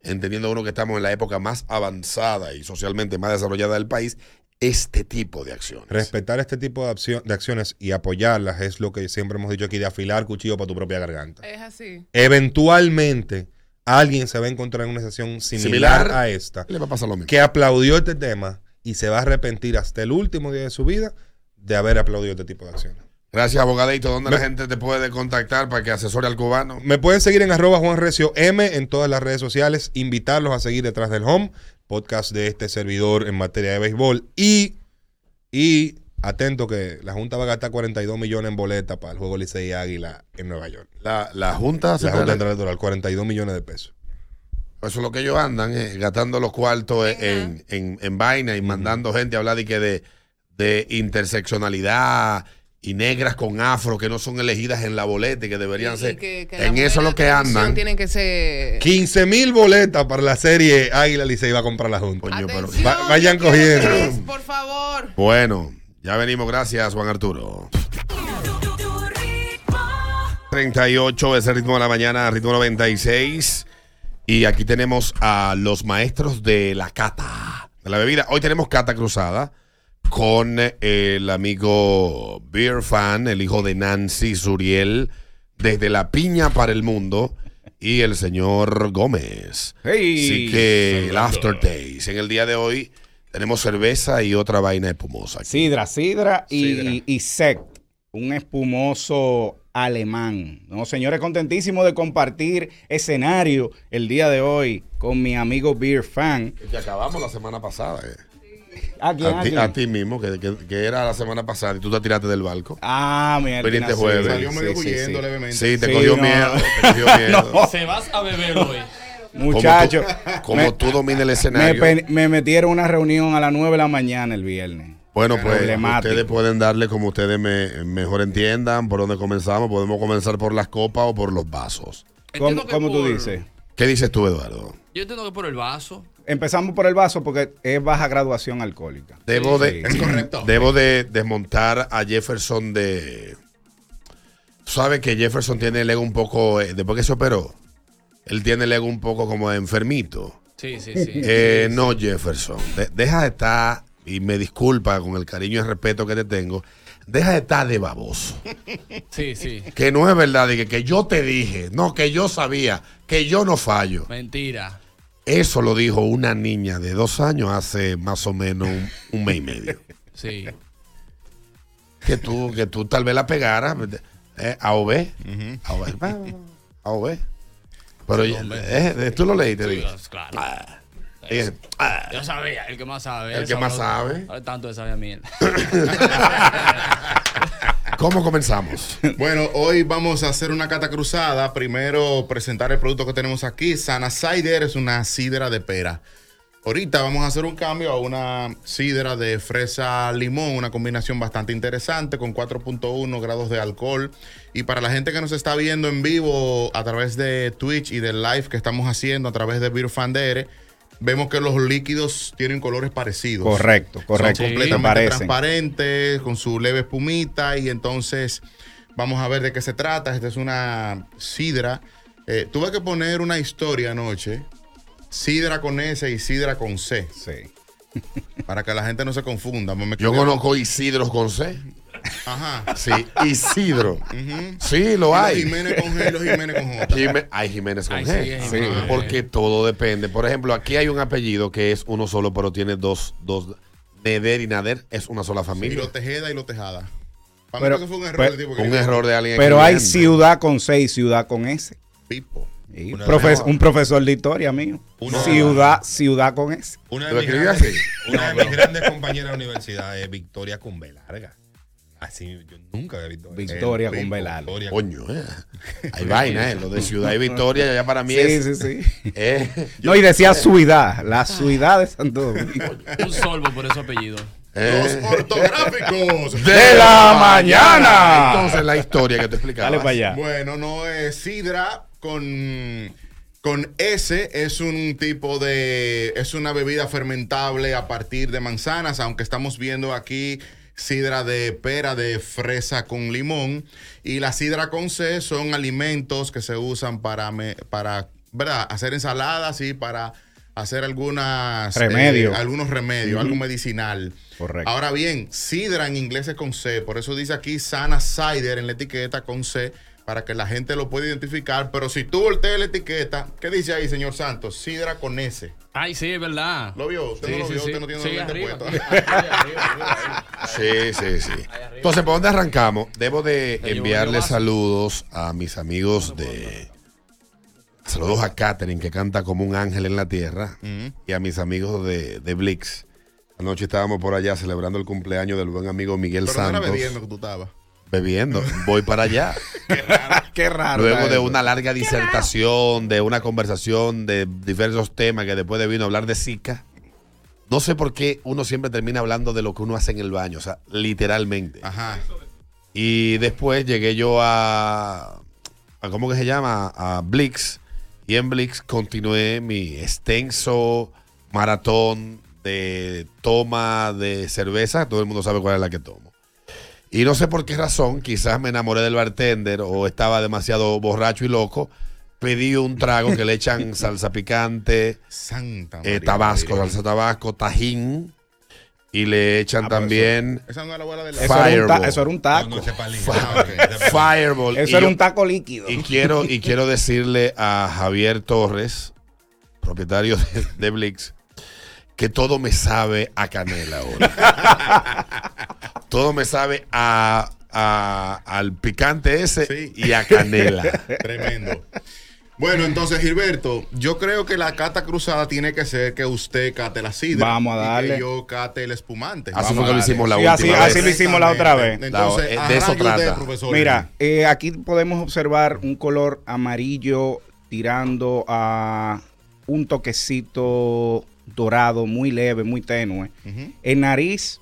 entendiendo uno que estamos en la época más avanzada y socialmente más desarrollada del país, este tipo de acciones. Respetar este tipo de, de acciones y apoyarlas es lo que siempre hemos dicho aquí, de afilar cuchillo para tu propia garganta. Es así. Eventualmente, alguien se va a encontrar en una situación similar, Similar, a esta, le va a pasar lo mismo. que aplaudió este tema y se va a arrepentir hasta el último día de su vida de haber aplaudido este tipo de acciones. Gracias, abogadito. ¿Dónde Me- la gente te puede contactar para que asesore al cubano? Me pueden seguir en arroba Juan Recio M en todas las redes sociales. Invitarlos a seguir detrás del home, podcast de este servidor en materia de béisbol. Y, y atento que la Junta va a gastar 42 millones en boletas para el juego Licey Águila en Nueva York. La, la Junta La Central- Junta Central Electoral, 42 millones de pesos. Eso es lo que ellos andan, eh, gastando los cuartos en, en, en vaina y mandando gente a hablar de, que de, de interseccionalidad y negras con afro que no son elegidas en la boleta y que deberían Y ser. que- que la en eso es lo que andan. Tienen que ser. 15 mil boletas para la serie Águila Licey va a comprar la Junta. Coño, pero- Va- vayan cogiendo. Por favor. Bueno, ya venimos. Gracias, Juan Arturo. 38 es el ritmo de la mañana, ritmo 96. Y aquí tenemos a los maestros de la cata de la bebida. Hoy tenemos cata cruzada con el amigo Beer Fan, el hijo de Nancy Suriel, desde la piña para el mundo, y el señor Gómez. Hey. Así que el aftertaste. En el día de hoy tenemos cerveza y otra vaina espumosa. aquí. Sidra, sidra y, Sidra. y sect, un espumoso alemán. No, señores, contentísimo de compartir escenario el día de hoy con mi amigo Beer Fan. Que acabamos la semana pasada. eh. ¿A quién? A ¿A ti, quién? a ti mismo, que, que- que era la semana pasada y tú te tiraste del barco. Ah, mira. Viniste jueves. Salió medio huyendo levemente. Sí, te cogió miedo. Te cogió miedo. No. Se vas a beber hoy. Muchacho, Como tú, dominas el me, escenario. me metieron una reunión a las 9 de la mañana el viernes. Bueno, pues ustedes pueden darle como ustedes me, mejor entiendan por dónde comenzamos. Podemos comenzar por las copas o por los vasos. ¿Cómo, tú por- dices? ¿Qué dices tú, Eduardo? Yo entiendo que por el vaso. Empezamos por el vaso porque es baja graduación alcohólica. Debo Sí. de, debo de desmontar a Jefferson de... Tú sabes que Jefferson tiene el ego un poco, eh, después que se operó, él tiene el ego un poco como enfermito. Sí, sí, sí. Eh, Sí, no, Jefferson, de- deja de estar, y me disculpa con el cariño y el respeto que te tengo, deja de estar de baboso. Sí, sí. Que no es verdad, de que, que yo te dije, no, que yo sabía, que yo no fallo. Mentira. Eso lo dijo una niña de dos años hace más o menos un, un mes y medio. Sí. Que tú, que tú tal vez la pegaras eh, a o B. A o B. A o B. Pero Sí, eh, eh, tú lo leíste, Sí, digo. claro. Ah. Ah. Yo sabía, el que más sabe. El que más sabe. sabe. Tanto de sabía mierda. ¿Cómo comenzamos? Bueno, hoy vamos a hacer una cata cruzada. Primero presentar el producto que tenemos aquí. Sana Cider es una sidra de pera. Ahorita vamos a hacer un cambio a una sidra de fresa limón, una combinación bastante interesante con 4.1 grados de alcohol. Y para la gente que nos está viendo en vivo a través de Twitch y del live que estamos haciendo a través de Beer Fandere, vemos que los líquidos tienen colores parecidos. Correcto, correcto. Son completamente transparentes, con su leve espumita. Y entonces vamos a ver de qué se trata. Esta es una sidra. Eh, tuve que poner una historia anoche. Sidra con S y sidra con C. Sí. Para que la gente no se confunda. Me Yo conozco Isidros con C. Ajá. Sí, Isidro. Sí, lo Y los hay. Jiménez con G y los Jiménez con J. Hay Jiménez con Ay, G. sí, hay G. porque todo depende. Por ejemplo, aquí hay un apellido que es uno solo, pero tiene dos, dos. Neder y Nader es una sola Y familia. lo Tejeda y lo Tejada. Para Pero- mí que fue un error. pero- del tipo que un error de alguien. Pero hay ciudad con C y ciudad con S. Pipo. Profes- un profesor de historia mío. Una- ciudad, ciudad con S. Una ¿Lo de, mis grandes, así? una de mis grandes compañeras de la universidad es Victoria con B larga. Así yo nunca había visto. Victoria El con. Victoria Coño, eh. Hay vaina, eh. Lo de Ciudad y Victoria ya para mí Sí, es. sí, sí. eh, No, y decía suidad, la suidad de Santo Domingo. Un solvo por ese apellido. eh. Los ortográficos De la mañana. Entonces, la historia que te explicaba. Dale para allá. Bueno, no es sidra con con S es un tipo de es una bebida fermentable a partir de manzanas, aunque estamos viendo aquí sidra de pera de fresa con limón y la sidra con C son alimentos que se usan para me- para ¿verdad? hacer ensaladas y para hacer algunas Remedio. eh, algunos remedios, algo medicinal. Correcto. Ahora bien, sidra en inglés es con C, por eso dice aquí sana cider en la etiqueta con C, para que la gente lo pueda identificar. Pero si tú volteas la etiqueta, ¿qué dice ahí, señor Santos? Sidra con S. Ay, sí, es verdad. ¿Lo vio? ¿Usted no lo vio? Usted no tiene Sí, arriba, puestos. Sí, sí, sí. Entonces, ¿por dónde arrancamos? Debo de enviarle saludos a mis amigos de... Saludos a Katherine, que canta como un ángel en la tierra, y a mis amigos de, de Blix. Anoche estábamos por allá celebrando el cumpleaños del buen amigo Miguel Pero no era Santos. bebiendo que tú estabas. Bebiendo. Voy para allá. Qué raro. Luego está de eso. una larga disertación, de una conversación de diversos temas que después de vino a hablar de Zika. No sé por qué uno siempre termina hablando de lo que uno hace en el baño, o sea, literalmente. Ajá. Y después llegué yo a, a ¿cómo que se llama? A Blix. Y en Blix continué mi extenso maratón de toma de cerveza. Todo el mundo sabe cuál es la que tomo. Y no sé por qué razón, quizás me enamoré del bartender o estaba demasiado borracho y loco. Pedí un trago que le echan salsa picante, Santa eh, tabasco, María. salsa tabasco, tajín. Y le echan Ah, también Esa no es la abuela de la... Eso era, un ta- Fireball. eso era un taco. No, palillo. Ah. Fireball. Eso Y era yo- un taco líquido. Y quiero, y quiero decirle a Javier Torres, propietario de, de Blix, que todo me sabe a canela ahora. todo me sabe a, a- al picante ese Sí. y a canela. Tremendo. Bueno, entonces, Gilberto, yo creo que la cata cruzada tiene que ser que usted cate la sidra. Vamos a y darle. que yo cate el espumante. Así fue que lo hicimos la Sí, así- última así vez. lo hicimos la otra vez. Entonces, La- de eso usted, trata. profesor. Mira, eh, aquí podemos observar un color amarillo tirando a un toquecito dorado, muy leve, muy tenue. En nariz,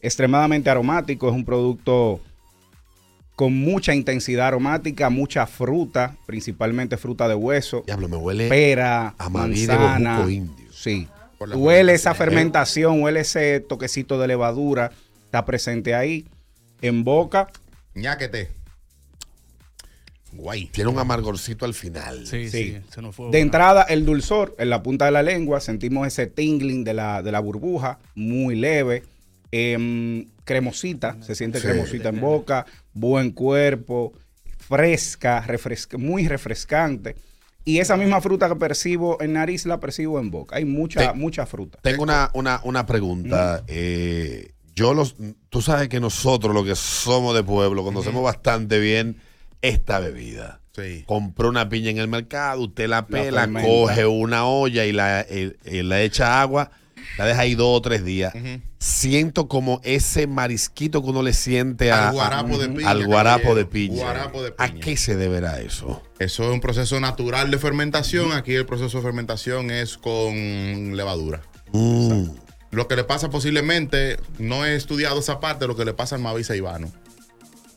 extremadamente aromático, es un producto con mucha intensidad aromática, mucha fruta, principalmente fruta de hueso, Diablo, me huele pera, a de manzana. Indio. Sí. Huele esa fermentación. fermentación, huele ese toquecito de levadura, está presente ahí. En boca, ñáquete. Guay. Tiene un amargorcito al final. Sí, Sí. sí. Se nos fue. De entrada, el dulzor en la punta de la lengua, sentimos ese tingling de la, de la burbuja, muy leve, em, cremosita, se siente Sí. cremosita en boca, buen cuerpo, fresca, refresca- muy refrescante. Y esa misma fruta que percibo en nariz la percibo en boca. Hay mucha, Te- mucha fruta. Tengo una, una, una pregunta. Eh, yo los, tú sabes que nosotros, los que somos de pueblo, conocemos bastante bien esta bebida. Sí. Compró una piña en el mercado, usted la pela, coge una olla y la, y- y la echa agua, la deja ahí dos o tres días. Siento como ese marisquito que uno le siente a- Al guarapo de piña, al guarapo caballero. de piña. Guarapo de ¿A qué se deberá eso? Eso es un proceso natural de fermentación. Aquí el proceso de fermentación es con levadura. Mm. Lo que le pasa posiblemente, no he estudiado esa parte, lo que le pasa al Mavi Ceibano,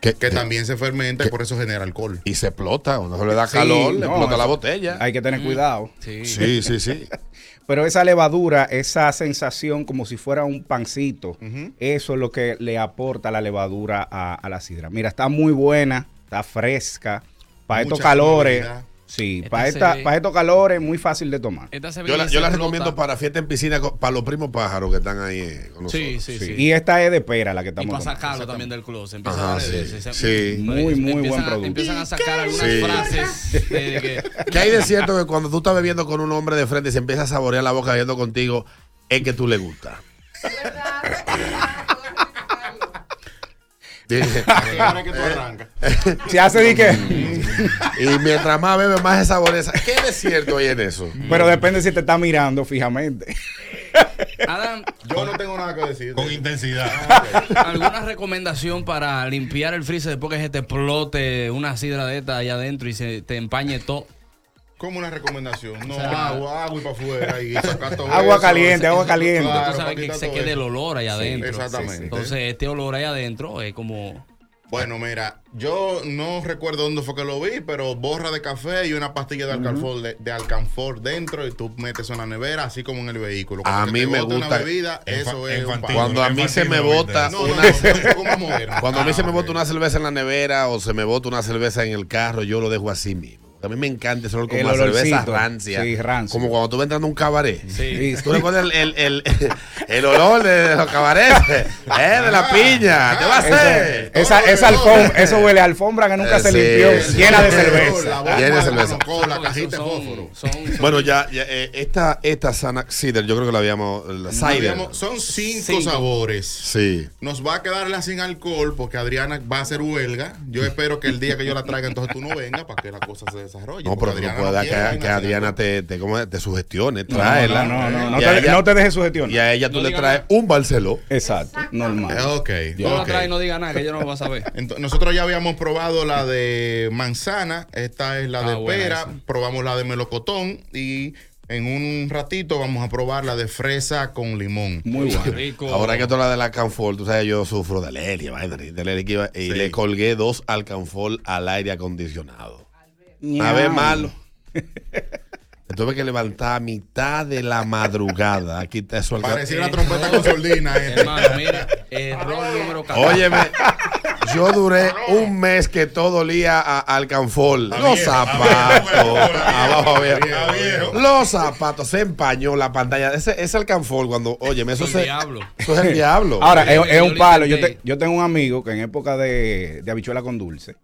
Que, que también se fermenta y por eso genera alcohol. Y se explota, uno se le da Sí, calor, le no, explota la botella. Hay que tener cuidado. Sí. Sí, sí, sí. Pero esa levadura, esa sensación como si fuera un pancito, eso es lo que le aporta la levadura a, a la sidra. Mira, está muy buena, está fresca. Para estos calores. Sí, Esta para, esta, ve- para estos calores, muy fácil de tomar. Esta se ve Yo la, y yo recomiendo para fiesta en piscina para los primos pájaros que están ahí eh, con nosotros. Sí, sí, sí. Y esta es de pera la que Y estamos para tomando. sacarlo también del closet. Empiezan Ajá, a- sí, se- sí. Muy, muy empiezan buen a- producto. Empiezan a sacar algunas Sí. frases de, que ¿Qué hay de cierto que cuando tú estás bebiendo con un hombre de frente y se empieza a saborear la boca bebiendo contigo, es que tú le gusta? Ahora que tú arrancas. Se hace de que. y mientras más bebe, más se saboreza. ¿Qué de cierto hay en eso? Pero depende si te está mirando fijamente. Adam, Yo no tengo nada que decir. Con intensidad. ¿alguna recomendación para limpiar el freezer después que se te explote una sidra de esta allá adentro y se te empañe todo? Como una recomendación. No, agua, agua y para afuera. Y sacar todo Agua eso. caliente, agua caliente. Claro, Tú sabes que se quede el olor ahí Sí, adentro. exactamente. Entonces, este olor ahí adentro es como. Bueno, mira, yo no recuerdo dónde fue que lo vi, pero borra de café y una pastilla de alcanfor, de, de alcanfor dentro y tú metes en la nevera, así como en el vehículo. A mí te me gusta- Una bebida, eso es un. Cuando a mí se me bota No, no, una. Cuando a mí Ah, se me ok. bota una cerveza en la nevera o se me bota una cerveza en el carro, yo lo dejo así mismo. A mí me encanta ese olor como El la cerveza rancia. Sí, rancio. Como cuando tú vas entrando a un cabaret. Sí. Tú recuerdas el, el, el, el olor de los cabarets, ¿eh? de la piña. ¿Qué va a hacer? Esa, esa alfombra, eso huele a alfombra que nunca Eh, se sí, limpió, llena de La cerveza. Llena de la cerveza. Cajita de fósforo. Bueno, ya, ya, eh, esta, esta Sana Cider, yo creo que la habíamos. La cider. Digamos, Son cinco, Cinco. sabores. Sí. Nos va a quedarla sin alcohol porque Adriana va a hacer huelga. Yo espero que el día que yo la traiga, entonces tú no vengas para que la cosa se desarrolle. No, pero tú no Adriana puedes dar quiere que, que Adriana te, te, ¿cómo es? te sugestione, No, tráela. no, no, no, Y te- ella- no te dejes sugestionar. Y a ella tú No le traes un Barceló. Exacto, normal. Eh, Ok. No la ok. trae y no diga nada, que yo no lo voy a saber. Nosotros ya habíamos probado la de manzana, esta es la Ah, de pera, probamos la de melocotón y en un ratito vamos a probar la de fresa con limón. Muy bueno. Rico. Ahora que tú la de la Canfor, tú sabes, yo sufro de alergia, de alergia, y Sí. le colgué dos Alcanfor al aire acondicionado. A ver, malo. Me tuve que levantar a mitad de la madrugada. Aquí está eso Parecía una trompeta con sordina. eh. Hermano, mira, error número 14. Óyeme, yo duré un mes que todo olía a Alcanfor. Los zapatos. Abajo. Los zapatos. Se empañó la pantalla. Ese, ese Alcanfor, cuando, óyeme, eso, El se, diablo. eso es el diablo. Ahora, es, es un lo palo. Yo, intenté. te- yo tengo un amigo que en época de, de habichuela con dulce,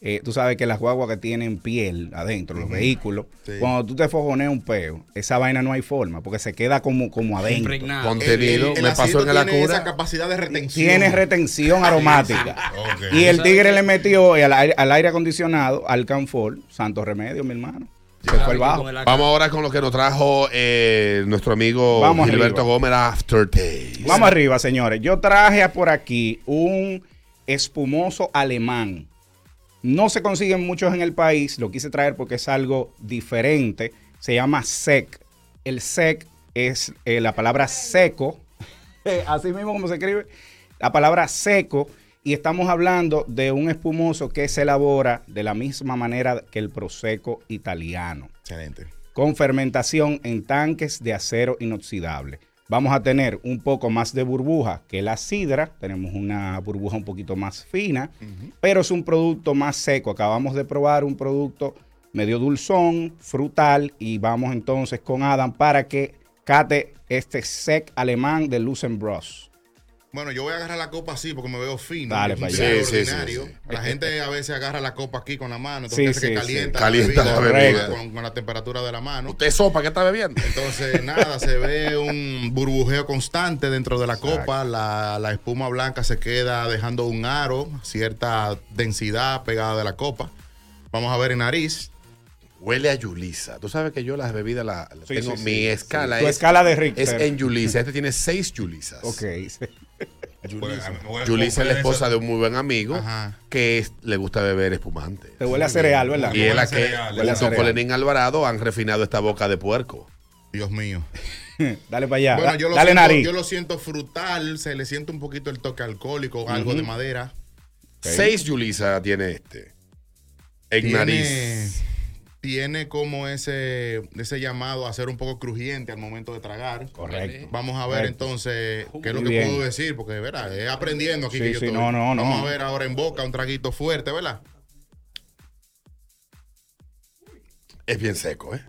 eh, tú sabes que las guaguas que tienen piel adentro, los vehículos, Sí. cuando tú te fojoneas un peo, esa vaina no hay forma, porque se queda como, como adentro. Impregnado. Contenido. El- el me pasó en la tiene cura. esa capacidad de retención. Tiene retención aromática. Y el tigre le metió al aire, al aire acondicionado, al Canfor, santo remedio, mi hermano. Se fue el bajo. Con el Vamos ahora con lo que nos trajo eh, nuestro amigo Vamos Gilberto arriba. Gómez Aftertaste. Vamos arriba, señores. Yo traje por aquí un espumoso alemán. No se consiguen muchos en el país. Lo quise traer porque es algo diferente. Se llama sec. El sec es eh, la palabra seco. Así mismo como se escribe. La palabra seco. Y estamos hablando de un espumoso que se elabora de la misma manera que el prosecco italiano Excelente. con fermentación en tanques de acero inoxidable. Vamos a tener un poco más de burbuja que la sidra, tenemos una burbuja un poquito más fina, pero es un producto más seco. Acabamos de probar un producto medio dulzón, frutal, y vamos entonces con Adam para que cate este sec alemán de Lucen Bros. Bueno, yo voy a agarrar la copa así porque me veo fino. Dale es un pa' trago allá. Sí, sí, sí. La gente a veces agarra la copa aquí con la mano, Sí, entonces hace sí, que sí. calienta, Calienta la bebida, bebida. Con, con la temperatura de la mano. ¿Usted sopa qué está bebiendo? Entonces, nada, se ve un burbujeo constante dentro de la copa. La, la espuma blanca se queda dejando un aro, cierta densidad pegada de la copa. Vamos a ver en nariz. Huele a Yulisa. Tú sabes que yo las bebidas la, la Sí, tengo. sí, mi sí. escala Tu es. escala de Richter. Es en Yulisa. Este tiene seis Yulisas. Ok. A mí me huele Yulisa es la esposa de un muy buen amigo Ajá. que es- le gusta beber espumante. Te huele a cereal, ¿verdad? Y es la Huele a que, junto con. Lenín Alvarado, han refinado esta boca de puerco. Dios mío. Dale para allá. Bueno, yo lo, Dale siento, nariz. yo lo siento frutal, se le siente un poquito el toque alcohólico, algo de madera. Seis Yulisa tiene este. En Tiene, nariz. Tiene como ese, ese llamado a ser un poco crujiente al momento de tragar. Correcto. Vamos a ver Correcto. entonces qué es lo que bien. puedo decir, porque ¿verdad? es aprendiendo aquí Sí, que yo sí, estoy. no, no, no. Vamos a ver ahora en boca un traguito fuerte, ¿verdad? Es bien seco, ¿eh?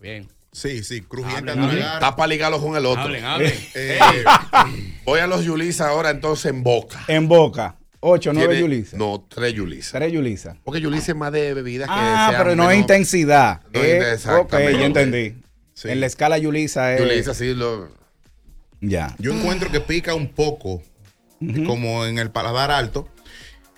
Bien. Sí, sí, crujiente Hablen, al tragar. Está para ligarlo con el otro. Hablen, hablen. Eh, Voy a los Yulisa ahora entonces en boca. En boca. 8, 9 Tiene- Yulisa. No, tres Yulisa. 3 Yulisa. Porque Yulisa es más de bebidas que Ah, pero no es intensidad. No intensidad, ok, ya entendí. Sí. En la escala Yulisa es. Yulisa sí lo... Ya. yo encuentro que pica un poco. como en el paladar alto.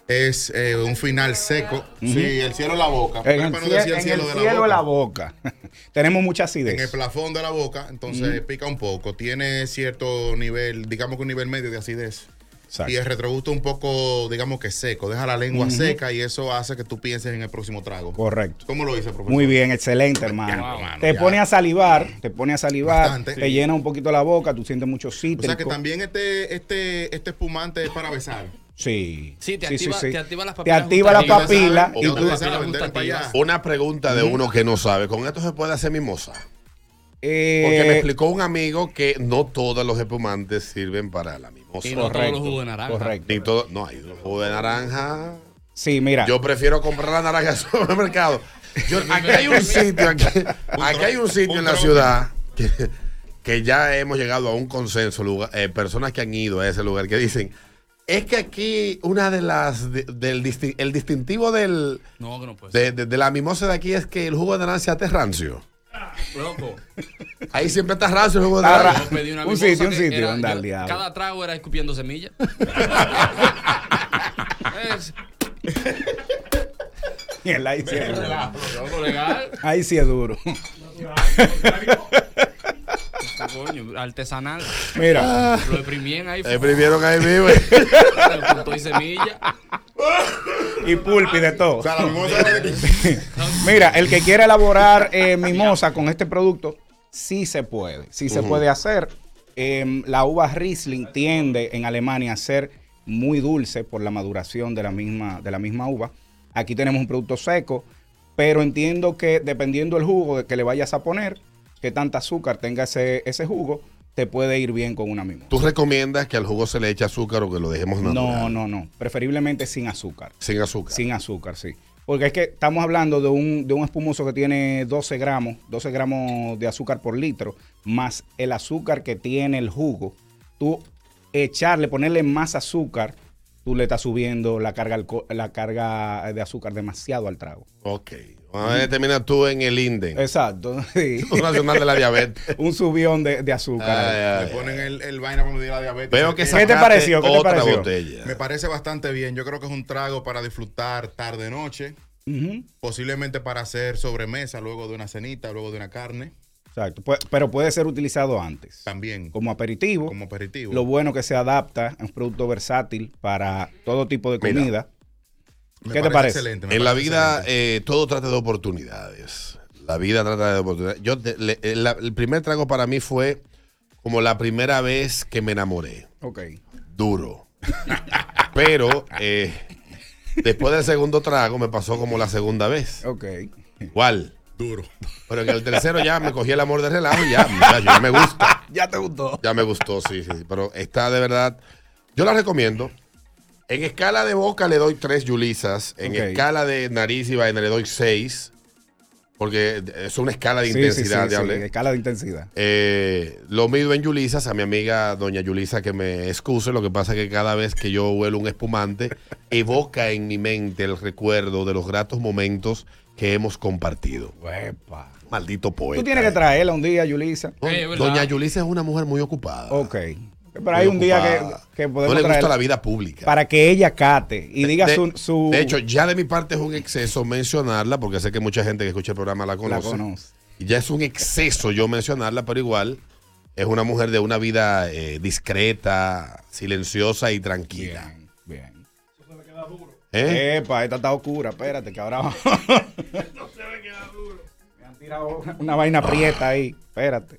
Es eh, un final seco. Sí, el cielo de la boca. En el, Pepa no cie- decía en el cielo de la boca. Tenemos mucha acidez. En el plafón de la boca, entonces pica un poco. Tiene cierto nivel, digamos que un nivel medio de acidez. Exacto. Y el retrogusto un poco, digamos que seco. Deja la lengua seca y eso hace que tú pienses en el próximo trago. Correcto. ¿Cómo lo dice, profesor? Muy bien, excelente, hermano. Ya, hermano, te ya. pone a salivar, te pone a salivar, Bastante. te llena un poquito la boca, tú sientes mucho O cítrico. sea que también este, este, este espumante es para besar. Sí. Sí, te activa- te activa las Te papilas activa la gustativas. papila O y ustedes tú... saben, vender para allá. Una pregunta de uno que no sabe. ¿Con esto se puede hacer mimosa? Eh, Porque me explicó un amigo que no todos los espumantes sirven para la mimosa. Y no todos los jugos de naranja. Correcto. Ni todo, no, hay los jugos de naranja. Sí, mira. Yo prefiero comprar la naranja en el supermercado. Yo- aquí hay un sitio, aquí, aquí hay un sitio en la ciudad que, que ya hemos llegado a un consenso, lugar- eh, personas que han ido a ese lugar que dicen, es que aquí una de las, de- del disti- el distintivo del, No, que no de, de- de la mimosa de aquí es que el jugo de naranja está rancio. Loco. Ahí siempre está rancio el jugo de naranja. ra- Yo pedí una Un sitio, un sitio, era- anda yo-. Cada trago era escupiendo semillas. Ahí sí es duro. Ahí sí es duro. Coño, artesanal. Mira. Lo exprimían ahí. Exprimieron ahí mismo. Todo y semilla. y pulpi de todo. Mira, el que quiera elaborar eh, mimosa con este producto, sí se puede. Sí se puede hacer. Em, la uva Riesling tiende en Alemania a ser muy dulce por la maduración de la misma, de la misma uva. Aquí tenemos un producto seco, pero entiendo que dependiendo del jugo que le vayas a poner, que tanta azúcar tenga ese, ese jugo, te puede ir bien con una mimosa. ¿Tú recomiendas que al jugo se le eche azúcar o que lo dejemos natural? No, no, no. Preferiblemente sin azúcar. Sin azúcar. Sin azúcar, sí. Porque es que estamos hablando de un, de un espumoso que tiene 12 gramos, 12 gramos de azúcar por litro, más el azúcar que tiene el jugo. Tú echarle, ponerle más azúcar, tú le estás subiendo la carga, la carga de azúcar demasiado al trago. Ok. Vamos a determinar tú en el INDE. Exacto. sí. Nacional de la Diabetes. un subión de, de azúcar. Ay, ay, Le ponen el, el vaina para medir la diabetes. Veo que ¿Qué te pareció? ¿Qué te otra pareció? botella. Me parece bastante bien. Yo creo que es un trago para disfrutar tarde-noche. Posiblemente para hacer sobremesa luego de una cenita, luego de una carne. Exacto. Pero puede ser utilizado antes. También. Como aperitivo. Como aperitivo. Lo bueno que se adapta, es un producto versátil para todo tipo de Mira, comida. Me ¿Qué te parece? excelente, En la parece vida eh, todo trata de oportunidades. La vida trata de oportunidades. Yo te- le- el, la- el primer trago para mí fue como la primera vez que me enamoré. Ok. Duro. Pero eh, después del segundo trago me pasó como la segunda vez. Ok. Igual. Duro. Pero en el tercero ya me cogí el amor de relajo y ya, muchacho, ya me gusta. Ya te gustó. Ya me gustó, sí, sí. sí. Pero está de verdad. Yo la recomiendo. En escala de boca le doy tres yulisas. En escala de nariz y vaina le doy seis. Porque es una escala de Sí, intensidad, sí, sí, diable. sí, escala de intensidad. Eh, lo mido en yulisas. A mi amiga doña Yulisa que me excuse. Lo que pasa es que cada vez que yo huelo un espumante, evoca en mi mente el recuerdo de los gratos momentos que hemos compartido. Uepa. Maldito poeta. Tú tienes que traerla un día, Yulisa. Eh. Doña Yulisa es una mujer muy ocupada. Ok. Pero hay un día que, que No podemos le gusta la vida pública. para que ella cate y diga su, su- de hecho, ya de mi parte es un exceso mencionarla, porque sé que mucha gente que escucha el programa la la conoce. conoce. Y ya es un exceso yo mencionarla, pero igual es una mujer de una vida eh, discreta, silenciosa y tranquila. Bien, bien. ¿Eh? Epa, esta está oscura, espérate, que ahora vamos. Me han tirado una, una vaina prieta ahí, espérate.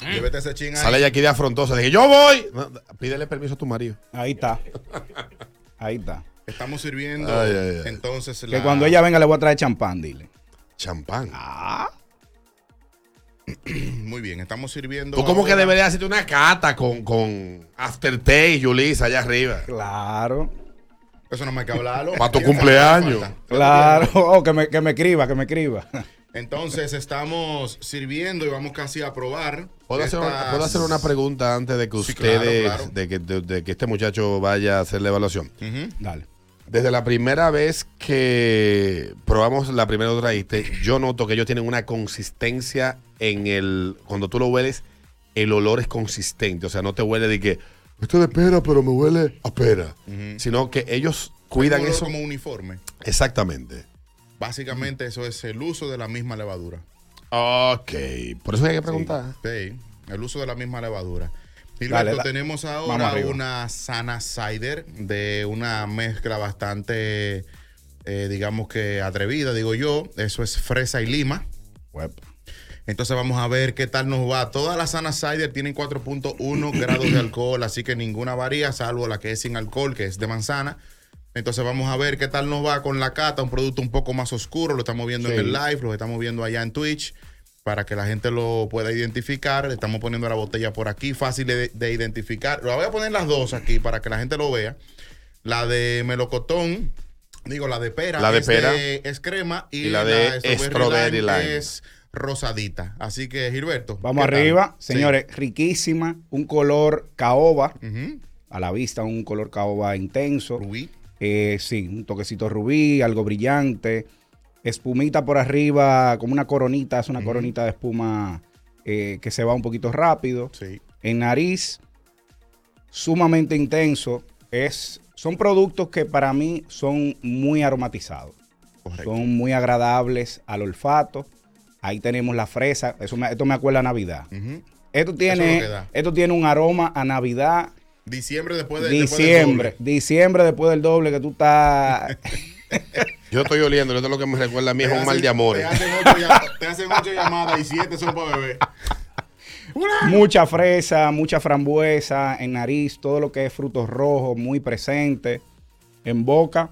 Llévete ese ching ahí. Sale ella aquí de afrontosa. Dije, yo voy. No, pídele permiso a tu marido. Ahí está. Ahí está. Estamos sirviendo Ay, ay, ay. entonces Que la- cuando ella venga le voy a traer champán, dile. Champán. Ah. Muy bien, estamos sirviendo. Tú como que deberías hacerte una cata con, con Aftertaste, Yulisa, allá arriba. Claro. Eso no me hay que hablarlo. Pa' tu cumpleaños. Claro. Oh, que, me, que me escriba, que me escriba. Entonces estamos sirviendo y vamos casi a probar. ¿Puedo hacer, una, estas- puedo hacer una pregunta antes de que Sí, claro, ustedes, claro. De, que, de- de que este muchacho vaya a hacer la evaluación? Dale. Desde la primera vez que probamos la primera que traíste, yo noto que ellos tienen una consistencia en el. Cuando tú lo hueles, el olor es consistente. O sea, no te huele de que. Esto es de pera, pero me huele a pera. Sino que ellos cuidan eso. como uniforme. Exactamente. Básicamente eso es el uso de la misma levadura. Ok. Por eso hay que preguntar. Sí, el uso de la misma levadura. Dale, Gilberto, da- tenemos ahora una sana cider de una mezcla bastante, eh, digamos que atrevida, digo yo. Eso es fresa y lima. Entonces vamos a ver qué tal nos va. Todas las sana cider tienen 4.1 grados de alcohol, así que ninguna varía, salvo la que es sin alcohol, que es de manzana. Entonces vamos a ver qué tal nos va con la cata, un producto un poco más oscuro, lo estamos viendo en el live, lo estamos viendo allá en Twitch, para que la gente lo pueda identificar. Le estamos poniendo la botella por aquí, fácil de, de identificar. Lo voy a poner las dos aquí para que la gente lo vea. La de melocotón, digo, la de pera, La de es, pera. es crema y, Y la de strawberry lime. es rosadita. Así que, Gilberto. Vamos arriba, Sí. señores, riquísima, un color caoba, Ujú. a la vista un color caoba intenso. Rubí. Eh, sí, un toquecito rubí, algo brillante, espumita por arriba, como una coronita, es una coronita de espuma eh, que se va un poquito rápido. Sí. En nariz, sumamente intenso, es, son productos que para mí son muy aromatizados. Son muy agradables al olfato. Ahí tenemos la fresa. Eso me- esto me acuerda a Navidad. Esto tiene, esto tiene un aroma a Navidad. Diciembre después de después del Diciembre, doble. diciembre después del doble que tú estás. Yo estoy oliendo, esto es lo que me recuerda a mí, es un mal de amores. Te hacen ocho, llam- te hacen ocho llamadas y siete son para beber. mucha fresa, mucha frambuesa en nariz, todo lo que es frutos rojos muy presente. En boca.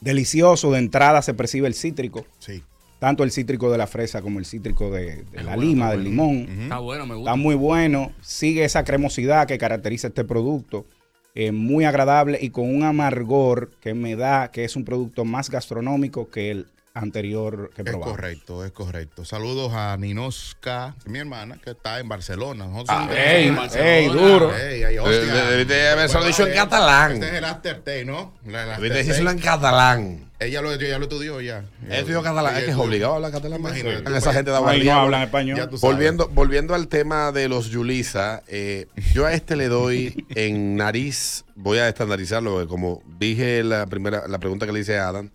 Delicioso, de entrada se percibe el cítrico. Sí. Tanto el cítrico de la fresa como el cítrico de, de la lima, del limón. Está bueno, me gusta. Está muy bueno. Sigue esa cremosidad que caracteriza este producto. eh, muy agradable y con un amargor que me da que es un producto más gastronómico que el anterior que Es probamos. correcto, es correcto. Saludos a Ninoska, mi hermana, que está en Barcelona. Ah, ey, en Barcelona. ey, duro. Ey, ay, hostia. Eh, de- debiste haberse Pues dicho en catalán. Este es el aftertaste, ¿no? La- el Debiste decirlo en catalán. Ella lo, ella lo estudió ya. Él estudió catalán. Es que es obligado a hablar catalán. Imagínate. Esa gente da no hablan español. Volviendo, volviendo al tema de los Yulisa, eh, yo a este le doy en nariz, voy a estandarizarlo, porque como dije la primera, la pregunta que le hice a Adam,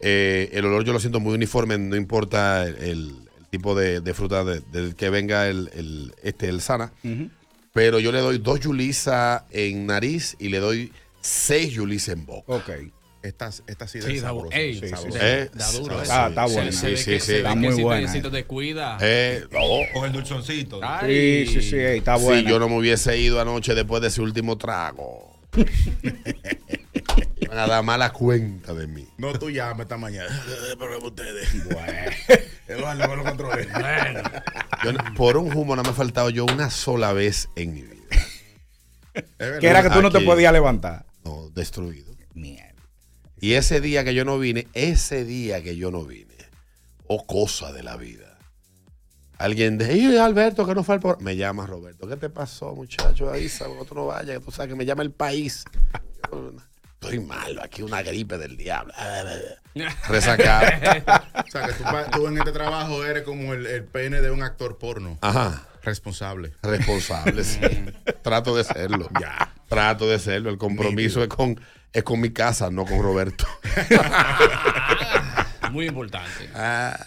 eh, el olor yo lo siento muy uniforme, no importa el, el tipo de, de fruta de- del que venga el, el- este, el sana, pero yo le doy dos Yulisa en nariz y le doy seis Yulisa en boca. Ok. Esta, esta sí, Sí, ey, Sí, sabrosa. Eh, da duro. sí, eso. Ah, está sí, bueno. Se sí, sí, que- sí. Está muy buena, eh. te cuida. Eh, no. Con el dulzoncito. Ay. Sí, sí, sí, ey, está Si bueno. yo no me hubiese ido anoche después de ese último trago. Van a dar mala cuenta de mí. No, tú llamas esta mañana. Pero ustedes. Bueno. Eduardo, no lo controlé. Bueno. Yo por un humo no me ha faltado yo una sola vez en mi vida. Que era que tú no te podías levantar. No, destruido. Mierda. Y ese día que yo no vine, ese día que yo no vine, o cosa de la vida. Alguien de, "Ey, Alberto, que no fue al por-". Me llama Roberto. ¿Qué te pasó, muchacho? Ahí, tú no vayas, que tú sabes que me llama el país. Estoy malo, aquí una gripe del diablo. Resacado. O sea, que tú, en este trabajo eres como el, el pene de un actor porno. Ajá. Responsable. Responsable, sí. Trato de serlo. Ya. Trato de serlo. El compromiso es con, es con mi casa, no con Roberto. Muy importante. Ah,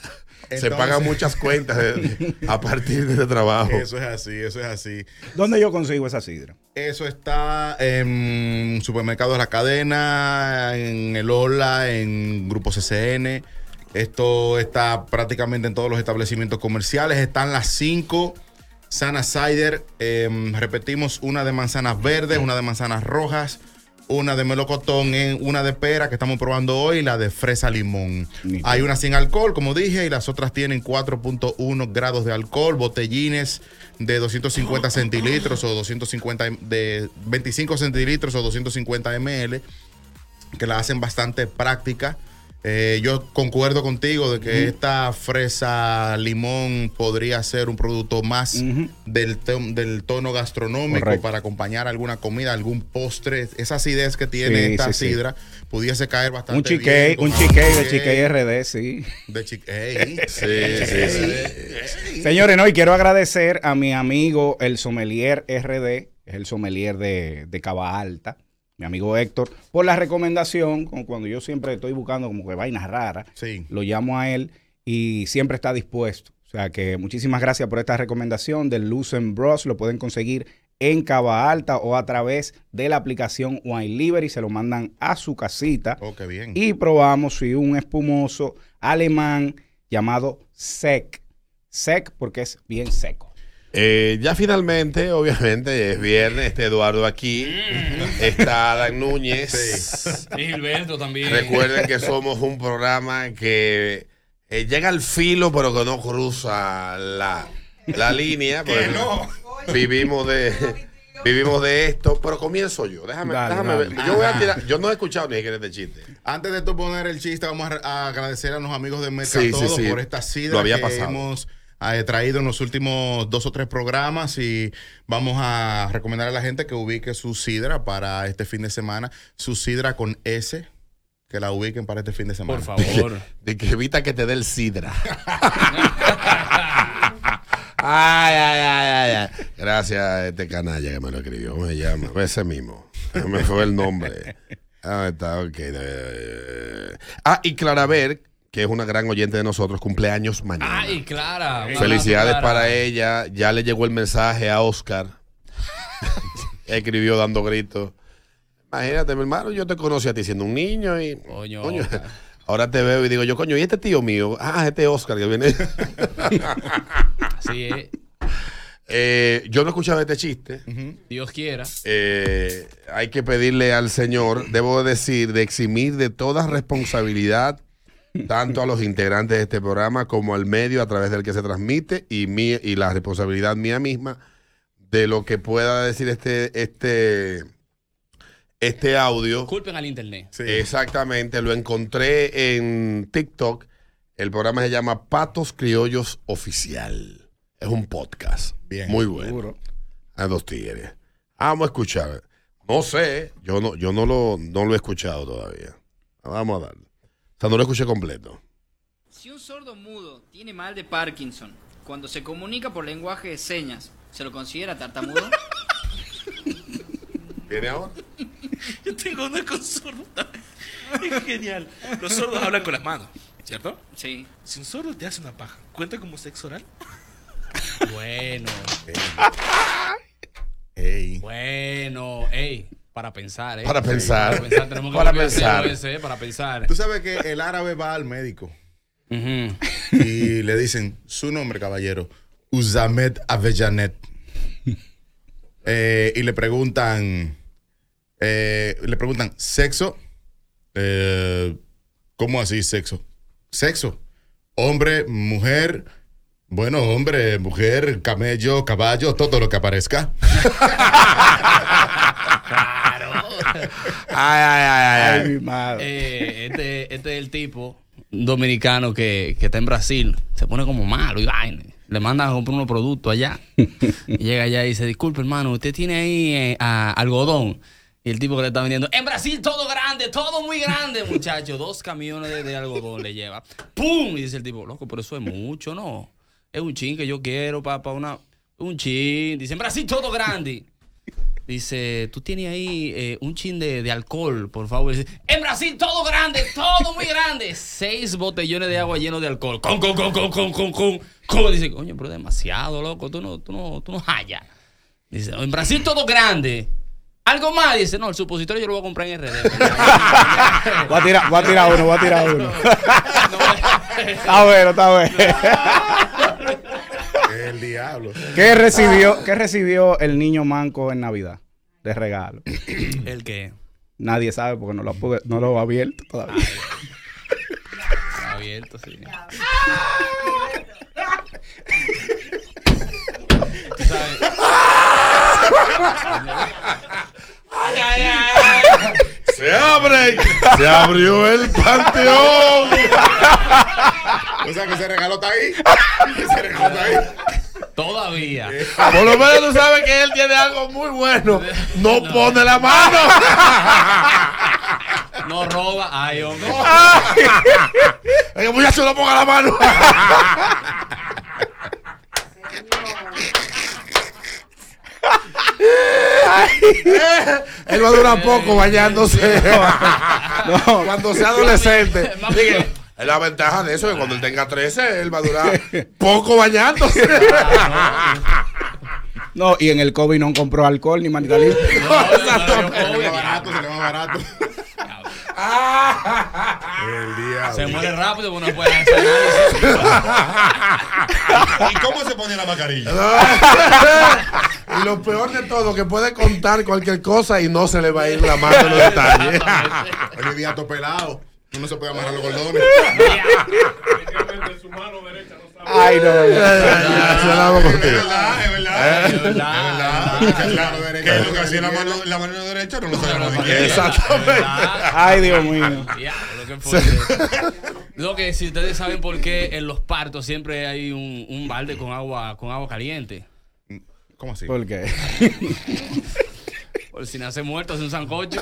se pagan muchas cuentas de- a partir de ese trabajo. Eso es así, eso es así. ¿Dónde yo consigo esa sidra? Eso está en supermercados La Cadena, en el Ola, en Grupo CCN. Esto está prácticamente en todos los establecimientos comerciales. Están las cinco Sana Cider. em, repetimos, una de manzanas verdes, una de manzanas rojas, una de melocotón, en- una de pera que estamos probando hoy la de fresa limón. Hay una sin alcohol, como dije, y las otras tienen 4.1 grados de alcohol, botellines de 250 centilitros o 250 m- de 25 centilitros o 250 ml que la hacen bastante práctica. Eh, yo concuerdo contigo de que esta fresa limón podría ser un producto más del, to- del tono gastronómico Correcto. para acompañar alguna comida, algún postre. Esa acidez que tiene Sí, esta sí, sí. sidra pudiese caer bastante Un chiquey, bien un chiquey de chiquey RD, sí. De sí, sí. Señores, no, y quiero agradecer a mi amigo el sommelier RD, es el sommelier de, de Cava Alta, mi amigo Héctor, por la recomendación, como cuando yo siempre estoy buscando como que vainas raras, lo llamo a él y siempre está dispuesto. O sea que muchísimas gracias por esta recomendación del Lucen Bros. Lo pueden conseguir en Cava Alta o a través de la aplicación Wine Libre y se lo mandan a su casita. Oh, qué bien. Y probamos sí, un espumoso alemán llamado Sec. Sec porque es bien seco. Eh, ya finalmente, obviamente, es viernes, está Eduardo aquí, está Adán Núñez. Y Gilberto también. Recuerden que somos un programa que eh, llega al filo, pero que no cruza la, la línea. porque Vivimos de, vivimos de esto, pero comienzo yo. Déjame, Dale, déjame dale. ver. Yo voy a tirar. Yo no he escuchado ni siquiera este chiste. Antes de tú poner el chiste, vamos a, agradecer a los amigos de Sí, Mercatodo sí, sí. por esta sidra Lo había que pasado. hemos eh, traído en los últimos dos o tres programas y vamos a recomendar a la gente que ubique su sidra para este fin de semana. Su sidra con S, que la ubiquen para este fin de semana. Por favor. De que evita que te dé el sidra. Ay, ay, ay, ay, ay. Gracias a este canalla que me lo escribió. ¿Cómo se llama? Ese mismo. Me fue el nombre. Ah, está, ok. Eh, Ah, y Claraver, que es una gran oyente de nosotros, cumpleaños mañana. Ay, Clara. Felicidades Clara. para ella. Ya le llegó el mensaje a Oscar. Escribió dando gritos. Imagínate, mi hermano, yo te conocí a ti siendo un niño y. Coño, ahora te veo y digo yo, coño, ¿y este tío mío? Ah, este Oscar que viene. Así es. Eh, yo no escuchaba este chiste. Dios quiera. Eh, hay que pedirle al Señor, debo decir, de eximir de toda responsabilidad tanto a los integrantes de este programa como al medio a través del que se transmite y, mi, y la responsabilidad mía misma de lo que pueda decir este, este, este audio. Culpen al internet. Exactamente, lo encontré en TikTok. El programa se llama Patos Criollos Oficial. Es un podcast. Muy bueno. A dos tigres. Vamos a escuchar. No sé, yo no, yo no lo, no lo he escuchado todavía. Vamos a darle. Sea, no lo escuché completo. Si un sordo mudo tiene mal de Parkinson, cuando se comunica por lenguaje de señas, ¿se lo considera tartamudo? ¿Viene ahora? Yo tengo una con sordo. Es genial. Los sordos hablan con las manos, ¿cierto? Sí. Si un sordo te hace una paja, ¿cuenta como sexo oral? Bueno. Ey. Bueno, ey, para pensar, ¿eh? Para pensar. Para pensar, tenemos que Para volver a hacer pensar. ese, ¿eh? para pensar. Tú sabes que el árabe va al médico y le dicen su nombre, caballero, Uzamed Avejanet. Eh, y le preguntan, eh, le preguntan, ¿sexo? Eh, ¿Cómo así sexo? Sexo. Hombre, mujer. Bueno, hombre, mujer, camello, caballo, todo lo que aparezca. Ay, ay, ay, ay. mi madre. Eh, este, este es el tipo dominicano que, que está en Brasil. Se pone como malo y vaina. Le mandan a comprar unos productos allá. Y llega allá y dice, disculpe hermano, usted tiene ahí eh, algodón. Y el tipo que le está vendiendo, en Brasil todo grande, todo muy grande, muchacho. Dos camiones de, de algodón le lleva. ¡Pum! Y dice el tipo, loco, pero eso es mucho, ¿no? Es un chin que yo quiero para una... Un chin. Dice, en Brasil todo grande. Dice, tú tienes ahí eh, un chin de, de alcohol, por favor. Dice, en Brasil todo grande, todo muy grande. Seis botellones de agua llenos de alcohol. Con, con, con, con, con, con, con. con. Dice, coño, pero demasiado, loco. Tú no, tú no, tú no hallas. Dice, en Brasil todo grande. Algo más, dice, no, el supositorio yo lo voy a comprar en RD. Voy a tirar, voy a tirar uno, voy a tirar uno. está bueno, está bueno. El diablo. ¿Qué recibió, ¿Qué recibió el niño manco en Navidad de regalo? ¿El qué? Nadie sabe porque no lo, pude- no lo ha abierto todavía. Está abierto, sí. Tú sabes. Se abre. Se abrió el panteón. O sea que ese regalo está ahí. Ese regalo está ahí. Todavía. Por lo menos tú sabes que él tiene algo muy bueno. No pone la mano. No roba. Ay, hombre. El muchacho no ponga la mano. Él va a durar poco bañándose. Cuando sea adolescente. Dije, la ventaja de eso es que cuando él tenga 13, él va a durar poco bañándose. No, y en el COVID no compró alcohol ni manita. Se le va barato, se le va barato. El diablo. Se muere rápido porque no puede hacer nada. ¿Y cómo se pone la mascarilla? y lo peor de todo, que puede contar cualquier cosa y no se le va a ir la mano en los detalles. El diato pelado. Uno se puede amarrar los cordones. Ay, no. La hago Es contigo. verdad, es verdad. Es verdad. Es verdad. Que lo que hacía la mano, la mano derecha no lo sabe la mano izquierda. Exactamente. Ay, Dios mío. Ya, lo que fue. Lo que si ustedes saben por qué en los partos siempre hay un, un balde con agua, con agua caliente. ¿Cómo así? ¿Por qué? Por si nace muerto, hace un sancocho.